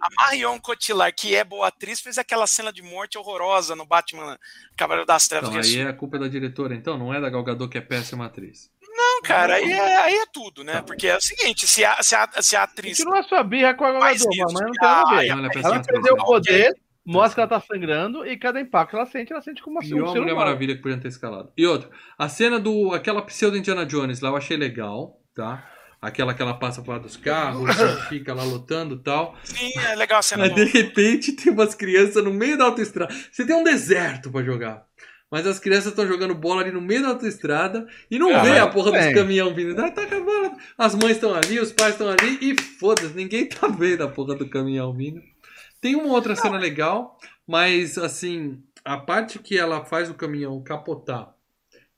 a Marion Cotillard, que é boa atriz, fez aquela cena de morte horrorosa no Batman Cavaleiro das Trevas. Então, é aí é a culpa da diretora, então, não é da Galgador que é péssima atriz. Não, cara, aí é, aí é tudo, né? Porque é o seguinte, se a, se a, se a atriz. Continua sua birra com a isso, mas não tem nada a a- ver. Ela perdeu o poder, mostra que ela tá sangrando e cada impacto que ela sente, ela sente como uma, E um uma Mulher. Maravilha que podia ter escalado. E outra, a cena do. aquela pseudo Indiana Jones lá eu achei legal, tá? Aquela que ela passa por lá dos carros, (laughs) fica lá lutando e tal. Sim, é legal a cena. Mas de repente tem umas crianças no meio da autoestrada. Você tem um deserto pra jogar. Mas as crianças estão jogando bola ali no meio da autoestrada e não Ah, vê a porra dos bem. caminhão vindo. Ah, tá acabando. As mães estão ali, os pais estão ali e foda-se, ninguém tá (laughs) vendo a porra do caminhão vindo. Tem uma outra cena legal, mas assim, a parte que ela faz o caminhão capotar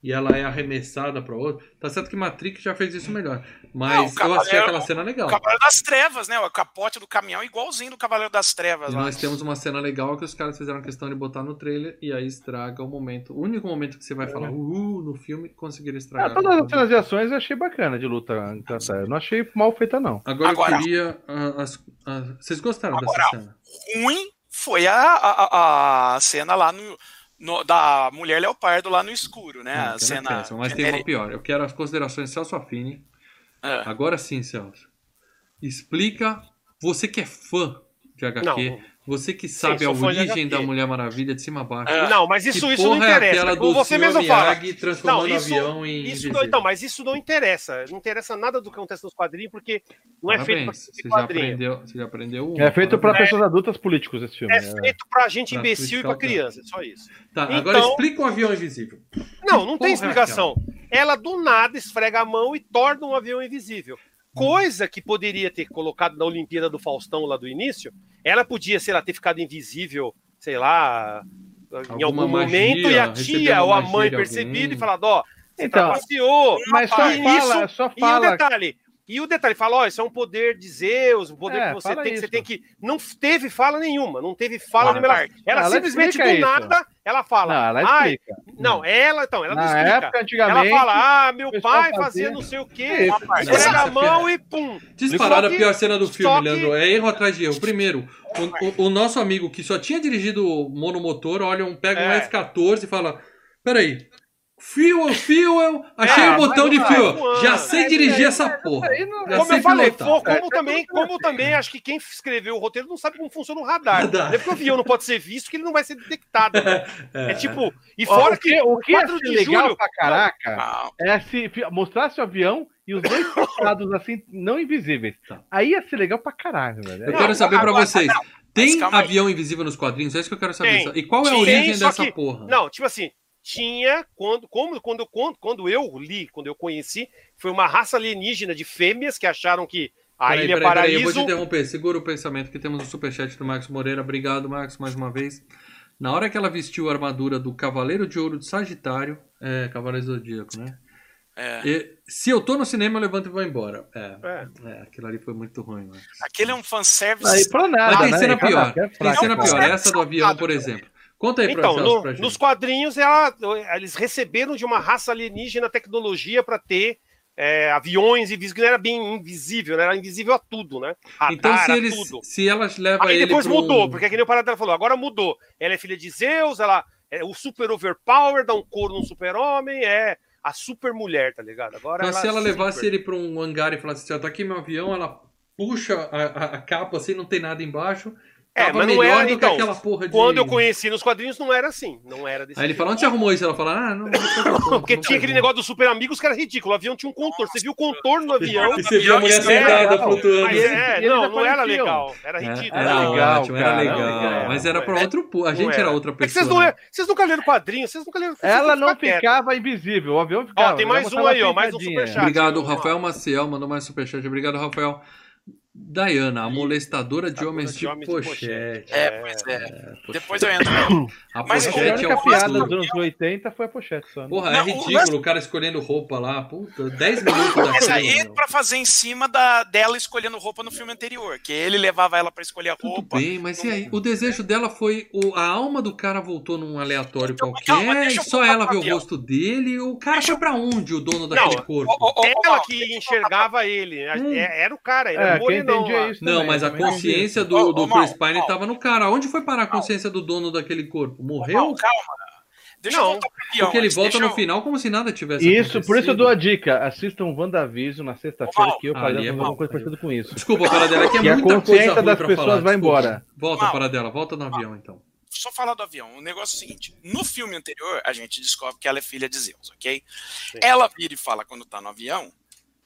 e ela é arremessada pra outra, tá certo que Matrix já fez isso melhor. Não, Mas o eu achei aquela cena legal. O Cavaleiro das Trevas, né? O capote do caminhão igualzinho do Cavaleiro das Trevas. E lá. nós temos uma cena legal que os caras fizeram questão de botar no trailer e aí estraga o momento. O único momento que você vai falar uhul no filme conseguiram Ah, estragar. todas as cenas de ações eu achei bacana de luta. Eu não achei mal feita, não. Agora, Agora- eu queria. ah, as- ah, vocês gostaram Agora- dessa cena? Ruim foi a, a, a cena lá no, no- da mulher leopardo lá no escuro, né? Não, a é cena. mas tem uma pior. Eu quero as considerações de Celso Affini. É. Agora sim, Celso. Explica. Você que é fã de HQ, Não. Você que sabe a fã de origem da Mulher Maravilha de cima a baixo. É. Não, mas isso, que isso não é interessa. aquela como do você mesmo fala. Não, isso- o avião em Isso não, então, mas isso não interessa. Não interessa nada do que acontece nos quadrinhos, porque não é feito ser você já aprendeu, você já aprendeu um. É feito pra Parabéns. pessoas adultas políticos esse filme. É né? feito pra gente Pra imbecil e pra criticar o criança, é só isso. Tá, Então- agora explica o avião invisível. Não, não porra é tem explicação. Ela do nada esfrega a mão e torna um avião invisível. Coisa que poderia ter colocado na Olimpíada do Faustão lá do início, ela podia, sei lá, ter ficado invisível, sei lá, em Alguma algum magia, momento, e a tia ou a mãe percebido alguém. e falado, ó, você Então, trapaceou. Mas só rapaz. fala, Isso- só E o fala. detalhe, e o detalhe, fala, ó, isso é um poder de Zeus, um poder É, que você tem, que você isso. tem que. Não teve fala nenhuma, não teve fala Uma nenhuma. Ela, Ela simplesmente do isso. nada, ela fala. Não, ela "Ai, explica. não, ela, então, ela não Na explica. época, Ela antigamente. fala, ah, meu pai fazia- fazia não sei o quê, Isso. Não, essa a mão e pum. Disparada Só a que- pior cena do filme, que- Leandro. É erro atrás de erro. Primeiro, o, o- o nosso amigo que só tinha dirigido monomotor, olha, um, pega um É. F-14 e fala: Peraí. Fuel, fuel, achei É, o botão de mas fuel. Já sei é, dirigir é, essa porra. Como sei eu falei, como, É, também, como também, acho que quem escreveu o roteiro não sabe como funciona o radar. Radar. Não é porque o avião não pode ser visto que ele não vai ser detectado. né? (laughs) É, tipo, e Ó, fora o que, o que ia 4 ser de legal julho- pra caraca é se mostrasse o avião e os dois costados assim, não invisíveis. Tá. Aí ia ser legal pra caralho, velho. Eu quero saber pra vocês. Tem avião invisível nos quadrinhos? É isso que eu quero saber. Tem. E qual é a origem dessa que- porra? Não, tipo assim, tinha quando, como, quando, quando, quando eu li, quando eu conheci, foi uma raça alienígena de fêmeas que acharam que a Peraí, Ilha peraí, peraí, eu vou te Paraíso. interromper. Segura o pensamento que temos um superchat do Marcos Moreira. Obrigado, Marcos, mais uma vez. Na hora que ela vestiu a armadura do Cavaleiro de Ouro de Sagitário, é, Cavaleiro Zodíaco, né? é. E, se eu tô no cinema, eu levanto e vou embora. É, É. é, aquilo ali foi muito ruim, Marcos. Aquele é um fanservice. Aí pra nada, Mas tem né? cena pior. nada, é Tem cena pior. não. Essa do avião, por exemplo. Conta aí Então, Celso, no- nos quadrinhos, ela- eles receberam de uma raça alienígena tecnologia para ter é, aviões invisíveis, que não era bem invisível, né? era invisível a tudo, né? Radar, Então, se, a eles, tudo. se elas levam Aí ele depois pro- mudou, porque que nem o Paradela falou, agora mudou. Ela é filha de Zeus, ela é o super overpower, dá um couro num super-homem, é a super mulher, tá ligado? Agora Mas se ela é levasse super. ele pra um hangar e falasse assim, ó, tá aqui meu avião, ela puxa a, a- a capa assim, não tem nada embaixo, É, Tava mas não era, do que então, aquela porra de... Quando eu conheci nos quadrinhos, não era assim. Não era desse Aí ele falou, onde você arrumou isso? Ela falou, ah, não... não (laughs) Porque tinha aquele negócio dos super amigos que era ridículo. O avião tinha um contorno. Você viu o contorno do avião. E você viu a mulher é sentada, flutuando. Mas é, não, não era legal. Era É, ridículo. Era legal, ótimo, era legal. Mas era pra outro... A gente era era. outra É que vocês, pessoa. não, né? vocês nunca leram quadrinhos, vocês nunca leram. vocês Ela não ficava invisível, o avião ficava. Ó, tem mais um aí, ó, mais um superchat. Obrigado. Rafael Maciel, mandou mais superchat. Obrigado, Rafael. Diana, a molestadora de homens de homens de pochete. É, pois é. pochete. Depois eu entro. A Mas A pochete é única o piada dos anos 80 foi a pochete só. né? Porra, é Não, o ridículo o cara escolhendo roupa lá. Puta, 10 minutos Mas daquilo. aí é meu. pra fazer em cima da, dela escolhendo roupa no filme anterior, que ele levava ela pra escolher a Tudo roupa. bem, mas e aí? O desejo dela foi. O, a alma do cara voltou num aleatório Então, qualquer calma, e só ela vê o rosto dele. O cara Deixa foi pra onde, o dono daquele Não, corpo? Ó, ó, Ela que enxergava ele. Hum. É, Era o cara, É, era o quem morenão entendia lá. isso Não, também, mas a entendi. consciência do, ô, do Mal, Chris Pine Mal. tava no cara. Onde foi parar a consciência do dono daquele corpo? Morreu? Não, calma. Deixa Não, eu voltar pro. Porque ele volta no eu- final como se nada tivesse Isso, por isso eu acontecido. dou a dica. Assistam WandaVision na sexta-feira, que eu falei é alguma coisa parecida com isso. Desculpa, para dela, é que é a muita consciência coisa ruim das pra pessoas falar. vai embora. Volta, Mal. para dela, volta no avião então. Só falar do avião. O negócio é o seguinte: no filme anterior, a gente descobre que ela é filha de Zeus, ok? Ela vira e fala quando tá no avião.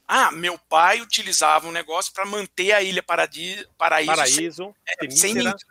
Ah, meu pai utilizava um negócio para manter a ilha Paradis, paraíso, Paraíso, sem, sem Temícera. nin-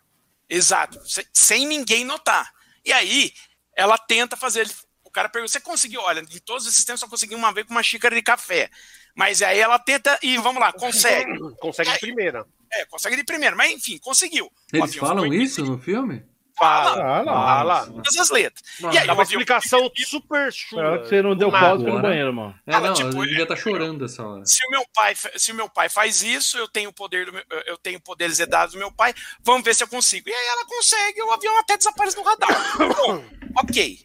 Exato, sem, sem ninguém notar. E aí, ela tenta fazer. O cara pergunta: você conseguiu? Olha, de todos esses tempos, só consegui uma vez com uma xícara de café. Mas aí ela tenta e vamos lá, consegue. Consegue de primeira. É, consegue de primeiro, mas enfim, conseguiu. Eles falam isso no filme? Fala. Ah, não. Fala. Todas as letras. Nossa. E aí, Dá uma explicação super chula. Ela que você não deu pausa no banheiro, mano. É, Fala, não, tipo, eu devia é- estar chorando essa hora. se o meu pai se o meu pai faz isso eu tenho poder do meu, eu tenho poderes herdados do meu pai vamos ver se eu consigo e aí ela consegue o avião até desaparece no radar Bom, (coughs) ok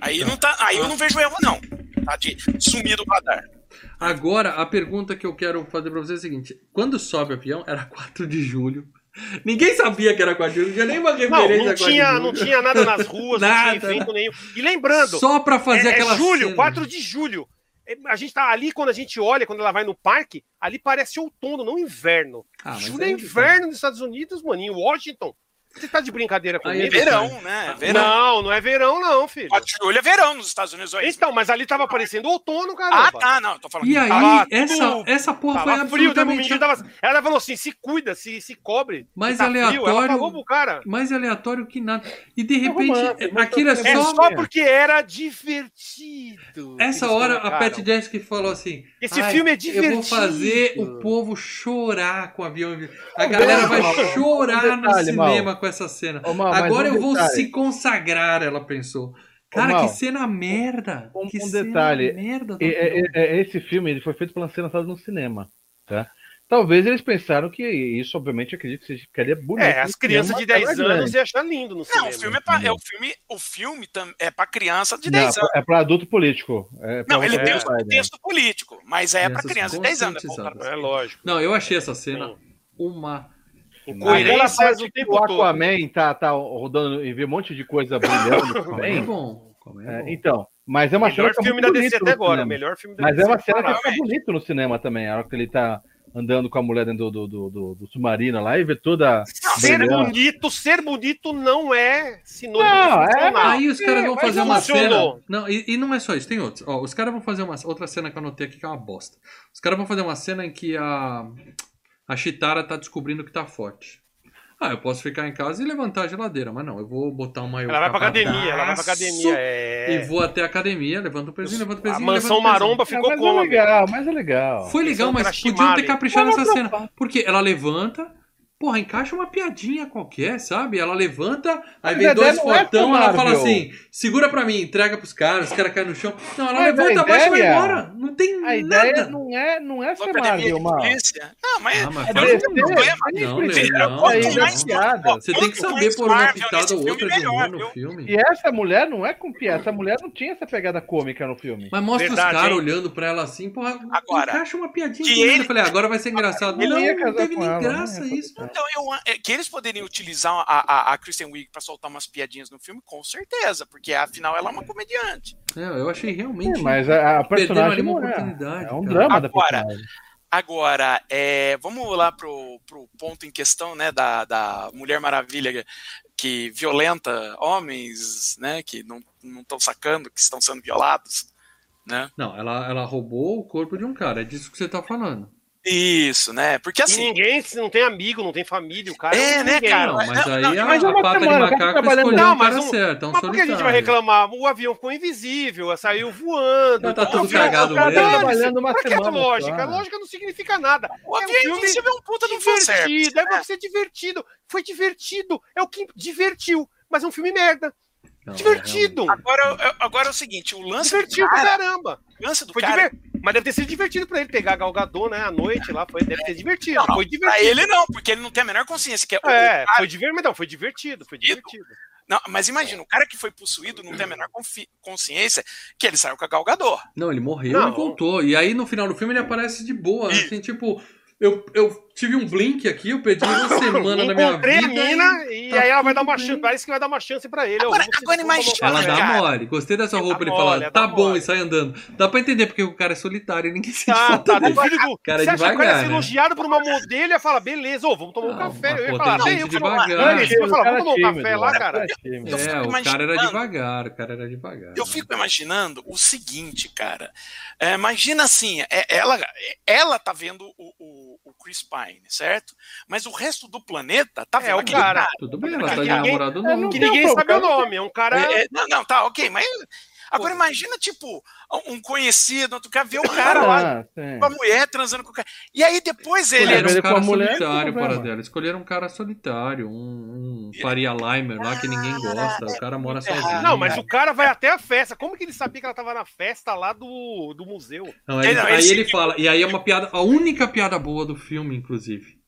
aí não tá aí eu não vejo erro não tá de sumir do radar Agora, a pergunta que eu quero fazer pra vocês é a seguinte: quando sobe o avião, era 4 de julho. Ninguém sabia que era 4 de julho, não tinha nenhuma Não, referência não 4 tinha, não tinha nada nas ruas, não Nada, tinha evento nenhum. E lembrando, Só pra fazer é, é aquela julho, cena. 4 de julho. É, A gente tá ali, quando a gente olha, quando ela vai no parque, ali parece outono, não inverno. Ah, julho é aí- inverno nos Estados Unidos, mano. Em Washington. Você tá de brincadeira Aí é comigo? verão né verão Não, não é verão, não, filho. 4 de julho é verão nos Estados Unidos olha isso. Então, mas ali tava aparecendo outono, ah caramba. tá não tô falando E que aí, Tava essa, essa porra Tava foi frio, né, absolutamente... menino tava... Ela falou assim: se cuida, se, se cobre. Mais tá frio. aleatório- Ela falou pro cara. mais aleatório que nada. E de repente, romance, aquilo é tá É só... só porque era divertido. Essa hora a. Pat Jessica falou assim: Esse "Ai, filme é Eu vou divertido." fazer o povo chorar com o avião. A galera vai chorar no cinema. Com essa cena. Ô, Agora um eu vou detalhe. se consagrar, ela pensou. Cara, Mal, que cena merda! um- que um cena detalhe. merda E- é- é- é- esse filme ele foi feito para ser lançado no cinema, tá? Talvez eles pensaram que isso, obviamente, eu acredito que seja, ficaria bonito. É, as crianças de 10 mas é anos grande. iam achar lindo no cinema. não o filme é, pra, é o filme o filme é para criança de 10 Não, anos é para adulto político. É pra não ele tem o né? contexto político mas é para Crianças criança de 10 anos é É lógico. Não, eu achei essa cena uma. Com Aquela coerência parte o tempo o todo. Aquaman tá, tá rodando e vê um monte de coisa brilhando Como é também. bom. Como é É, bom. então, mas é uma cena Melhor que fica filme muito da DC até agora. cinema. Melhor filme da Mas DC. é uma cena que fica bonito no cinema também. A hora que ele tá andando com a mulher dentro do, do, do, do submarino lá e vê toda. Ser brilhando. bonito, ser bonito não é sinônimo Não, de é. Aí os caras vão mas fazer uma funcionou. cena. Não, e, e não é só isso, tem outros. Ó, os caras vão fazer uma outra cena que eu anotei aqui que é uma bosta. Os caras vão fazer uma cena em que a a Chitara tá descobrindo que tá forte. Ah, eu posso ficar em casa e levantar a geladeira, mas não, eu vou botar uma Ela vai pra academia, ela vai pra academia. E É... vou até a academia, levanto o pezinho, levanto o A pezinho. mansão levanto o pezinho. maromba Ah, ficou mas como? é legal, mas é legal. Foi legal, mas podiam ter caprichado nessa cena. Porque ela levanta, porra, encaixa uma piadinha qualquer, sabe? Ela levanta, aí vem dois ideia não é ela fala assim: segura pra mim, entrega pros caras, os caras caem no chão. Não, ela Mas a levanta, abaixa e vai ideia- embora. Não tem A nada. ideia não é, não é Só ser academia Marvel, de mano. Não, mas Ah, mas É DC, problema. Não, não, não, não. Você tem que saber pôr uma pitada ou outra de humor no filme. E essa mulher não é com piada. Essa mulher não tinha essa pegada cômica no filme. Mas mostra Verdade, os caras olhando pra ela assim, porra, Agora, encaixa uma piadinha. nada. Eu falei, ah, agora vai ser (laughs) engraçado. Não, não teve nem ela, graça né? isso. Então, eu, é, que eles poderiam utilizar a, a, a Kristen Wiig pra soltar umas piadinhas no filme, com certeza, porque afinal ela é uma comediante. É, eu achei realmente. É, mas a, a personagem uma é. oportunidade, É um cara. drama da Agora, personagem. Agora, é, vamos lá pro, pro ponto em questão, né, da, da Mulher Maravilha que violenta homens, né, que não estão sacando, que estão sendo violados, né? Não, ela, ela roubou o corpo de um cara, é disso que você tá falando. Isso, né? Porque E assim. ninguém não tem amigo, não tem família, o cara É, um né, ninguém. cara? Não, mas Não, aí não, a, mas é a uma pata de semana, o cara macaco trabalhando- escolheu Não, um cara mas um- certo, é um Mas por que a gente vai reclamar? O avião ficou invisível, saiu voando. Já tá o tudo avião- cagado cara mesmo. tá trabalhando uma Pra que a semana lógica? só. A lógica não significa nada. O É um avião filme invisível é um puta de um divertido, é pra ser divertido. Foi divertido. É o que divertiu. Mas é um filme merda. Não, é divertido. Agora, é- agora é o seguinte: o lance do divertido pra cara, caramba. o lance do Foi cara diver- Mas deve ter sido divertido pra ele pegar Galgador, né? À noite lá. Foi... Deve ter divertido. Não, foi Pra divertido. ele não, porque ele não tem a menor consciência. Que é, o- É, foi divertido. Não, foi divertido. Foi divertido. não, mas imagina, o cara que foi possuído não tem a menor consciência que ele saiu com a Galgador. Não, ele morreu Não. e voltou. E aí no final do filme ele aparece de boa. Assim, tipo, eu, eu tive um blink aqui, eu perdi uma (laughs) semana da minha vida. a mina e tá aí ela vai dar uma bem. chance. Parece que vai dar uma chance pra ele. Agora- agora vou Ela dá cara. mole. Gostei dessa roupa. Ele fala, tá bom, mole. e sai andando. Dá pra entender porque o cara é solitário e ninguém (laughs) sente Tá, falta tá, dele. do filho do. Cara, você acha que o cara ia devagar, ser né? elogiado por uma modelo e ia falar, beleza, ô, vamos tomar um Não, café. Eu ia falar, gente eu devagar. "Ei, você vai falar, cara vamos tomar um café lá, cara, cara. Eu É, fico o cara era devagar, o cara era devagar. Eu fico imaginando o seguinte, cara. É, imagina assim, é- ela, ela tá vendo o Chris Pine, certo? Mas o resto do planeta tá É, o cara. cara. Tudo bem, ela tá de Ninguém- namorado É, não novo. Que ninguém sabe o nome, é um cara. É, é, não, não, tá, ok, mas agora imagina, tipo, um conhecido, outro cara vê o cara lá Ah, com a mulher transando com o cara. E aí depois ele Escolheram Ele um com cara a mulher, solitário para dela. Escolheram um cara solitário, um, um Faria Limer lá que ninguém gosta. O cara mora sozinho. Não, mas o cara vai até a festa. Como que ele sabia que ela tava na festa lá do, do museu? Não, não, aí ele fala, e aí é uma piada, a única piada boa do filme, inclusive.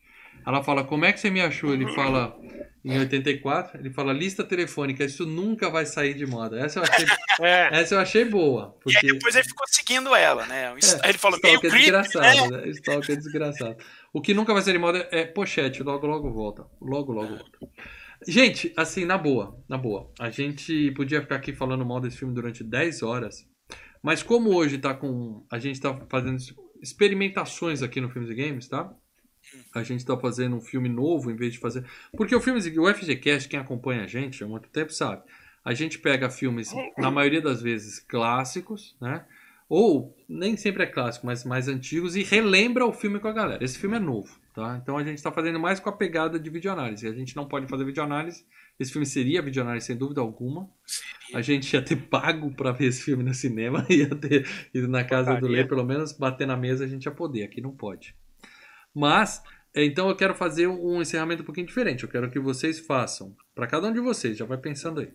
Ela fala, como é que você me achou? Ele fala, em 84, ele fala, lista telefônica, isso nunca vai sair de moda. Essa eu achei, (laughs) É. essa eu achei boa. E aí Porque depois ele ficou seguindo ela, né? É, ele falou, meio é creepy, né? desgraçado, né? Stalker é desgraçado. O que nunca vai ser de moda é pochete, logo logo volta. Logo logo volta. Gente, assim, na boa, na boa. A gente podia ficar aqui falando mal desse filme durante 10 horas, mas como hoje tá com. A gente tá fazendo experimentações aqui no Filmes e Games, tá? A gente tá fazendo um filme novo em vez de fazer. Porque o filmes, o FGCast, quem acompanha a gente há muito tempo sabe. A gente pega filmes, na maioria das vezes, clássicos, né? Ou nem sempre é clássico, mas mais antigos, e relembra o filme com a galera. Esse filme é novo, tá? Então a gente está fazendo mais com a pegada de videoanálise. A gente não pode fazer videoanálise. Esse filme seria videoanálise sem dúvida alguma. A gente ia ter pago para ver esse filme no cinema, (laughs) ia ter ido na casa do. Lê, pelo menos bater na mesa a gente ia poder. Aqui não pode. Mas, então eu quero fazer um encerramento um pouquinho diferente. Eu quero que vocês façam, para cada um de vocês, já vai pensando aí,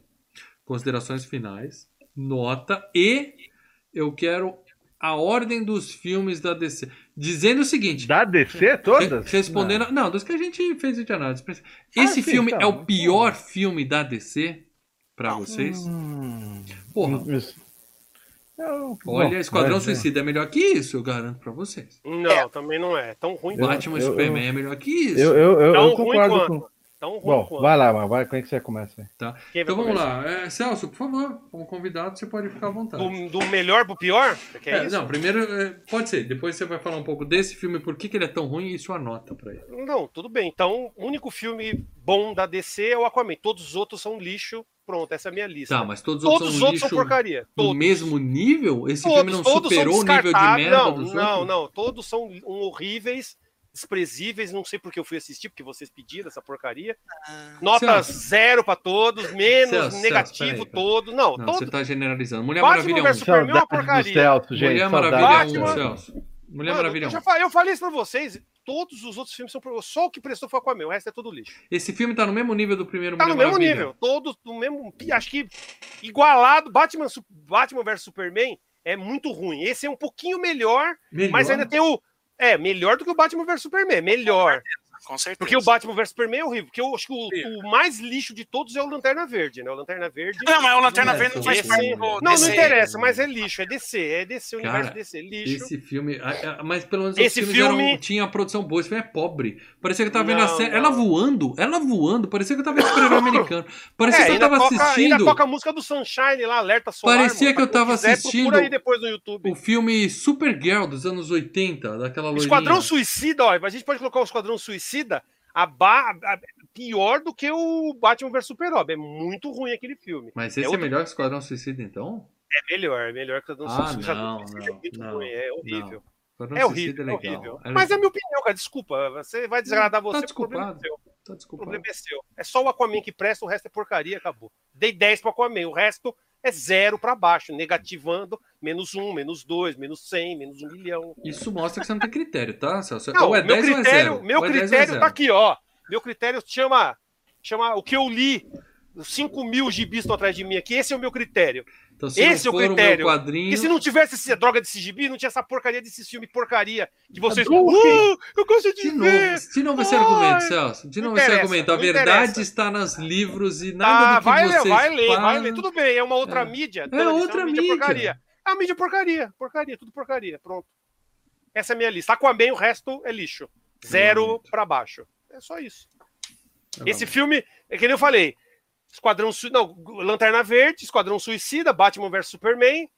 considerações finais, nota e eu quero a ordem dos filmes da DC. Dizendo o seguinte. Da DC todas? re- Respondendo. Não. dos que a gente fez de análise. Esse Ah, sim, filme então, é o então. pior filme da DC pra Não. vocês? Hum, Porra. isso. Eu- Olha, bom, Esquadrão vai. Suicida é melhor que isso, eu garanto pra vocês. Não, também não é. Tão ruim Eu- quanto. Batman e eu- Superman é melhor que isso. Eu, eu, eu, Tão eu ruim concordo quanto. com. Tão ruim Bom, quanto. vai lá, vai, vai. Como é que você começa? Quem vai Então vamos começar? lá. É, Celso, por favor, como convidado, você pode ficar à vontade. Do, do melhor pro pior? É, é isso? não, primeiro, é, pode ser. Depois você vai falar um pouco desse filme, por que, que ele é tão ruim e sua nota pra ele. Não, tudo bem. Então, o único filme bom da DC é o Aquaman. Todos os outros são lixo. Pronto, essa é a minha lista. Tá, mas todos os Todos outros os são outros lixo são porcaria. no Todos. mesmo nível? Esse Todos, filme não superou o nível de merda não, dos não, outros? não. Todos são um, horríveis, desprezíveis. Não sei porque eu fui assistir, porque vocês pediram essa porcaria. Ah, Nota Celso. zero pra todos, menos Celso, Celso, negativo peraí. todos. Não, Não, todos. você tá generalizando. Mulher Batman Maravilha versus 1. Superman é uma porcaria. Celso, gente. Mulher Maravilha do 1, Batman. Celso. Mulher Mano, Maravilha eu, 1. já fa- eu falei isso pra vocês. Todos os outros filmes são. Só o que prestou foi Aquaman. O resto é tudo lixo. Esse filme tá no mesmo nível do primeiro Tá Mulher no mesmo Maravilha. nível. Todos no mesmo. Acho que igualado. Batman, Batman vs Superman é muito ruim. Esse é um pouquinho melhor, Melhor? mas ainda tem o. É, melhor do que o Batman vs Superman. Melhor. Com certeza. Porque o Batman vs Superman é horrível. Porque eu acho que o, o mais lixo de todos é o Lanterna Verde, né? O Lanterna Verde. Não, mas o Lanterna é Verde não faz Esse- parte do Não, não interessa, mas é lixo, é DC, é DC, o Cara, universo DC, lixo. Esse filme. a- a- Mas pelo menos Esse os filmes filme- eram, tinha produção boa. Esse filme é pobre. Parecia que eu tava vendo a série. não. Ela voando, ela voando. Parecia que eu tava vendo super (laughs) americano. Parecia que eu tava toca, assistindo Ainda toca a música do Sunshine lá, Alerta Solar. Parecia mano. que eu tava quiser, assistindo Procura aí depois no YouTube. o filme Supergirl dos anos 80, daquela loirinha. Esquadrão Suicida, ó, a gente pode colocar o Esquadrão Suicida a ba- a- pior do que o Batman vs Super-Homem. É muito ruim aquele filme. Mas esse é, outro- melhor que Esquadrão Suicida, então? É melhor, é melhor que o Esquadrão Ah, Suicida. não, O não, é muito não, ruim, é horrível. É Suicida horrível, é horrível. É Mas é minha opinião, cara. Desculpa. Você vai desagradar você, Tá porque o problema é seu. Tá O problema é seu. É só o Aquaman que presta, o resto é porcaria, acabou. Dei 10 pro Aquaman, o resto é zero pra baixo, negativando, menos um, menos dois, menos 100, menos um milhão. Isso mostra que você não tem critério, tá, Celso? Não, ou é meu 10 ou é critério, 0. meu Ou é 10 ou é critério zero. tá aqui, ó. Meu critério chama, chama o que eu li. Os 5 mil gibis estão atrás de mim aqui. Esse é o meu critério. Então, se esse é o critério. meu quadrinho... E se não tivesse essa droga desse gibi, não tinha essa porcaria desse filme porcaria que vocês. Hadouken! Uh, eu gosto de De ver! novo, de novo esse Ai, argumento, Celso. De não novo esse argumento. A verdade interessa. está nos livros e nada Ah, do que vai ler, vocês vai ler, vai fazem- ler. Tudo bem, é uma outra É. mídia. É dane-se, outra uma mídia. mídia. porcaria. É uma mídia porcaria. Porcaria, tudo porcaria. Pronto. Essa é a minha lista. Aquaman, o resto é lixo. Zero pra baixo. É só isso. Tá Esse filme, é que nem eu falei. Esquadrão não, Lanterna Verde, Esquadrão Suicida, Batman vs Superman.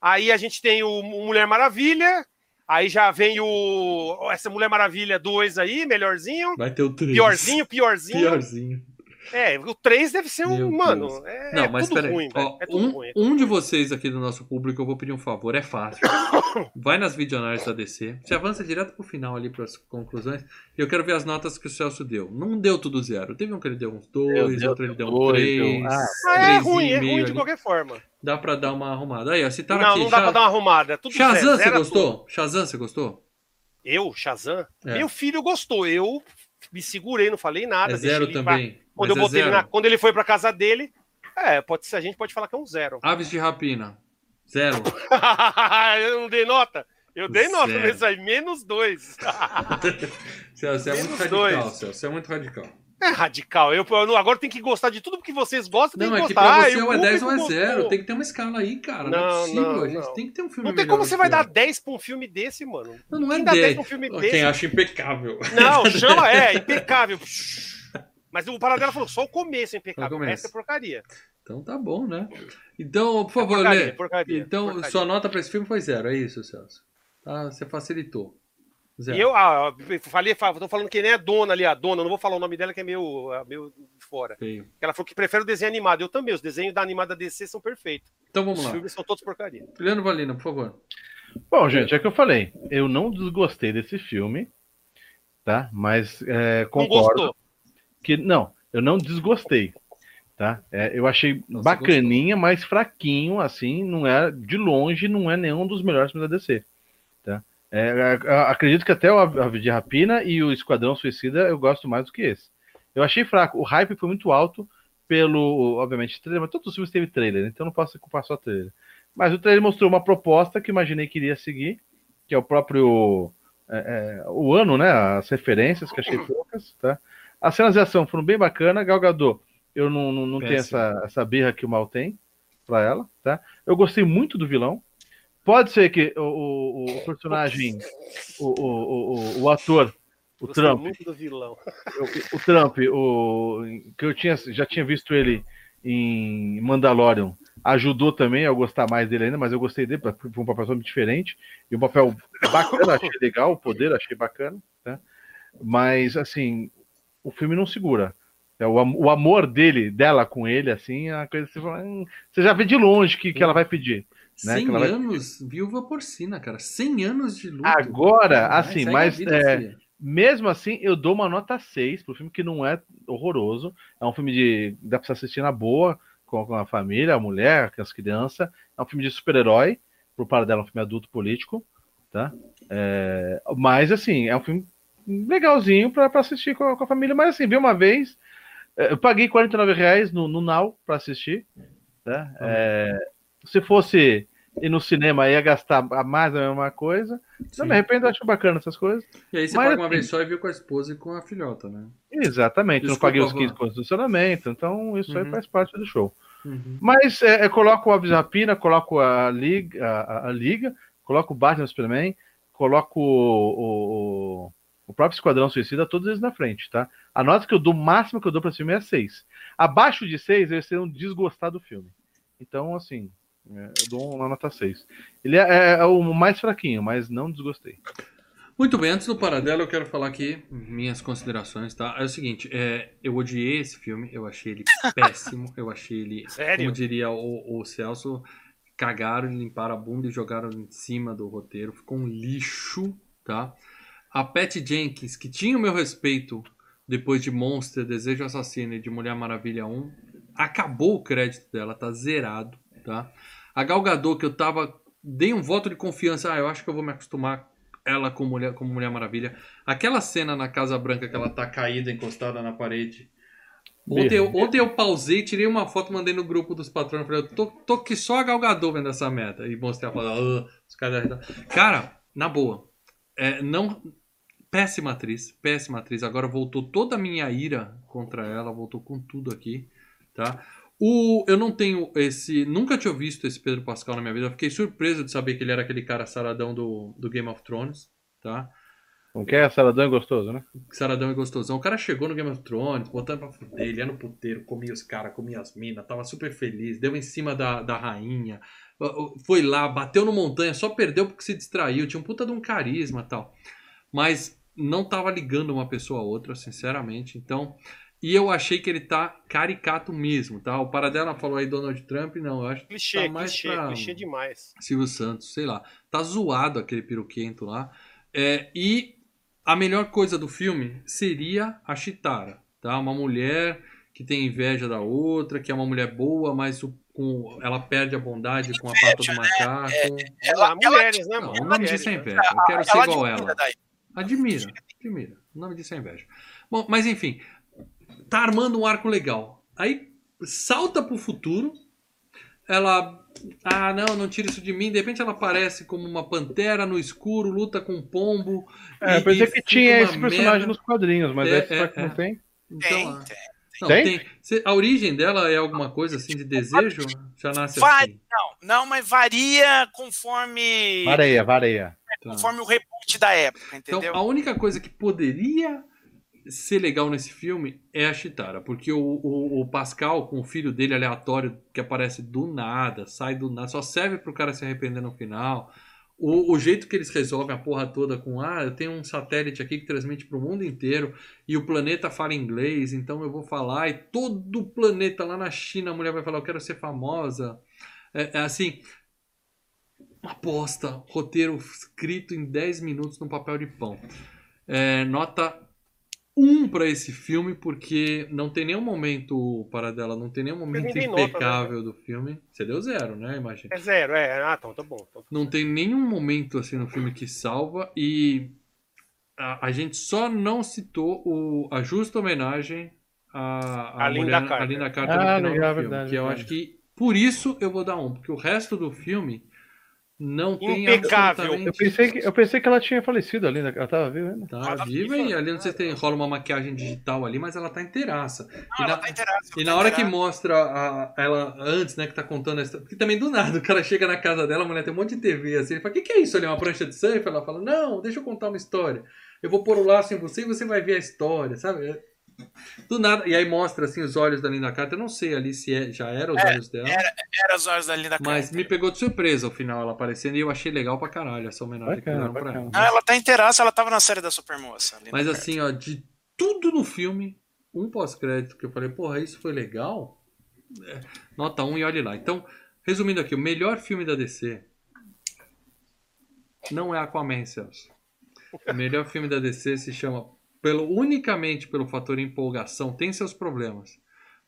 Aí a gente tem o o Mulher Maravilha. Aí já vem o essa Mulher Maravilha 2 aí, melhorzinho. Vai ter o 3. Piorzinho, piorzinho. Piorzinho. É, o 3 deve ser um. Meu mano, Deus. é, Não, é mas tudo peraí. ruim, Ó. É tudo um, ruim. um de vocês aqui do nosso público, eu vou pedir um favor, é fácil. (coughs) Vai nas videoanálises da DC, você avança direto pro final ali, pras conclusões, e eu quero ver as notas que o Celso deu. Não deu tudo zero. Teve um que ele deu uns dois, outro ele deu um três. deu- ah, Ah, é três ruim, é ruim de ali. qualquer forma. Dá pra dar uma arrumada. Aí, ó, citaram não, aqui. não dá Sha- pra dar uma arrumada. é Tudo Shazam, zero, você zero tudo. gostou? Shazam, você gostou? Eu, Shazam? É. Meu filho gostou. Eu me segurei, não falei nada. É zero ele pra- também. Quando, eu é botei ele zero. na- quando ele foi pra casa dele, é, pode ser, a gente pode falar que é um zero. (laughs) Aves de rapina. Zero. (laughs) eu não dei nota? Eu dei nota Zero. nesse aí, menos (laughs) dois. Celso, você é muito radical. Celso. Você é muito radical. É radical. Eu, eu agora tem que gostar de tudo que vocês gostam. tem Não, que é que gostar. pra Ah, você o ou é 10 ou é público 0. gostou. Tem que ter uma escala aí, cara. Não, é Não, possível. não, a gente não. tem que ter um filme Não tem como você vai dar outro. 10 pra um filme desse, mano. Não, não é Quem dá 10 10. pra um filme Quem desse? acha impecável. Não, (laughs) chama, é, impecável. Mas o Paradela falou só o começo é impecável, o resto é porcaria. Então tá bom, né? Então, por favor, porcaria, Lê. porcaria, Então, porcaria. sua nota pra esse filme foi zero, é isso, Celso? Tá, você facilitou. Zero. E eu, ah, eu falei, fa- tô falando que nem a dona ali, a dona, não vou falar o nome dela que é meio, ah, meio fora. Feio. Ela falou que prefere o desenho animado. Eu também, os desenhos da animada DC são perfeitos. Então vamos Os lá. filmes são todos porcaria. Juliano Valina, por favor. Bom, gente, é o que eu falei. Eu não desgostei desse filme, tá? Mas é, Não concordo gostou? que não, eu não desgostei, tá? É, eu achei Não, bacaninha, mas fraquinho, assim, não é de longe, não é nenhum dos melhores filmes da DC, tá? É, a- acredito que até o Ave de Rapina e o Esquadrão Suicida eu gosto mais do que esse. Eu achei fraco. O hype foi muito alto pelo, obviamente, trailer, mas todos os filmes teve trailer, então não posso culpar só trailer. Mas o trailer mostrou uma proposta que imaginei que iria seguir, que é o próprio é, é, o ano, né? As referências que achei poucas, tá? As cenas de ação foram bem bacanas. Gal Gadot, eu não, não, não tenho essa, essa birra que o mal tem pra ela, tá? Eu gostei muito do vilão. Pode ser que o, o, o (laughs) personagem, o, o, ator, o Gostei Trump, do vilão. o, Trump, o, que eu tinha, já tinha visto ele em Mandalorian, ajudou também a gostar mais dele ainda, mas eu gostei dele, foi um papel totalmente diferente, e um papel bacana, achei (laughs) legal, o poder achei bacana, tá? Mas, assim, o filme não segura. É, o, am- o amor dele, dela com ele, assim, é uma coisa que você fala, hum, você já vê de longe que, que ela vai pedir. Né, 100 que ela vai- anos, viúva porcina, cara. 100 anos de luta. Agora, Vai, assim, segue a mas é. Mesmo assim, eu dou uma nota 6 pro filme que não é horroroso. É um filme de. dá pra você assistir na boa, com, com a família, a mulher, com as crianças. É um filme de super-herói, pro paradelo, é um filme adulto político, tá? É, mas, assim, é um filme legalzinho pra, pra assistir com a, com a família. Mas, assim, vi uma vez. é, Eu paguei 49 reais no, no Now pra assistir. Tá? É, se fosse ir no cinema ia gastar a mais a mesma coisa. Não me arrependo, acho bacana essas coisas. E aí você Mas, paga uma assim- vez só e viu com a esposa e com a filhota, né? Exatamente, não Desculpa, paguei os Van. 15 contos do estacionamento, então isso aí Uhum. faz parte do show. Mas é, eu coloco o Aves de Rapina, coloco a Liga, a, a- a Liga coloco o Batman Superman, coloco o, o, o próprio Esquadrão Suicida, todos eles na frente, tá? A nota que eu dou, o máximo que eu dou pra esse filme é 6. Abaixo de 6, eu ia ser um desgostado do filme. Então, assim, é, eu dou uma nota 6. Ele é, é o mais fraquinho, mas não desgostei. Muito bem, antes do Paradelo, eu quero falar aqui minhas considerações, tá? É o seguinte, é, eu odiei esse filme, eu achei ele (laughs) péssimo, eu achei ele, Sério? como diria o, o Celso, cagaram, limparam a bunda e jogaram em cima do roteiro, ficou um lixo, tá? A Pat Jenkins, que tinha o meu respeito depois de Monster, Desejo Assassino e de Mulher Maravilha 1, acabou o crédito dela, tá zerado, tá? A Gal Gadot, que eu tava, dei um voto de confiança, ah, eu acho que eu vou me acostumar ela como Mulher, como Mulher Maravilha. Aquela cena na Casa Branca que ela tá caída, encostada na parede. Ontem eu, ontem eu pausei, tirei uma foto, mandei no grupo dos patrões. Falei, eu tô, tô que só a Gal Gadot vendo essa meta. E mostrei a foto. "Ah", os caras... Cara, na boa. É, não... Péssima atriz, péssima atriz. Agora voltou toda a minha ira contra ela, voltou com tudo aqui, tá? O, eu não tenho esse. Nunca tinha visto esse Pedro Pascal na minha vida. Eu fiquei surpreso de saber que ele era aquele cara saradão do, do Game of Thrones, tá? Não quer? É gostoso, né? Saradão e gostosão. O cara chegou no Game of Thrones, botando pra fuder, ele ia no puteiro, comia os caras, comia as minas, tava super feliz, deu em cima da, da rainha, foi lá, bateu no montanha, só perdeu porque se distraiu, tinha um puta de um carisma e tal. Mas não tava ligando uma pessoa a outra, sinceramente. Então, e eu achei que ele tá caricato mesmo, tá? O Paradela falou aí Donald Trump, não, eu acho que Clichê, tá mais clichê, pra- clichê demais. Silvio Santos, sei lá. Tá zoado aquele peruquento lá. É, e a melhor coisa do filme seria a Chitara, tá? Uma mulher que tem inveja da outra, que é uma mulher boa, mas o- com, ela perde a bondade com a pata do macaco. Ela, ela- mulheres, né, Não, mano? o nome disso é né? inveja. Eu quero ser igual ela. Admira, admira. O nome disso é inveja. Bom, mas enfim, tá armando um arco legal. Aí salta pro futuro. Ela. Ah, não, não tira isso de mim. De repente ela aparece como uma pantera no escuro, luta com um pombo. É, e- eu pensei que tinha esse personagem merda. nos quadrinhos, mas É, é, é. não tem. Então, Tem, ah, tem. não, Tem? tem. A origem dela é alguma coisa assim de desejo? Já nasce Vai, assim. não, não, mas varia conforme, Vareia, vareia. Tá. conforme o reboot da época, Então, entendeu? a única coisa que poderia ser legal nesse filme é a Chitara, porque o, o, o Pascal, com o filho dele aleatório, que aparece do nada, sai do nada, só serve pro cara se arrepender no final. O, o jeito que eles resolvem a porra toda com, ah, eu tenho um satélite aqui que transmite pro mundo inteiro e o planeta fala inglês, então eu vou falar, e todo o planeta lá na China, a mulher vai falar, eu quero ser famosa. É, é assim, uma aposta, roteiro escrito em 10 minutos no papel de pão. É, nota 1 para esse filme, porque não tem nenhum momento, para dela, não tem nenhum momento nem tem nota, né? impecável do filme. Você deu zero, né? Imagina. É zero, é. Ah, então tá bom. Então, Não tem nenhum momento assim no filme que salva e a, a gente só não citou o, a justa homenagem à, à A Linda mulher, Carter. a Linda Carter Ah, no final legal, do filme. verdade, que eu verdade. acho que por isso eu vou dar um, porque o resto do filme não tem Impecável. Eu pensei, que, eu pensei que ela tinha falecido ali, né? ela tava viva ainda. Tá Ela tá viva e ali não sei se tem, rola uma maquiagem digital ali, mas ela tá inteiraça. Não, e ela na, tá inteiraça, e tá na hora que mostra a- ela antes, né, que tá contando a história. Porque também do nada, (laughs) o cara chega na casa dela, a mulher tem um monte de TV assim. Ele fala: O que, que é isso ali? Uma prancha de surf? Ela fala: Não, deixa eu contar uma história. Eu vou pôr o laço em você e você vai ver a história, sabe? É- (laughs) Do nada. E aí mostra assim os olhos da Linda Carter. Eu não sei ali se é- já era os olhos dela. Era as horas da Linda Mas Carter. me pegou de surpresa o final ela aparecendo e eu achei legal pra caralho essa homenagem que Bacana, fizeram pra bacana. ela. Não, ela tá inteiraça, ela tava na série da Supermoça. Linda Mas Carter. assim, ó, de tudo no filme, um pós-crédito que eu falei, porra, isso foi legal. É, nota 1 e olhe lá. Então, resumindo aqui, o melhor filme da DC não é Aquaman, Celso. O melhor filme da DC se chama, pelo, unicamente pelo fator empolgação, tem seus problemas,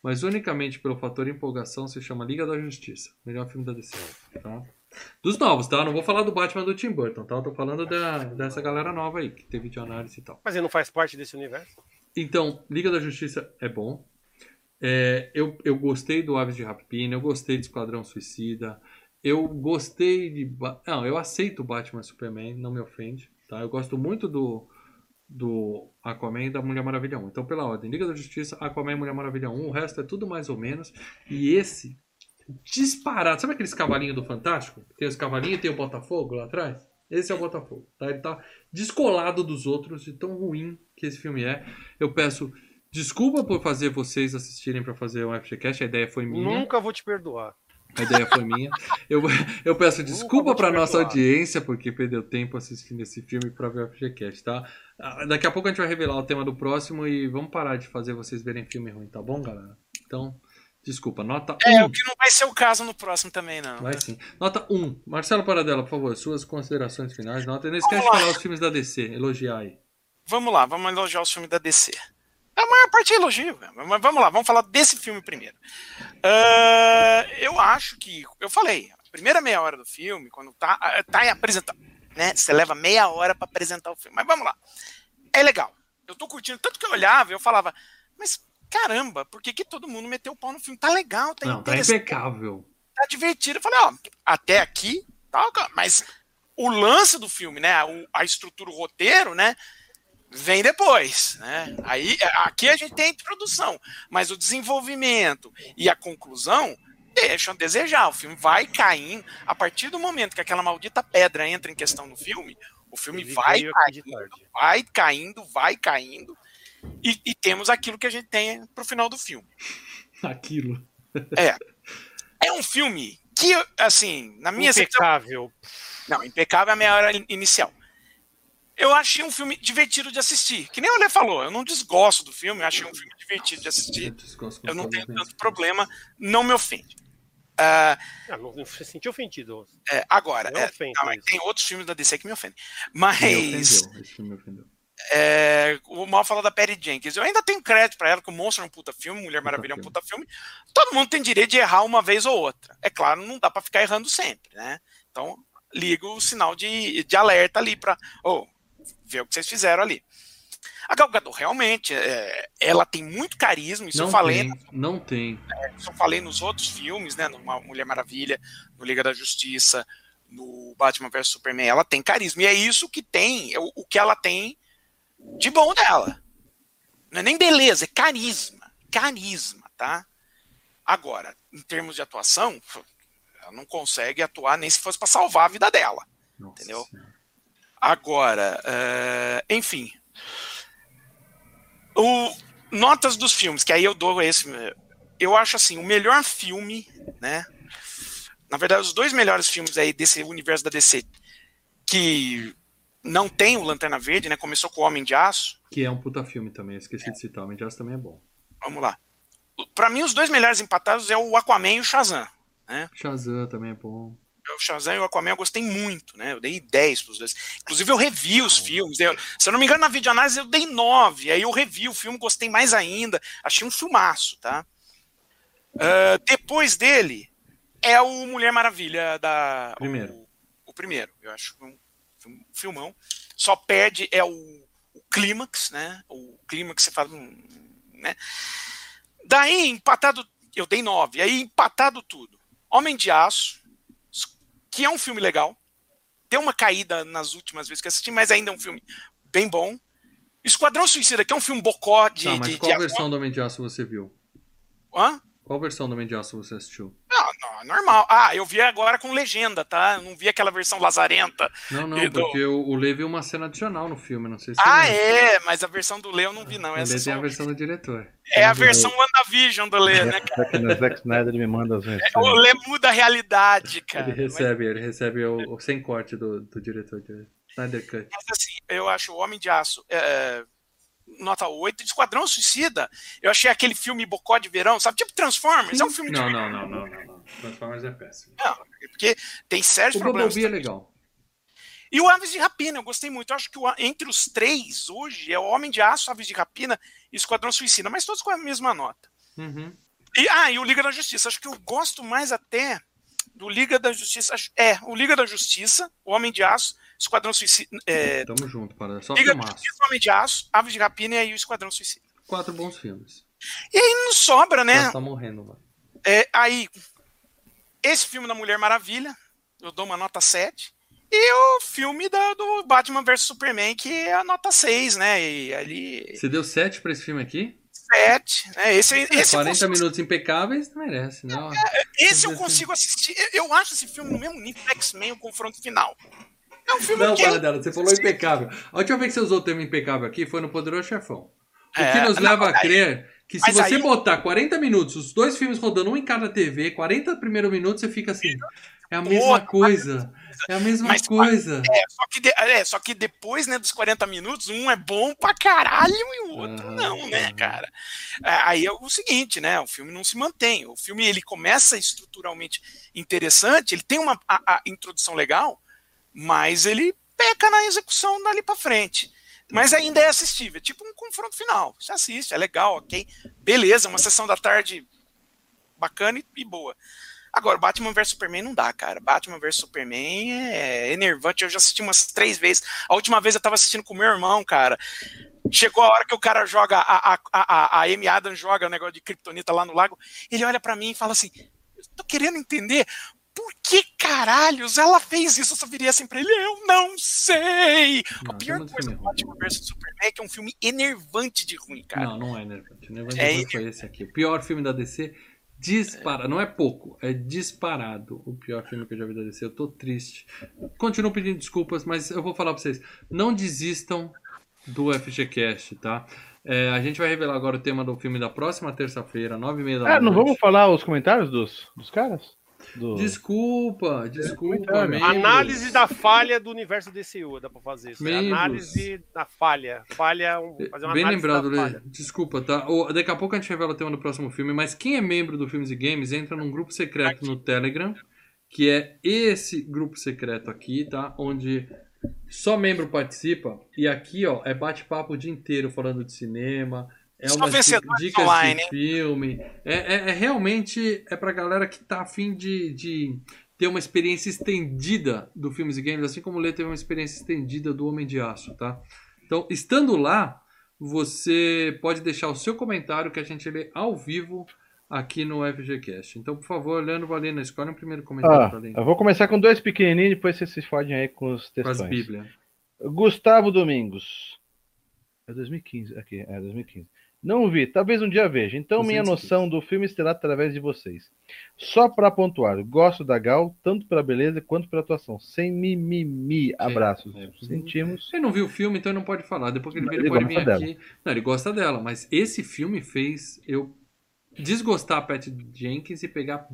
mas unicamente pelo fator empolgação se chama Liga da Justiça. Melhor filme da DC. Tá? Dos novos, tá? Não vou falar do Batman do Tim Burton, tá? Eu tô falando da, dessa galera nova aí, que teve de análise e tal. Mas ele não faz parte desse universo? Então, Liga da Justiça é bom. É, eu, eu gostei do Aves de Rapina, eu gostei de Esquadrão Suicida. eu gostei de. Não, eu aceito o Batman Superman, não me ofende. Tá? Eu gosto muito do, do Aquaman e da Mulher Maravilha 1. Então, pela ordem, Liga da Justiça, Aquaman e Mulher Maravilha 1. O resto é tudo mais ou menos. E esse, disparado. Sabe aqueles cavalinhos do Fantástico? Tem os cavalinhos e tem o Botafogo lá atrás? Esse é o Botafogo. Tá? Ele tá descolado dos outros de tão ruim que esse filme é. Eu peço desculpa por fazer vocês assistirem pra fazer um FGCast. A ideia foi minha. Nunca vou te perdoar. A ideia foi minha. Eu, eu peço (laughs) desculpa vou te pra nossa audiência, porque perdeu tempo assistindo esse filme pra ver o FGCast, tá? Ah, Daqui a pouco a gente vai revelar o tema do próximo e vamos parar de fazer vocês verem filme ruim, tá bom, galera? Então, desculpa. Nota 1. É, o que não vai ser o caso no próximo também, não. Vai sim. Nota 1. Marcelo Paradela, por favor, suas considerações finais. Nota. Não esquece de falar os filmes da DC, elogiar aí. Vamos lá, vamos elogiar os filmes da DC. A maior parte é elogio, né? mas vamos lá, vamos falar desse filme primeiro. Ah, eu acho que, eu falei, a primeira meia hora do filme, quando tá, ah, tá em apresentando, né? Você leva meia hora pra apresentar o filme. Mas vamos lá. É legal. Eu tô curtindo, tanto que eu olhava, eu falava, mas caramba, por que, que todo mundo meteu o pau no filme? Tá legal, tá Não, tá impecável. tá divertido. Eu falei, ó, até aqui, tá, mas o lance do filme, né, a estrutura, o roteiro, né, vem depois, né? Aí, aqui a gente tem a introdução, mas o desenvolvimento e a conclusão deixam a desejar. O filme vai caindo. A partir do momento que aquela maldita pedra entra em questão no filme, o filme Ele vai caindo, vai caindo, vai caindo. E, e temos aquilo que a gente tem pro final do filme. (laughs) Aquilo. É um filme que, assim, na minha secção, Impecável. Não, impecável é a meia hora in- inicial. Eu achei um filme divertido de assistir. Que nem o Lê falou, eu não desgosto do filme, eu achei um filme divertido de assistir. Eu não tenho tanto problema, não me ofende. Ah, Ah, não, não se sentiu ofendido. é, agora, Não é, não, tem outros filmes da DC que me ofendem. Me Mas ofendeu. Esse filme me ofendeu. é, o mal falou da Perry Jenkins. Eu ainda tenho crédito pra ela, que o Monstro é um puta filme, Mulher Maravilha é um filme. puta filme. Todo mundo tem direito de errar uma vez ou outra. É claro, não dá pra ficar errando sempre, né? Então, liga o sinal de, de alerta ali pra. Oh, ver o que vocês fizeram ali. A Gal Gadot realmente, é, ela tem muito carisma, isso Não eu falei, tem, não tem. isso eu falei nos outros filmes, né, no Mulher Maravilha, no Liga da Justiça, no Batman vs Superman, ela tem carisma, e é isso que tem, é o, o que ela tem de bom dela. Não é nem beleza, é carisma, carisma, tá? Agora, em termos de atuação, ela não consegue atuar nem se fosse para salvar a vida dela. Nossa Entendeu? Senhora. Agora, eh, enfim. O, notas dos filmes, que aí eu dou esse. Eu acho assim, o melhor filme, né? Na verdade, os dois melhores filmes aí desse universo da DC que não tem o Lanterna Verde, né? Começou com o Homem de Aço. Que é um puta filme também. eu Esqueci de citar. O Homem de Aço também é bom. Vamos lá. Pra mim, os dois melhores empatados é o Aquaman e o Shazam. Shazam também é bom. O Shazam e o Aquaman eu gostei muito, né? Eu dei 10 pros dois. Inclusive, eu revi os filmes. Eu- se eu não me engano, na videoanálise eu dei 9. Aí eu revi o filme, gostei mais ainda. Achei um filmaço, tá? Ah, depois dele é o Mulher Maravilha da. Primeiro. O, o primeiro. Eu acho um film- filmão. Só perde é o, o clímax, né? O clímax você fala. hum, Né? Daí, empatado. Eu dei 9. Aí, empatado tudo. Homem de Aço que é um filme legal. Deu uma caída nas últimas vezes que assisti, mas ainda é um filme bem bom. Esquadrão Suicida, que é um filme bocó de. Tá, mas de, qual de- versão do Homem de Aço você viu? Hã? Qual versão do Homem de Aço você assistiu? Não, não, é normal. Ah, eu vi agora com legenda, tá? Eu não vi aquela versão lazarenta. Não, não, do- porque o, o Lê viu uma cena adicional no filme, não sei se Ah, lembra. é, mas a versão do Lê eu não vi, não. O Essa Lê tem só- a versão do diretor. É a versão WandaVision do Lê, né? Zack Snyder ele me manda as versões. O Lê muda a realidade, cara. Ele recebe, ele recebe o, o sem corte do, do diretor de Snyder Cut. Mas assim, eu acho o Homem de Aço é, nota 8. Esquadrão Suicida, eu achei aquele filme bocó de verão, sabe? Tipo Transformers, é um filme de Não, não, não, não, não, não. Transformers é péssimo. Não, porque tem sérios O problemas. Bumblebee é legal. E o Aves de Rapina, eu gostei muito. Eu acho que o- entre os três, hoje, é o Homem de Aço, Aves de Rapina e Esquadrão Suicida, mas todos com a mesma nota. Uhum. E, ah, e o Liga da Justiça. Acho que eu gosto mais até do Liga da Justiça. acho- É, o Liga da Justiça, o Homem de Aço, Esquadrão Suicida. É, Tamo junto, para. Só Liga filmaço. Justiça, Homem de Aço, Aves de Rapina e aí o Esquadrão Suicida. Quatro bons filmes. E aí não sobra, né? Já tá morrendo, mano. É, aí, esse filme da Mulher Maravilha, eu dou uma nota 7. E o filme da, do Batman vs Superman, que é a nota 6, né? E ali. Você deu 7 pra esse filme aqui? 7. Né? Esse, esse 40 consigo, minutos impecáveis merece, não. esse eu consigo assistir. Eu- Eu acho esse filme no mesmo nível do X-Men, o confronto final. É um filme Não, que. para dela, você falou impecável. A última vez que você usou o termo impecável aqui foi no Poderoso Chefão. O É, que nos não, leva a crer que se você aí- botar 40 minutos, os dois filmes rodando um em cada TV, 40 primeiros minutos, você fica assim. É a mesma coisa. É a mesma mas- coisa. É, só que, de- é, só que depois né, dos 40 minutos, um é bom pra caralho e o outro Aham, não, né, cara? É, Aí é o seguinte, né? O filme não se mantém. O filme ele começa estruturalmente interessante, ele tem uma a- a introdução legal, mas ele peca na execução dali pra frente. Mas ainda é assistível, é tipo um confronto final. Você assiste, é legal, ok? Beleza, uma sessão da tarde bacana e, boa. Agora, Batman vs Superman não dá, cara. Batman vs Superman é enervante. Eu já assisti umas três vezes. A última vez eu tava assistindo com meu irmão, cara. Chegou a hora que o cara joga, a, a, a, a Amy Adams joga o negócio de Kryptonita lá no lago. Ele olha pra mim e fala assim: tô querendo entender por que caralhos ela fez isso. Eu só viria assim pra ele: Eu não sei. Não, a pior coisa filme do. Batman vs Superman é que é um filme enervante de ruim, cara. Não, não é enervante. Enervante É foi esse aqui. O pior filme da DC, dispara. Não é pouco, é disparado o pior filme que eu já vi da DC. Eu tô triste. Continuo pedindo desculpas, mas eu vou falar pra vocês. Não desistam do FGCast, tá? É, a gente vai revelar agora o tema do filme da próxima terça-feira, nove e meia da Ah, não noite. vamos falar os comentários dos, dos caras? Do... Desculpa, desculpa. Comentário. membros. Análise da falha do universo DCU, dá pra fazer isso. né? Membros. Análise da falha. Falha, um- fazer uma Bem análise lembrado, da Lê. falha. Desculpa, tá? O- daqui a pouco a gente revela o tema do próximo filme, mas quem é membro do Filmes e Games entra num grupo secreto no Telegram, que é esse grupo secreto aqui, tá? Onde só membro participa. E aqui, ó, é bate-papo o dia inteiro falando de cinema. É Só umas di- vencedores dicas online, de filme. É, é- é realmente é pra galera que tá afim de, de ter uma experiência estendida do Filmes e Games, assim como o Lê teve uma experiência estendida do Homem de Aço, tá? Então, estando lá, você pode deixar o seu comentário que a gente lê ao vivo aqui no FGCast. Então, por favor, Leandro Valena, escolhe um primeiro comentário Ah, pra ler. eu vou começar com dois pequenininhos, depois vocês se fodem aí com os Com as. Bíblias. Gustavo Domingos. É 2015, aqui, é 2015. Não vi, talvez um dia veja. Então, minha 215. noção do filme será através de vocês. Só para pontuar, gosto da Gal, tanto pela beleza quanto pela atuação. Sem mimimi. Abraços. É. Sentimos. Ele não viu o filme, então ele não pode falar. Depois que ele, vir, ele ele pode vir gosta aqui. Não, ele gosta dela, mas esse filme fez eu desgostar a Pat Jenkins e pegar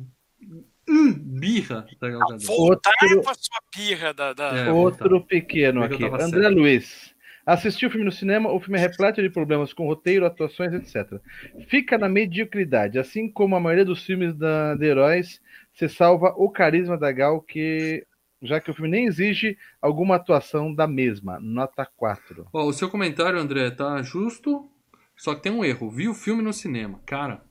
hum, birra da Gal Gadot. Voltar Outro- pra sua birra da. da- É, Outro pequeno é aqui. André certo? Luiz. Assisti o filme no cinema, o filme é repleto de problemas com roteiro, atuações, etc. Fica na mediocridade, assim como a maioria dos filmes da, de heróis, se salva o carisma da Gal, que já que o filme nem exige alguma atuação da mesma. Nota 4. Ó, o seu comentário, André, tá justo, só que tem um erro. Vi o filme no cinema. Cara,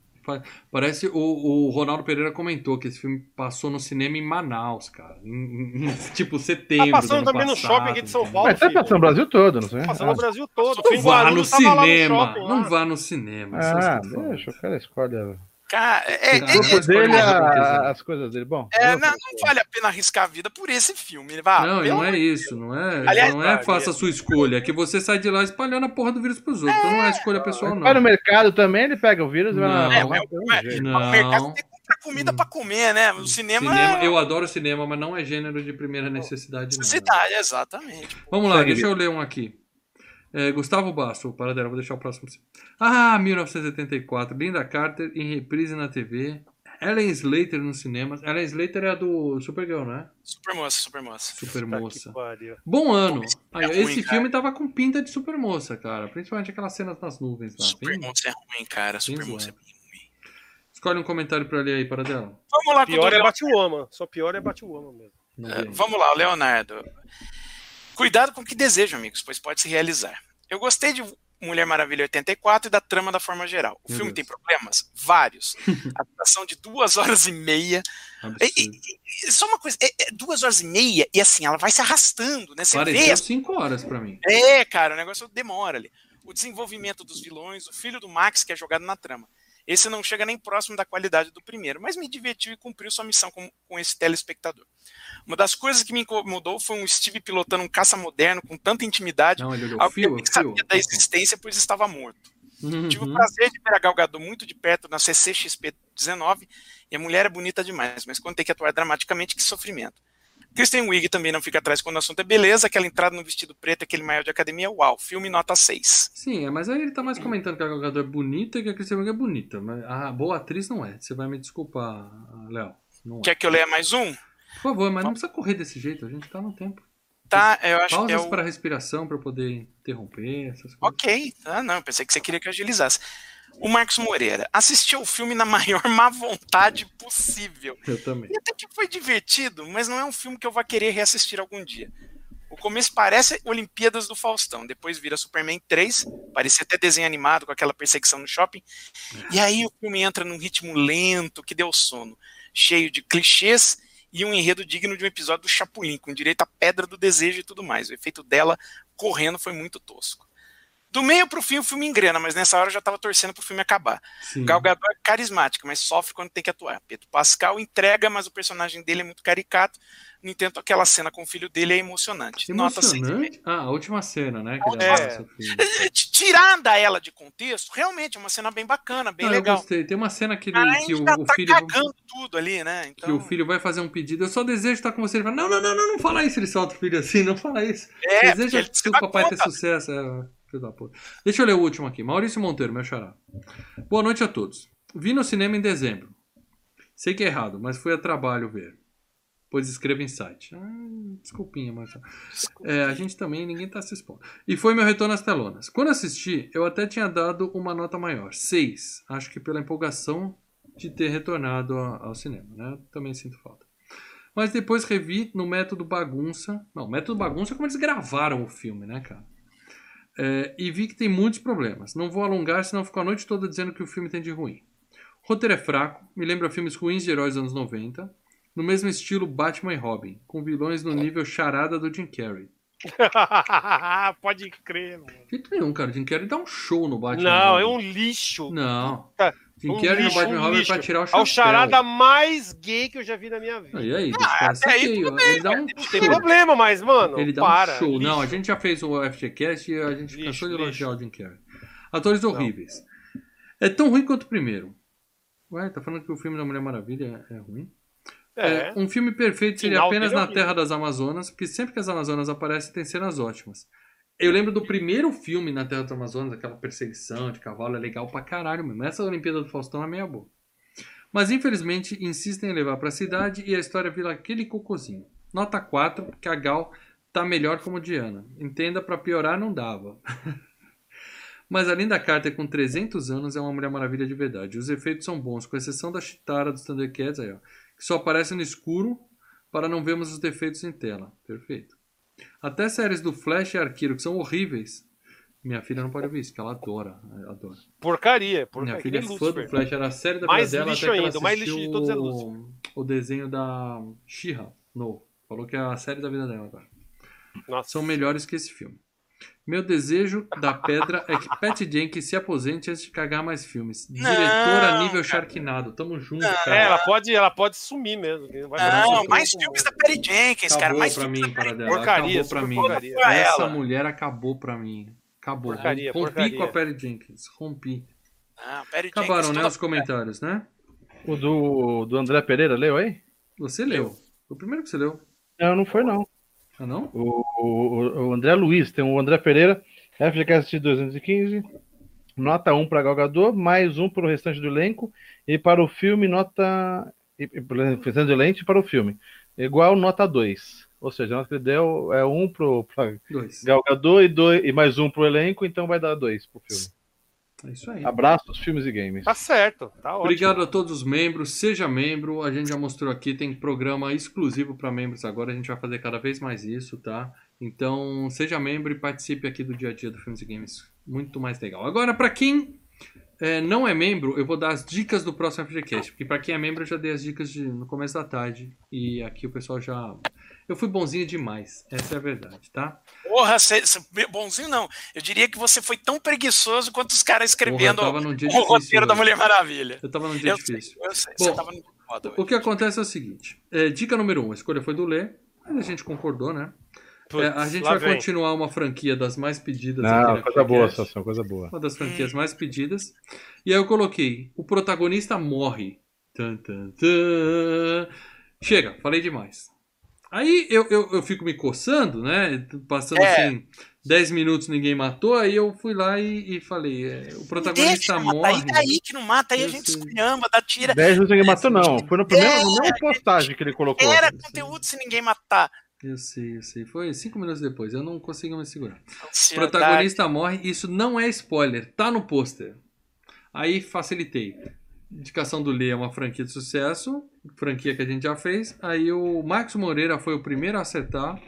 parece o, o Ronaldo Pereira comentou que esse filme passou no cinema em Manaus, cara. Em, em- em, (laughs) tipo, setembro. Tá passando do ano também no passado, shopping aqui de São? Paulo. Mas tá filho. passando no Brasil todo, não sei. Tá passando no Ah, Brasil todo. Não vá no no cinema. shopping, não vá no cinema. Ah, deixa, o cara escolhe Cara, é, é- o Pode corpo escolher dele, a- quiser. as coisas dele. Bom, é, não, não vale a pena arriscar a vida por esse filme. Vá, Não, não é isso, não é, Aliás, não é vai, faça a sua escolha, é que você sai de lá espalhando a porra do vírus pros outros. Então não é escolha pessoal, Vai no não. mercado também, ele pega o vírus e vai Não. lá. É, vai mas- jeito. Não. O mercado tem que comprar comida pra comer, né? O cinema, Cinema, é eu adoro cinema, mas não é gênero de primeira necessidade, não. necessidade, exatamente. Vamos lá, Segue, deixa eu ler um aqui. É, Gustavo Basso, paradela, vou deixar o próximo. pra você. Ah, 1984, Linda Carter em reprise na TV. Ellen Slater nos cinemas. Ellen Slater é a do Supergirl, né? Supermoça, supermoça. Super Puta que moça. pariu. Bom ano. Aí, é ruim, esse cara. filme tava com pinta de supermoça, cara. Principalmente aquelas cenas nas nuvens lá. Supermoça é ruim, cara. Supermoça é zoado. bem ruim. Escolhe um comentário pra ler aí, paradela. Vamos lá, Pior é Batwoman. Só pior é Batwoman mesmo. É, vi. Vamos lá, Leonardo. Cuidado com o que desejam, amigos, pois pode se realizar. Eu gostei de Mulher Maravilha 84 e da trama da forma geral. O Meu filme Deus. tem problemas? Vários. (laughs) A duração de duas horas e meia. E só uma coisa, é, é duas horas e meia e assim, ela vai se arrastando, né? Você vê. Pareceu cinco horas pra mim. É, cara, o negócio demora ali. O desenvolvimento dos vilões, o filho do Max que é jogado na trama. Esse não chega nem próximo da qualidade do primeiro, mas me divertiu e cumpriu sua missão com, com esse telespectador. Uma das coisas que me incomodou foi um Steve pilotando um caça moderno com tanta intimidade, Não, ele olhou algo que fio, eu nem fio. sabia da existência, pois estava morto. Uhum. Tive o prazer de ver a Gal Gadot muito de perto na CCXP 19 e a mulher é bonita demais, mas quando tem que atuar dramaticamente, que sofrimento. Kristen Wiig também não fica atrás quando o assunto é beleza, aquela entrada no vestido preto, aquele maior de academia, uau, filme nota 6. Sim, é, mas aí ele tá mais comentando que a Gadot é bonita e que a Kristen Wiig é bonita. Mas a boa atriz não é. Você vai me desculpar, Léo. É. Quer que eu leia mais um? Por favor, mas não precisa correr desse jeito. A gente tá no tempo. Tá, eu acho que é Pausas o... para respiração para poder interromper, essas coisas. Ok, ah, não, pensei que você queria que eu agilizasse. O Marcos Moreira assistiu o filme na (laughs) maior má vontade possível. Eu também. E até que foi divertido, mas não é um filme que eu vá querer reassistir algum dia. O começo parece Olimpíadas do Faustão, depois vira Superman 3, parecia até desenho animado com aquela perseguição no shopping. E aí o filme entra num ritmo lento que deu sono, cheio de clichês e um enredo digno de um episódio do Chapolin, com direito à pedra do desejo e tudo mais. O efeito dela correndo foi muito tosco. Do meio pro fim o filme engrena, mas nessa hora eu já tava torcendo pro filme acabar. Sim. Gal Gadot é carismática, mas sofre quando tem que atuar. Pedro Pascal entrega, mas o personagem dele é muito caricato. No entanto, aquela cena com o filho dele é emocionante. Nota 6,5. Emocionante? Ah, a última cena, né? Que É. Tirada ela de contexto, realmente é uma cena bem bacana, bem Não, eu legal. gostei. Tem uma cena que, ele, que o, já o tá filho. cagando tudo ali, né? Que Então, o filho vai fazer um pedido. Eu só desejo estar com você. Ele fala: Não, não, não, não, não fala isso. Ele solta o filho assim, não fala isso. é, se que o papai ter conta. sucesso. É, filho da puta. Deixa eu ler o último aqui. Maurício Monteiro, meu xará. Boa noite a todos. Vi no cinema em dezembro. Sei que é errado, mas fui a trabalho ver. Pois escrevo em site. Ah, desculpinha, mas. É, a gente também, ninguém tá se expondo. E foi meu retorno às telonas. Quando assisti, eu até tinha dado uma nota maior. 6. Acho que pela empolgação de ter retornado ao cinema, né? Também sinto falta. Mas depois revi no método bagunça. Não, método bagunça é como eles gravaram o filme, né, cara? É, e vi que tem muitos problemas. Não vou alongar, senão fico a noite toda dizendo que o filme tem de ruim. O roteiro é fraco, me lembra filmes ruins de heróis dos anos 90, no mesmo estilo Batman e Robin, com vilões no nível charada do Jim Carrey. (laughs) Pode crer, mano. Jeito nenhum, cara. O Jim Carrey dá um show no Batman. Não, é um lixo. Não. Puta, Um Carrey no lixo, Batman e um Robin é pra tirar o É chapéu. o charada mais gay que eu já vi na minha vida. E aí, ser até aí gay, tudo dá um Não tem show. problema, mas, mano, Ele dá para. um show. lixo. Não, a gente já fez o FGCast e a gente Lixo, cansou de elogiar o Jim Carrey. Atores horríveis. É tão ruim quanto o primeiro. Ué, tá falando que o filme da Mulher Maravilha é, é ruim? É. É, um filme perfeito seria Final apenas é na. Terra das Amazonas, porque sempre que as Amazonas aparecem tem cenas ótimas. Eu lembro do primeiro filme na Terra das Amazonas, aquela perseguição de cavalo, é legal pra caralho mesmo. Essa Olimpíada do Faustão é meia boa. Mas infelizmente insistem em levar pra cidade e a história vira aquele cocôzinho. Nota 4, porque a Gal tá melhor como Diana. Entenda, pra piorar não dava. (laughs) Mas a Linda Carter com 300 anos é uma Mulher Maravilha de verdade. Os efeitos são bons, com exceção da Chitara dos Thundercats aí, ó, que só aparece no escuro para não vermos os defeitos em tela. Perfeito. Até séries do Flash e Arqueiro, que são horríveis. Minha filha não pode ver isso, que ela adora. Adora. Porcaria, porcaria. Minha filha é fã do Flash, era a série da Mais vida dela lixo até ela ainda, o mais lixo de todos é o, o desenho da She-Ra, novo. Falou que é a série da vida dela agora Nossa. são melhores que esse filme. Meu desejo da pedra é que Pat Jenkins se aposente antes de cagar mais filmes. Diretora Não, nível cara. Sharknado. Tamo junto, É, cara. ela pode, ela pode sumir mesmo. Não, Pedro. mais filmes da Perry Jenkins, cara. Acabou Mais pra filmes mim, para dela. Porcaria, acabou pra mim. porcaria. Essa ela. mulher acabou pra mim. Acabou. Porcaria, Rompi porcaria. com a Perry Jenkins. Rompi. Ah, Acabaram, Jenkins, né, os comentários, né? O do, do André Pereira, leu aí? Você leu. Foi o primeiro que você leu. Não, não foi não. Ah, não? O, o, o André Luiz, tem o André Pereira, FGCast 215, nota 1 para Galgador, mais um para o restante do elenco, e para o filme, nota. E, e, o restante do elenco para o filme. Igual nota 2. Ou seja, a nota que ele deu é 1 para. Galgador e, dois, e mais um para o elenco, então vai dar 2 para o filme. É isso aí. Abraços, filmes e games. Tá certo, tá ótimo. Obrigado a todos os membros. Seja membro. A gente já mostrou aqui, tem programa exclusivo para membros agora. A gente vai fazer cada vez mais isso, tá? Então, seja membro e participe aqui do dia a dia do Filmes e Games. Muito mais legal. Agora, para quem é, não é membro, eu vou dar as dicas do próximo FGCast. Porque para quem é membro, eu já dei as dicas de- no começo da tarde. E aqui o pessoal já. Eu fui bonzinho demais, essa é a verdade, tá? Porra, cê, cê- bonzinho não. Eu diria que você foi tão preguiçoso quanto os caras escrevendo Porra, eu tava num dia o difícil roteiro da hoje. Mulher Maravilha. Eu tava num dia Eu difícil. sei, eu sei. Bom, você tava no modo O que acontece é o seguinte: é, dica número um, a escolha foi do Lê, mas a gente concordou, né? É, a gente lá vai vem. continuar uma franquia das mais pedidas aqui Não, coisa boa. Sassão, coisa boa. Uma das franquias mais pedidas. E aí eu coloquei: o protagonista morre. Tan, tan, tan. Chega, falei demais. Aí eu, eu, eu fico me coçando, né? Passando É. assim, 10 minutos ninguém matou. Aí eu fui lá e, e falei: é, o Deixa protagonista de matar, morre. Aí daí que não mata, aí a Eu gente esculhamba, dá tira. 10 vezes ninguém matou, não. Foi no primeiro, É, na mesma postagem que ele colocou. Era Sim. conteúdo se ninguém matar. Eu sei, eu sei. Foi cinco minutos depois. Eu não consegui me segurar. O protagonista morre, isso não é spoiler, tá no pôster. Aí facilitei. Indicação do Lê é uma franquia de sucesso, franquia que a gente já fez. Aí o Marcos Moreira foi o primeiro a acertar.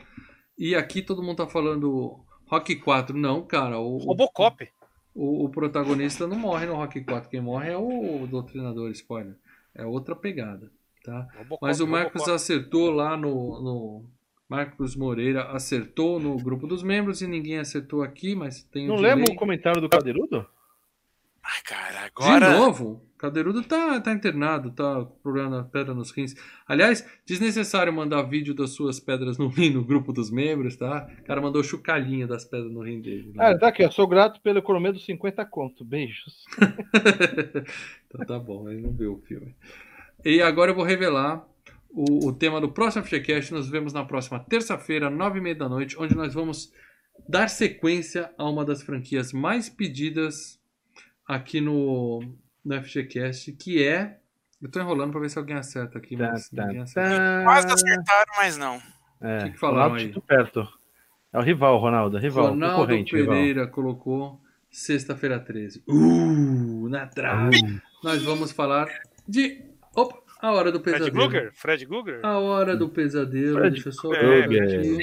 E aqui todo mundo tá falando Rock 4. Não, cara, o, Robocop. o, o protagonista não morre no Rock 4. Quem morre é o doutrinador, spoiler. É outra pegada, tá? Robocop, Mas o Marcos Robocop. acertou lá no, no- Marcos Moreira acertou no grupo dos membros e ninguém acertou aqui, mas tem Não lembra o comentário do Cadeirudo? Ai, cara, De agora. novo? Cadeirudo tá, tá internado, tá com problema na pedra nos rins. Aliás, desnecessário mandar vídeo das suas pedras no rim no grupo dos membros, tá? O cara mandou chucalinha das pedras no rim dele. né? Ah, tá aqui, ó. Sou grato pelo economia dos 50 conto. Beijos. (laughs) então tá bom, ele não viu o filme. E agora eu vou revelar o, o tema do próximo FGCast. Nos vemos na próxima terça-feira, nove e meia da noite, onde nós vamos dar sequência a uma das franquias mais pedidas aqui no, no FGCast, que é... Eu tô enrolando pra ver se alguém acerta aqui, Tá, mas tá, ninguém acerta. tá. Quase acertaram, mas não. É, que que falaram aí? Perto. É o rival, Ronaldo. Rival. Ronaldo concorrente, rival. Pereira colocou sexta-feira 13. Uh, na trave. Nós vamos falar de... Opa, a hora do Fred pesadelo. Guger? Fred Guger? A hora do pesadelo, Fred deixa eu só ver aqui.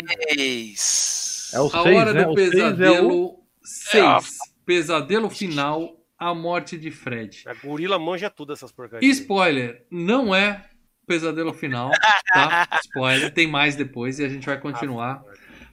É o A 6, hora né? do O 6 é o... pesadelo 6. É a- Pesadelo final, a morte de Fred. A gorila manja tudo essas porcarias. Spoiler, não é pesadelo final, tá? (laughs) Spoiler, tem mais depois e a gente vai continuar.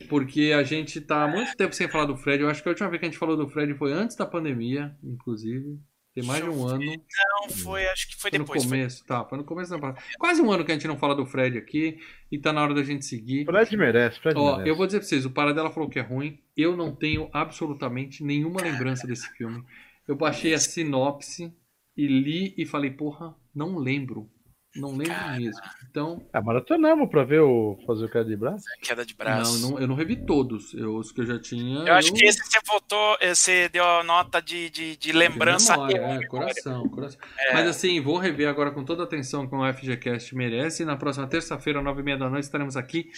Porque a gente tá há muito tempo sem falar do Fred. Eu acho que a última vez que a gente falou do Fred foi antes da pandemia, inclusive. Tem mais de um ano. Não, foi, acho que foi Foi no depois. Foi começo, tá? Foi no começo da pandemia. Quase um ano que a gente não fala do Fred aqui. E tá na hora da gente seguir. Fred merece, Fred Ó, merece. eu vou dizer pra vocês, o Paradela falou que é ruim. Eu não tenho absolutamente nenhuma lembrança desse filme. Eu baixei a sinopse e li e falei, porra, não lembro. Não lembro mesmo. Então, Ah, maratonamos pra ver o fazer o cara de braço. queda de braço. não, não- eu não revi todos. Eu, os que eu já tinha. Eu acho que esse você votou, você deu a nota de, de, de lembrança. memória, e é, memória. coração, coração. É. Mas assim, vou rever agora com toda a atenção que o FGCast merece. E na próxima terça-feira, nove e meia da noite, estaremos aqui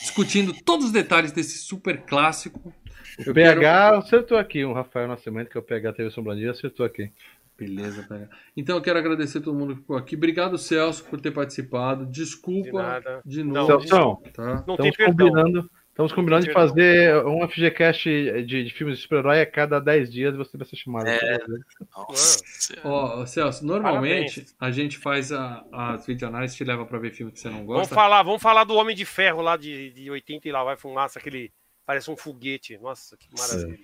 discutindo todos os detalhes desse super clássico. O PH acertou aqui, o Rafael Nascimento, que é o PH TV Sombrandia, acertou aqui. Beleza, pega. Então eu quero agradecer a todo mundo que ficou aqui. Obrigado, Celso, por ter participado. De Desculpa nada. de Não, novo. Celso, tá? Não estamos combinando, estamos combinando de fazer um FGCast de, de filmes de super-herói a cada 10 dias e você vai ser chamado. É. Nossa. Ó, Celso, normalmente Parabéns. a gente faz a, as videoanálises te leva pra ver filme que você não Vamos gosta. falar, vamos falar do Homem de Ferro lá de, de 80 e lá vai fumaça, aquele. Parece um foguete. Nossa, que maravilha.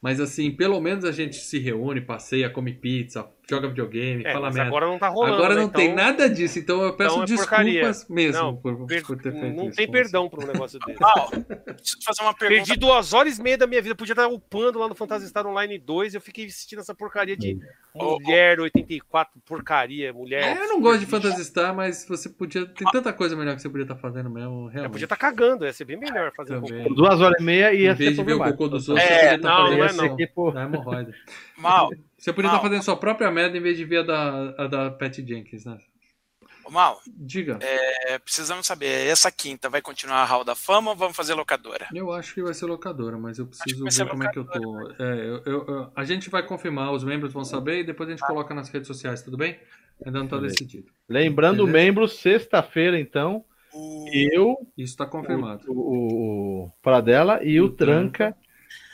Mas assim, pelo menos a gente se reúne, passeia, come pizza, joga videogame, É, fala mas merda. agora não tá rolando. Agora né? não Então, tem nada disso, então eu peço então é desculpas porcaria. mesmo Não, por, per- por ter feito Não isso tem perdão pra um negócio desse. Mal, deixa eu fazer uma pergunta. Perdi duas horas e meia da minha vida. Podia estar upando lá no Phantasy Star Online 2 eu fiquei assistindo essa porcaria de mulher 84, porcaria, mulher. É, eu não gosto de Phantasy Star, mas você podia. Tem tanta coisa melhor que você podia estar fazendo mesmo, Eu realmente. podia estar cagando, ia ser bem melhor fazer um. Duas horas e meia e Em ia vez ser de ver o cocô dos outros, É, você podia estar não, fazendo não é isso. não. Mal, Você podia Mal. estar fazendo sua própria merda em vez de ver a da, a da Pat Jenkins, né? ô, Mal, Diga. é, precisamos saber, essa quinta vai continuar a Hall da Fama ou vamos fazer locadora? Eu acho que vai ser locadora, mas eu preciso ver como é que eu tô. É, eu- eu- eu- a gente vai confirmar, os membros vão saber e depois a gente coloca nas redes sociais, tudo bem? Ainda não tá Beleza. decidido. Lembrando, Beleza. membros, sexta-feira, então, O... eu, Isso tá confirmado. o, o, o Paradela e o, O Tranca. Tranca.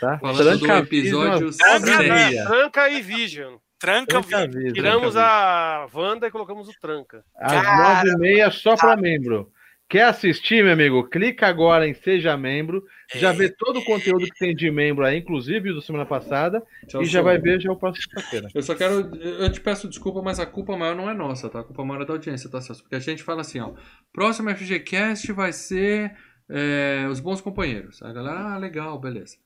Tá? Falando do Tranca episódio Vision Tranca. Tranca e Vision. Tranca o Tranca vídeo. Vision. Tiramos a Wanda e colocamos o Tranca. Às nove e meia só para membro. Quer assistir, meu amigo? Clica agora em Seja Membro. Já É. vê todo o conteúdo que tem de membro aí, inclusive o da semana passada. Tchau, e já vai ver já o próximo sexta-feira. Eu só quero. Eu te peço desculpa, mas a culpa maior não é nossa, tá? A culpa maior é da audiência, tá, Celso? Porque a gente fala assim, ó. Próximo FGCast vai ser é, Os Bons Companheiros. A galera, ah, legal, beleza.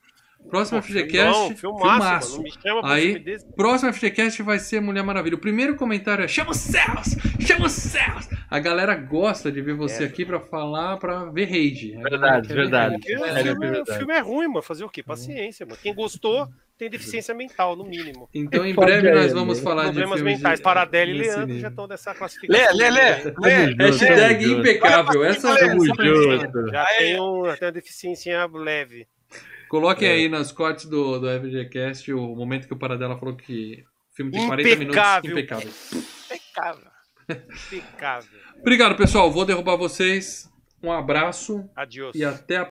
Próximo Pô, FGCast. filmão, filmaço, filmaço. mano. Não me chama pra Aí, próximo FGCast vai ser Mulher Maravilha. O primeiro comentário é: chama os céus! Chama os céus! A galera gosta de ver você É. aqui pra falar, pra ver rage. Verdade, quer ver verdade. o, É, filme, é o verdade. filme é ruim, mano. Fazer o quê? Paciência, mano. Quem gostou tem deficiência mental, no mínimo. Então, em breve, nós amigo. vamos falar de Problemas filmes mentais. de- Paradela e Leandro já estão dessa classificação. Lê, lê, lê. lê. Hashtag impecável. Essa um, já tem uma deficiência leve. Coloquem É. aí nas cortes do, do FGCast o momento que o Paradela falou que filme de 40 minutos Impecável. impecável. Impecável. Impecável. Obrigado, pessoal. Vou derrubar vocês. Um abraço Adiós. e até a